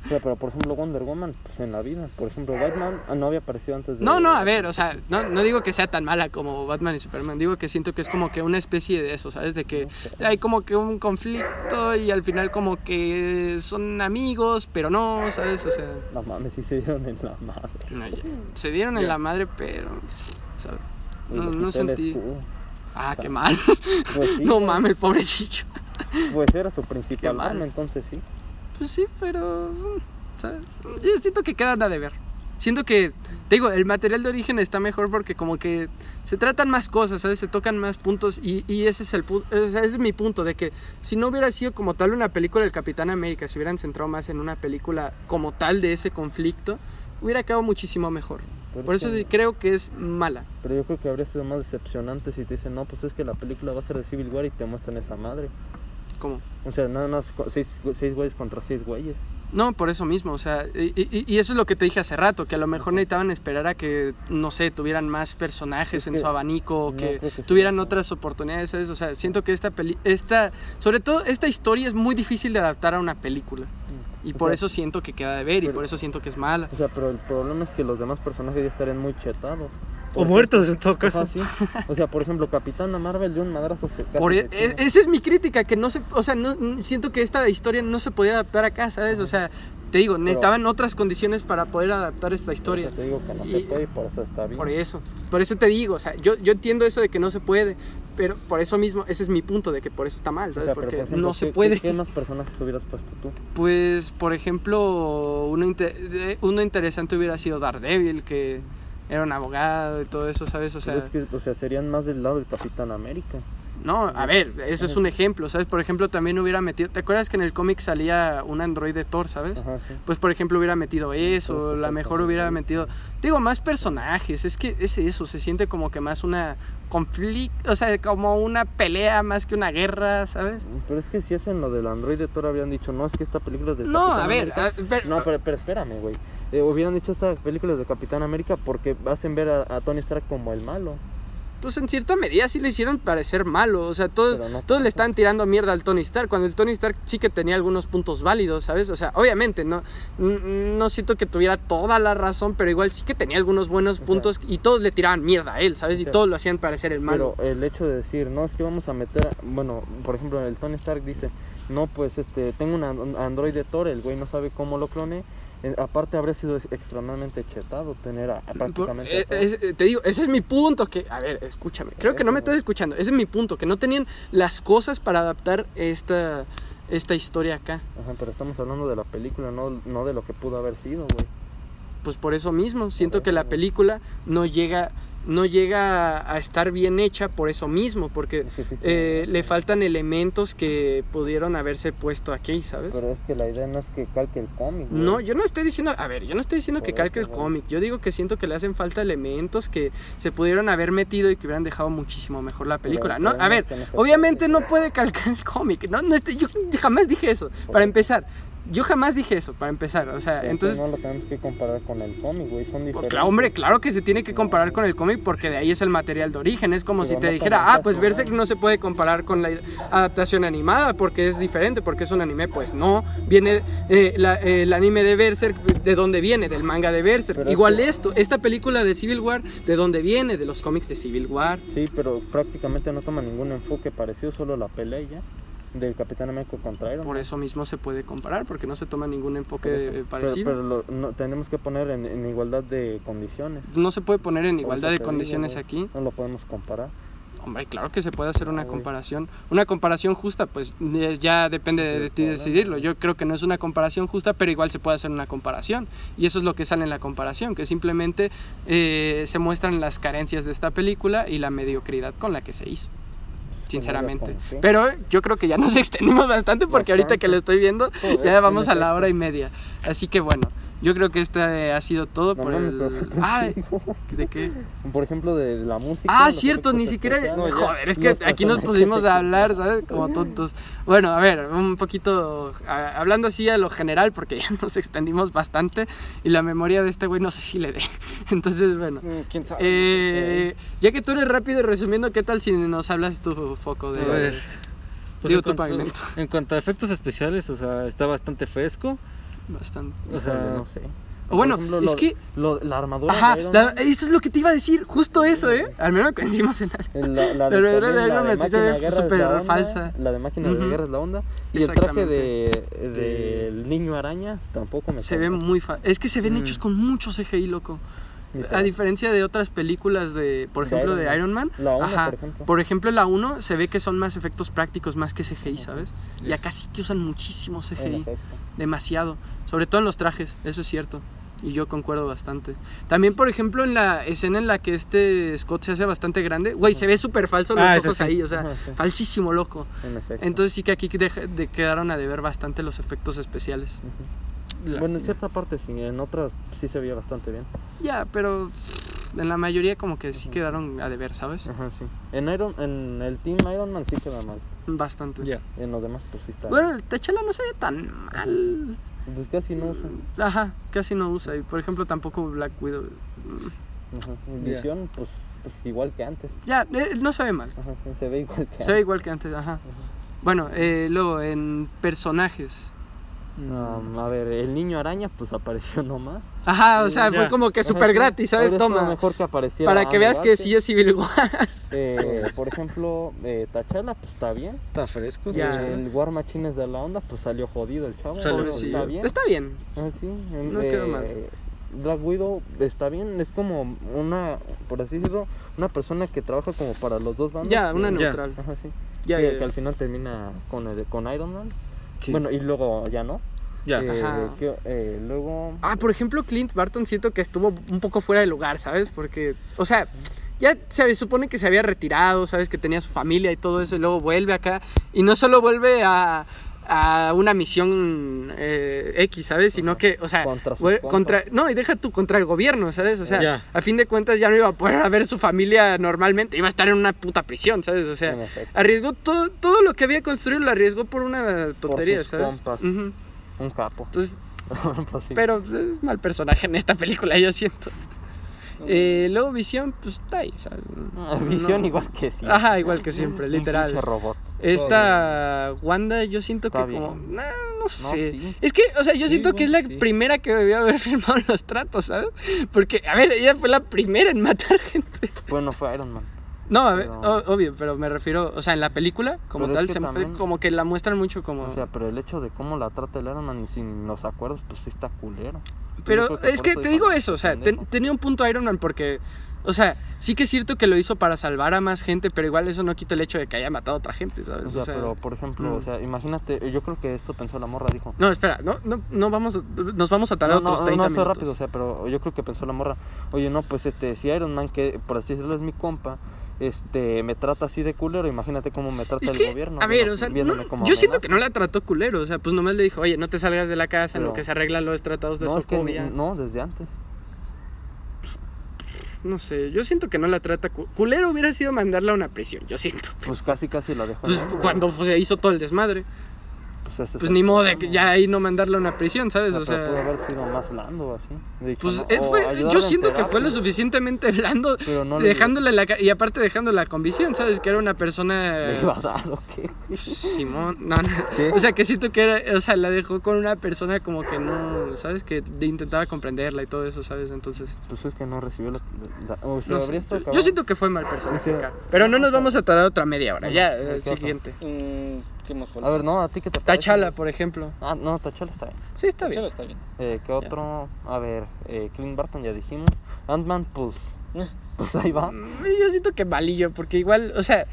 O sea, pero por ejemplo, Wonder Woman, pues en la vida. Por ejemplo, Batman ah, no había aparecido antes de. No, no, a ver, o sea, no, no digo que sea tan mala como Batman y Superman, digo que siento que es como que una especie de eso, ¿sabes? De que hay como que un conflicto y al final como que son amigos, pero no, ¿sabes? O sea, No mames, sí se dieron en la madre. no, ya. se dieron en la madre, pero... No, no sentí... Ah, qué mal. Pues sí, [laughs] No mames, pobrecillo. [laughs] Pues era su principal arma, entonces sí. Pues sí, pero. ¿sabes? Yo siento que quedan a deber. Siento que, te digo, el material de origen está mejor porque como que se tratan más cosas, ¿sabes? Se tocan más puntos y, y ese es el ese es mi punto, de que si no hubiera sido como tal una película del Capitán América, si hubieran centrado más en una película como tal de ese conflicto, hubiera quedado muchísimo mejor. Pero Por es eso que- creo que es mala. Pero yo creo que habría sido más decepcionante si te dicen, no, pues es que la película va a ser de Civil War y te muestran esa madre. ¿Cómo? O sea, nada más seis, seis güeyes contra seis güeyes. No, por eso mismo, o sea, y, y- y eso es lo que te dije hace rato, que a lo mejor necesitaban esperar a que, no sé, tuvieran más personajes Es en su abanico, que tuvieran otras oportunidades, ¿sabes? O sea, siento que esta peli, esta, sobre todo esta historia es muy difícil de adaptar a una película. Y O por sea, eso siento que queda de ver y por eso siento que es mala. O sea, pero el problema es que los demás personajes ya estarían muy chetados. O muertos en todo Ajá, caso. sí. O sea, por ejemplo, Capitana Marvel de un madrazo Por se e- e- esa es mi crítica, que no se, o sea, no, siento que esta historia no se podía adaptar acá, ¿sabes? O sea, te digo, necesitaban otras condiciones para poder adaptar esta Por historia. eso te digo que no Y- se puede y por eso está bien. Por eso, por eso te digo, o sea, yo, yo entiendo eso de que no se puede, pero por eso mismo, ese es mi punto de que por eso está mal, O ¿sabes? sea, pero, Porque por ejemplo, no se ¿qué- puede. ¿qué, qué más personajes hubieras puesto tú? Pues, por ejemplo, uno, inte- de- uno interesante hubiera sido Daredevil, que era un abogado y todo eso, ¿sabes? O sea, Pero es que, o sea, serían más del lado del Capitán América. no, a ver, eso es un ejemplo, ¿sabes? Por ejemplo, también hubiera metido, ¿te acuerdas que en el cómic salía un androide Thor, ¿sabes? Ajá, sí. Pues por ejemplo hubiera metido eso, la mejor hubiera metido, digo, más personajes, es que es eso, se siente como que más una conflicto, o sea, como una pelea más que una guerra, ¿sabes? Pero es que si hacen lo del Android de Thor habrían dicho, no, es que esta película es del No, Capitán a ver, América". a- pero- No, pero, pero espérame, güey. Eh, hubieran dicho esta película es de Capitán América porque hacen ver a, a Tony Stark como el malo. pues en cierta medida sí le hicieron parecer malo, o sea, todos, no todos le están tirando mierda al Tony Stark, cuando el Tony Stark sí que tenía algunos puntos válidos, ¿sabes? O sea, obviamente, no, no siento que tuviera toda la razón, pero igual sí que tenía algunos buenos sea, puntos y todos le tiraban mierda a él, ¿sabes? Y sea, todos lo hacían parecer el malo. Pero el hecho de decir, no, es que vamos a meter, a- bueno, por ejemplo, el Tony Stark dice, no, pues este, tengo un an- Android de Thor, el güey no sabe cómo lo clone. Aparte habría sido extremadamente chetado tener a, a Por- prácticamente a eh, es- eh, te digo, ese es mi punto. Que, a ver, escúchame. Creo que no me estás escuchando. Ese es mi punto. Que no tenían las cosas para adaptar esta, esta historia acá. Ajá, pero estamos hablando de la película, no, no de lo que pudo haber sido, güey. Pues por eso mismo. Siento que la película no llega, no llega a estar bien hecha por eso mismo. Porque eh, [laughs] le faltan elementos que pudieron haberse puesto aquí, ¿sabes? Pero es que la idea no es que calque el cómic. güey. No, yo no estoy diciendo, a ver, yo no estoy diciendo que calque el eso, cómic. Yo digo que siento que le hacen falta elementos que se pudieron haber metido y que hubieran dejado muchísimo mejor la película. No, a no ver, no obviamente no puede calcar el cómic. No, no estoy- yo jamás dije eso. Para empezar, yo jamás dije eso. Para empezar, o sea, Pero entonces, no lo tenemos que comparar con el cómic, güey. Son pues, diferentes. claro, hombre, claro que se tiene que comparar con el cómic porque de ahí es el material de origen. Es como Pero si te dijera, ah, pues Berserk no se puede comparar con la adaptación animada porque es diferente, porque es un anime. Pues no, viene eh, la- el anime de Berserk, ¿de dónde viene? Del manga de Berserk. Pero Igual esto, esta película de Civil War, ¿de dónde viene? De los cómics de Civil War. Sí, pero prácticamente no toma ningún enfoque parecido, solo la pelea ya. Del Capitán América contra Iron Por eso mismo se puede comparar, porque no se toma ningún enfoque eh, Pero, parecido. pero lo- no, tenemos que poner en, en igualdad de condiciones. no se puede poner en igualdad de digo, condiciones aquí. No lo podemos comparar. Hombre, claro que se puede hacer una comparación. Una comparación justa, pues eh, ya depende de, de ti decidirlo. Yo creo que no es una comparación justa, pero igual se puede hacer una comparación. Y eso es lo que sale en la comparación, que simplemente eh, se muestran las carencias de esta película y la mediocridad con la que se hizo. Sinceramente. con qué. Pero yo creo que ya nos [laughs] extendimos bastante porque ahorita que lo estoy viendo ya vamos a la hora y media. Así que bueno, yo creo que este ha sido todo No por mames, el... Ah. ¿de qué? [laughs] Por ejemplo, de la música. Ah, cierto, ni siquiera. especiales, Joder, es que aquí nos pusimos a hablar. ¿sabes? Como tontos. Bueno, a ver, un poquito. a- hablando así a lo general, porque ya nos extendimos bastante. Y la memoria de este güey no sé si le dé. [laughs] Entonces, bueno. Mm, ¿Quién sabe? Eh, ya que tú eres rápido y resumiendo, ¿qué tal si nos hablas tu foco de. A ver. Pues Digo, en tu cuanto- pavimento. En cuanto a efectos especiales, o sea, está bastante fresco. Bastante. O sea, no sé. O bueno, ejemplo, es lo- que. lo- la armadura Ajá, de Iron la- Man, eso es lo que te iba a decir, justo eso, ¿eh? Al menos coincidimos en algo. el- la, la, de de Iron la Man sí se máquina ve de guerra es súper falsa. La de máquina de guerra es la onda. Y el traje de, del niño araña tampoco me Se ve muy fa Es que se ven Mm. hechos con mucho CGI, loco. A diferencia de otras películas de, por De ejemplo, Iron de Man. Iron Man. La uno, ajá, por ejemplo. por ejemplo, la 1 se ve que son más efectos prácticos más que CGI, ¿sabes? Y acá sí que usan muchísimo CGI, demasiado, sobre todo en los trajes, eso es cierto. Y yo concuerdo bastante. También, por ejemplo, en la escena en la que este Scott se hace bastante grande, güey, se ve súper falso los Ah, ojos sí. ahí, o sea, falsísimo, loco. En. Entonces sí que aquí deja- de- quedaron a deber bastante los efectos especiales. Bueno, en cierta parte sí, en otras sí se veía bastante bien. Ya, pero en la mayoría como que sí quedaron a deber, ¿sabes? Ajá, sí. En, Iron, en el Team Iron Man sí queda mal. Bastante. ya. En los demás pues sí está. Bueno, el T'Challa no se ve tan mal. Pues casi no usan. Ajá, casi no usa. Y por ejemplo, tampoco Black Widow. Ajá. Visión, pues, pues igual que antes. Ya, eh, no se ve mal. Ajá, sí, se ve igual que Se ve antes. igual que antes, ajá. Bueno, eh, luego en personajes. Um, a ver, el niño araña pues apareció nomás. Ajá, o sea, Ya. fue como que súper gratis, ¿sabes? Toma. mejor que apareciera Para que veas que sí es Civil War. Eh, por ejemplo, eh, T'Challa pues está bien. Está fresco. Ya. El War Machines de la onda pues salió jodido el chavo. Salió. Está bien. Está bien. Ah, sí, en- No quedó mal. Black Widow está bien, es como una, por así decirlo, una persona que trabaja como para los dos bandos. Ya, una neutral. Ajá, sí. Ya, que, ya, que ya. al final termina con, el- con Iron Man. Sí. Bueno, y luego ya no. ya. Eh, Ajá. que- eh, luego. Ah, por ejemplo, Clint Barton siento que estuvo un poco fuera de lugar, ¿sabes? Porque, o sea, ya se supone que se había retirado, ¿sabes? Que tenía su familia y todo eso, y luego vuelve acá. Y no solo vuelve a, a una misión eh, X, ¿sabes? Sino que, o sea, Contra no, y deja tú contra el gobierno, ¿sabes? O sea, Ya. a fin de cuentas ya no iba a poder ver su familia normalmente, iba a estar en una puta prisión, ¿sabes? O sea, arriesgó todo, todo lo que había construido, lo arriesgó por una tontería, sus ¿sabes? un capo. Entonces, [laughs] Pues sí. pero es mal personaje en esta película, yo siento. Eh, luego Visión, pues está ahí. o sea, Ah, [laughs] Visión no- igual que sí. Ajá, igual que siempre, Un literal. pinche robot. Esta Wanda, yo siento que Está como. bien. nah, no No, sé. sí. Es que, o sea, yo Sí, siento que es la bueno, sí. primera que debió haber [laughs] firmado los tratos, ¿sabes? Porque, a ver, ella fue la primera en matar [laughs] gente. Bueno, fue Iron Man. No, a ver, Pero- obvio, pero me refiero, o sea, en la película, como Pero es tal, que se- también- como que la muestran mucho como... O sea, pero el hecho de cómo la trata el Iron Man sin los acuerdos, pues sí está culero. Pero es que te digo eso, o sea, ten- tenía un punto Iron Man porque, o sea, sí que es cierto que lo hizo para salvar a más gente, pero igual eso no quita el hecho de que haya matado a otra gente, ¿sabes? O sea, pero por ejemplo, o mm. sea, imagínate, yo creo que esto pensó la morra, dijo. No, espera, no, no, no vamos, nos vamos a tardar No, no, otros no, 30 no, minutos. rápido, o sea, pero yo creo que pensó la morra, oye, no, pues este, si Iron Man, que por así decirlo es mi compa, este, me trata así de culero, imagínate cómo me trata Es el gobierno. a ver, o sea, no- como yo siento que no la trató culero, o sea, pues nomás le dijo, oye, no te salgas de la casa, en lo Pero- que se arreglan los tratados de No, es que no, desde antes. No sé, yo siento que no la trata cu- culero, hubiera sido mandarla a una prisión, yo siento. Pues casi casi la dejó. Pues cuando se hizo todo el desmadre, Pues, pues ni modo de que ya ahí no mandarla a una prisión, ¿sabes? No, O pero pudo sea, haber sido más blando o así. De pues no, eh, fue- yo siento que fue lo suficientemente blando Pero no le- dejándola en la y aparte dejándola con visión, ¿sabes? Que era una persona ¿Le iba a dar o qué? Simón, no, no. ¿Qué? O sea, que siento que era, o sea, la dejó con una persona como que no, ¿sabes? Que de- intentaba comprenderla y todo eso, ¿sabes? Entonces, Pues es que no recibió la. la- o sea, no sé. habría estado Yo siento que fue mal acá. Pero no nos vamos a tardar otra media hora, ya, el siguiente. Mm, ¿Qué más falta? A ver, no, a ti que te parece? Tachala, por ejemplo. Ah, no, Tachala está bien. Sí, está Chalo bien. está bien. Eh, ¿Qué otro? A ver, eh, Clint Barton ya dijimos. Ant-Man, pues. Eh. Pues ahí va. Mm, Yo siento que malillo, porque igual, o sea,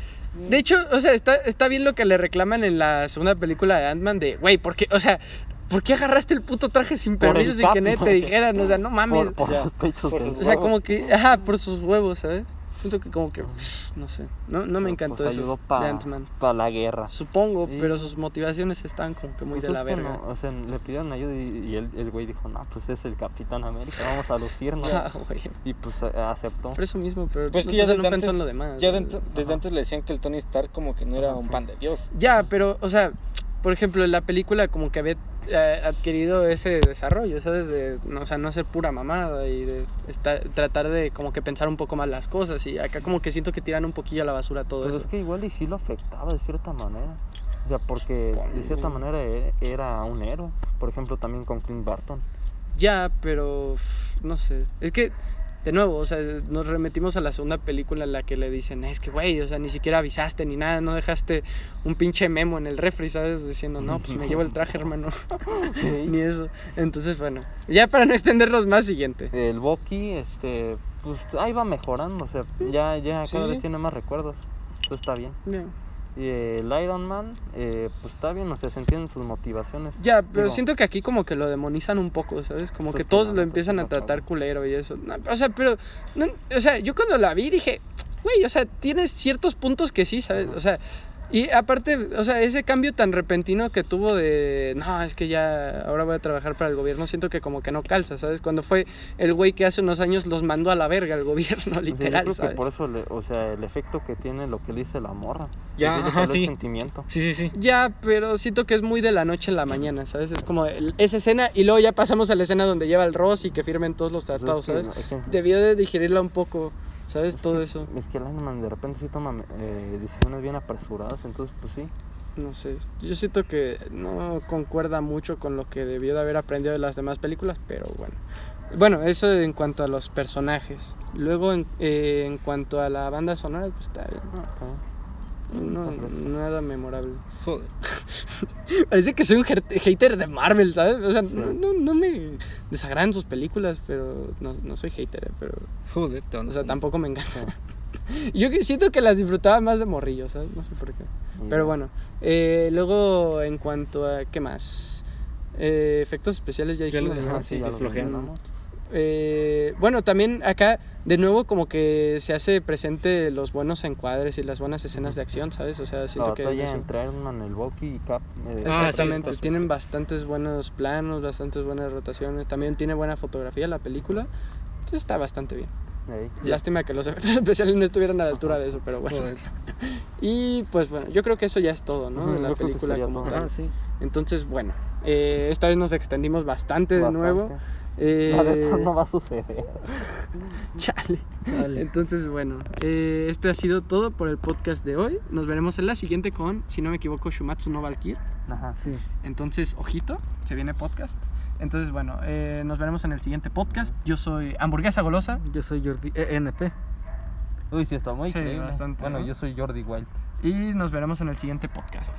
de hecho, o sea, está, está bien lo que le reclaman en la segunda película de Ant-Man de, güey, ¿por qué, o sea, ¿por qué agarraste el puto traje sin permiso sin que nadie te dijeran? O sea, no [laughs] mames. Por, por por O sea, huevos. como que, ajá, por sus huevos, ¿sabes? Siento que como que, no sé, no, no me Pues encantó ayudó eso pa- de Ant-Man. Para la guerra. Supongo, Sí. pero sus motivaciones están como que muy Pues de la verga. no, o sea, le pidieron ayuda y, y el, el güey dijo, no, pues es el Capitán América, vamos a lucirnos. [laughs] Ah, güey, y pues a- aceptó. por eso mismo, pero Pues no, que ya no pensó en lo demás. Ya dentro- desde Ajá. antes le decían que el Tony Stark como que no era Ajá, un pan de Dios. Ya, pero, o sea, por ejemplo, en la película como que había eh, adquirido ese desarrollo, ¿sabes? De, no, o sea, no ser pura mamada y de estar- tratar de como que pensar un poco más las cosas y acá como que siento que tiran un poquillo a la basura todo Pero eso. es que igual y sí lo afectaba de cierta manera. O sea, porque de cierta manera e- era un héroe. Por ejemplo, también con Clint Barton. Ya, pero no sé. Es que, de nuevo, o sea, nos remetimos a la segunda película en la que le dicen, es que, güey, o sea, ni siquiera avisaste ni nada, no dejaste un pinche memo en el refri, ¿sabes? Diciendo, no, pues me llevo el traje, hermano. [laughs] [laughs] ni eso. Entonces, bueno, ya para no extendernos más, siguiente. El Bucky, este, pues ahí va mejorando. O sea, ya, ya cada Sí. vez tiene más recuerdos. Eso está bien. Ya. Y el Iron Man, eh, pues está bien, o sea, se entienden sus motivaciones. Ya, pero Digo, siento que aquí como que lo demonizan un poco, ¿sabes? Como que todos lo empiezan a tratar culero y eso. No, o sea, pero, no, o sea, yo cuando la vi dije, güey, o sea, tienes ciertos puntos que sí, ¿sabes? O sea, y aparte, o sea, ese cambio tan repentino que tuvo de, no, es que ya ahora voy a trabajar para el gobierno, siento que como que no calza, ¿sabes? Cuando fue el güey que hace unos años los mandó a la verga al gobierno, [laughs] sea, literal, yo creo ¿sabes? que por eso, le- o sea, el efecto que tiene lo que le dice la morra. Ya, ajá, el sí. sentimiento. Sí, sí, sí. Ya, pero siento que es muy de la noche en la mañana, ¿sabes? Es como el- esa escena y luego ya pasamos a la escena donde lleva el Ross y que firmen todos los Pues es tratados, que- ¿sabes? es que- Debió de digerirla un poco, ¿sabes? Todo eso. Es que el Iron Man de repente sí toma eh, decisiones bien apresuradas, entonces pues sí. No sé. Yo siento que no concuerda mucho con lo que debió de haber aprendido de las demás películas, pero bueno. Bueno, eso en cuanto a los personajes. Luego, en, eh, en cuanto a la banda sonora, pues está bien. No, nada memorable. Joder. [laughs] Parece que soy un hater de Marvel, ¿sabes? O sea, no, no, no me desagradan sus películas, pero no, no soy hater, eh, pero... Joder, te O sea, tampoco me encanta. [laughs] Yo siento que las disfrutaba más de morrillo, ¿sabes? No sé por qué. Pero bueno, eh, luego en cuanto a... ¿Qué más? Eh, efectos especiales ya dijimos, sí, Eh, bueno, también acá, de nuevo, como que se hace presente los buenos encuadres y las buenas escenas de acción, ¿sabes? O sea, La siento que... batalla eso- entre Iron el Bucky y Cap. eh, Ah, sí, Exactamente, tienen bastantes buenos planos, bastantes buenas rotaciones, también tiene buena fotografía la película, entonces está bastante bien. ahí. Lástima que los [laughs] efectos especiales no estuvieran a la altura de eso, pero bueno. Joder. Y pues bueno, yo creo que eso ya es todo, ¿no? De la yo que película como todo. tal. Ah, sí. Entonces, bueno, eh, esta vez nos extendimos bastante de nuevo. Eh, neta no va a suceder. [laughs] chale. Dale. Entonces, bueno, eh, este ha sido todo por el podcast de hoy. Nos veremos en la siguiente con, si no me equivoco, Shumatsu no Valkyrie. Ajá. Sí. Entonces, ojito, se viene podcast. Entonces, bueno, eh, nos veremos en el siguiente podcast. Yo soy Hamburguesa Golosa. Yo soy Jordi ENP. Uy, sí, está muy Sí, bastante, Bueno, ¿no? yo soy Jordi Wild. Y nos veremos en el siguiente podcast.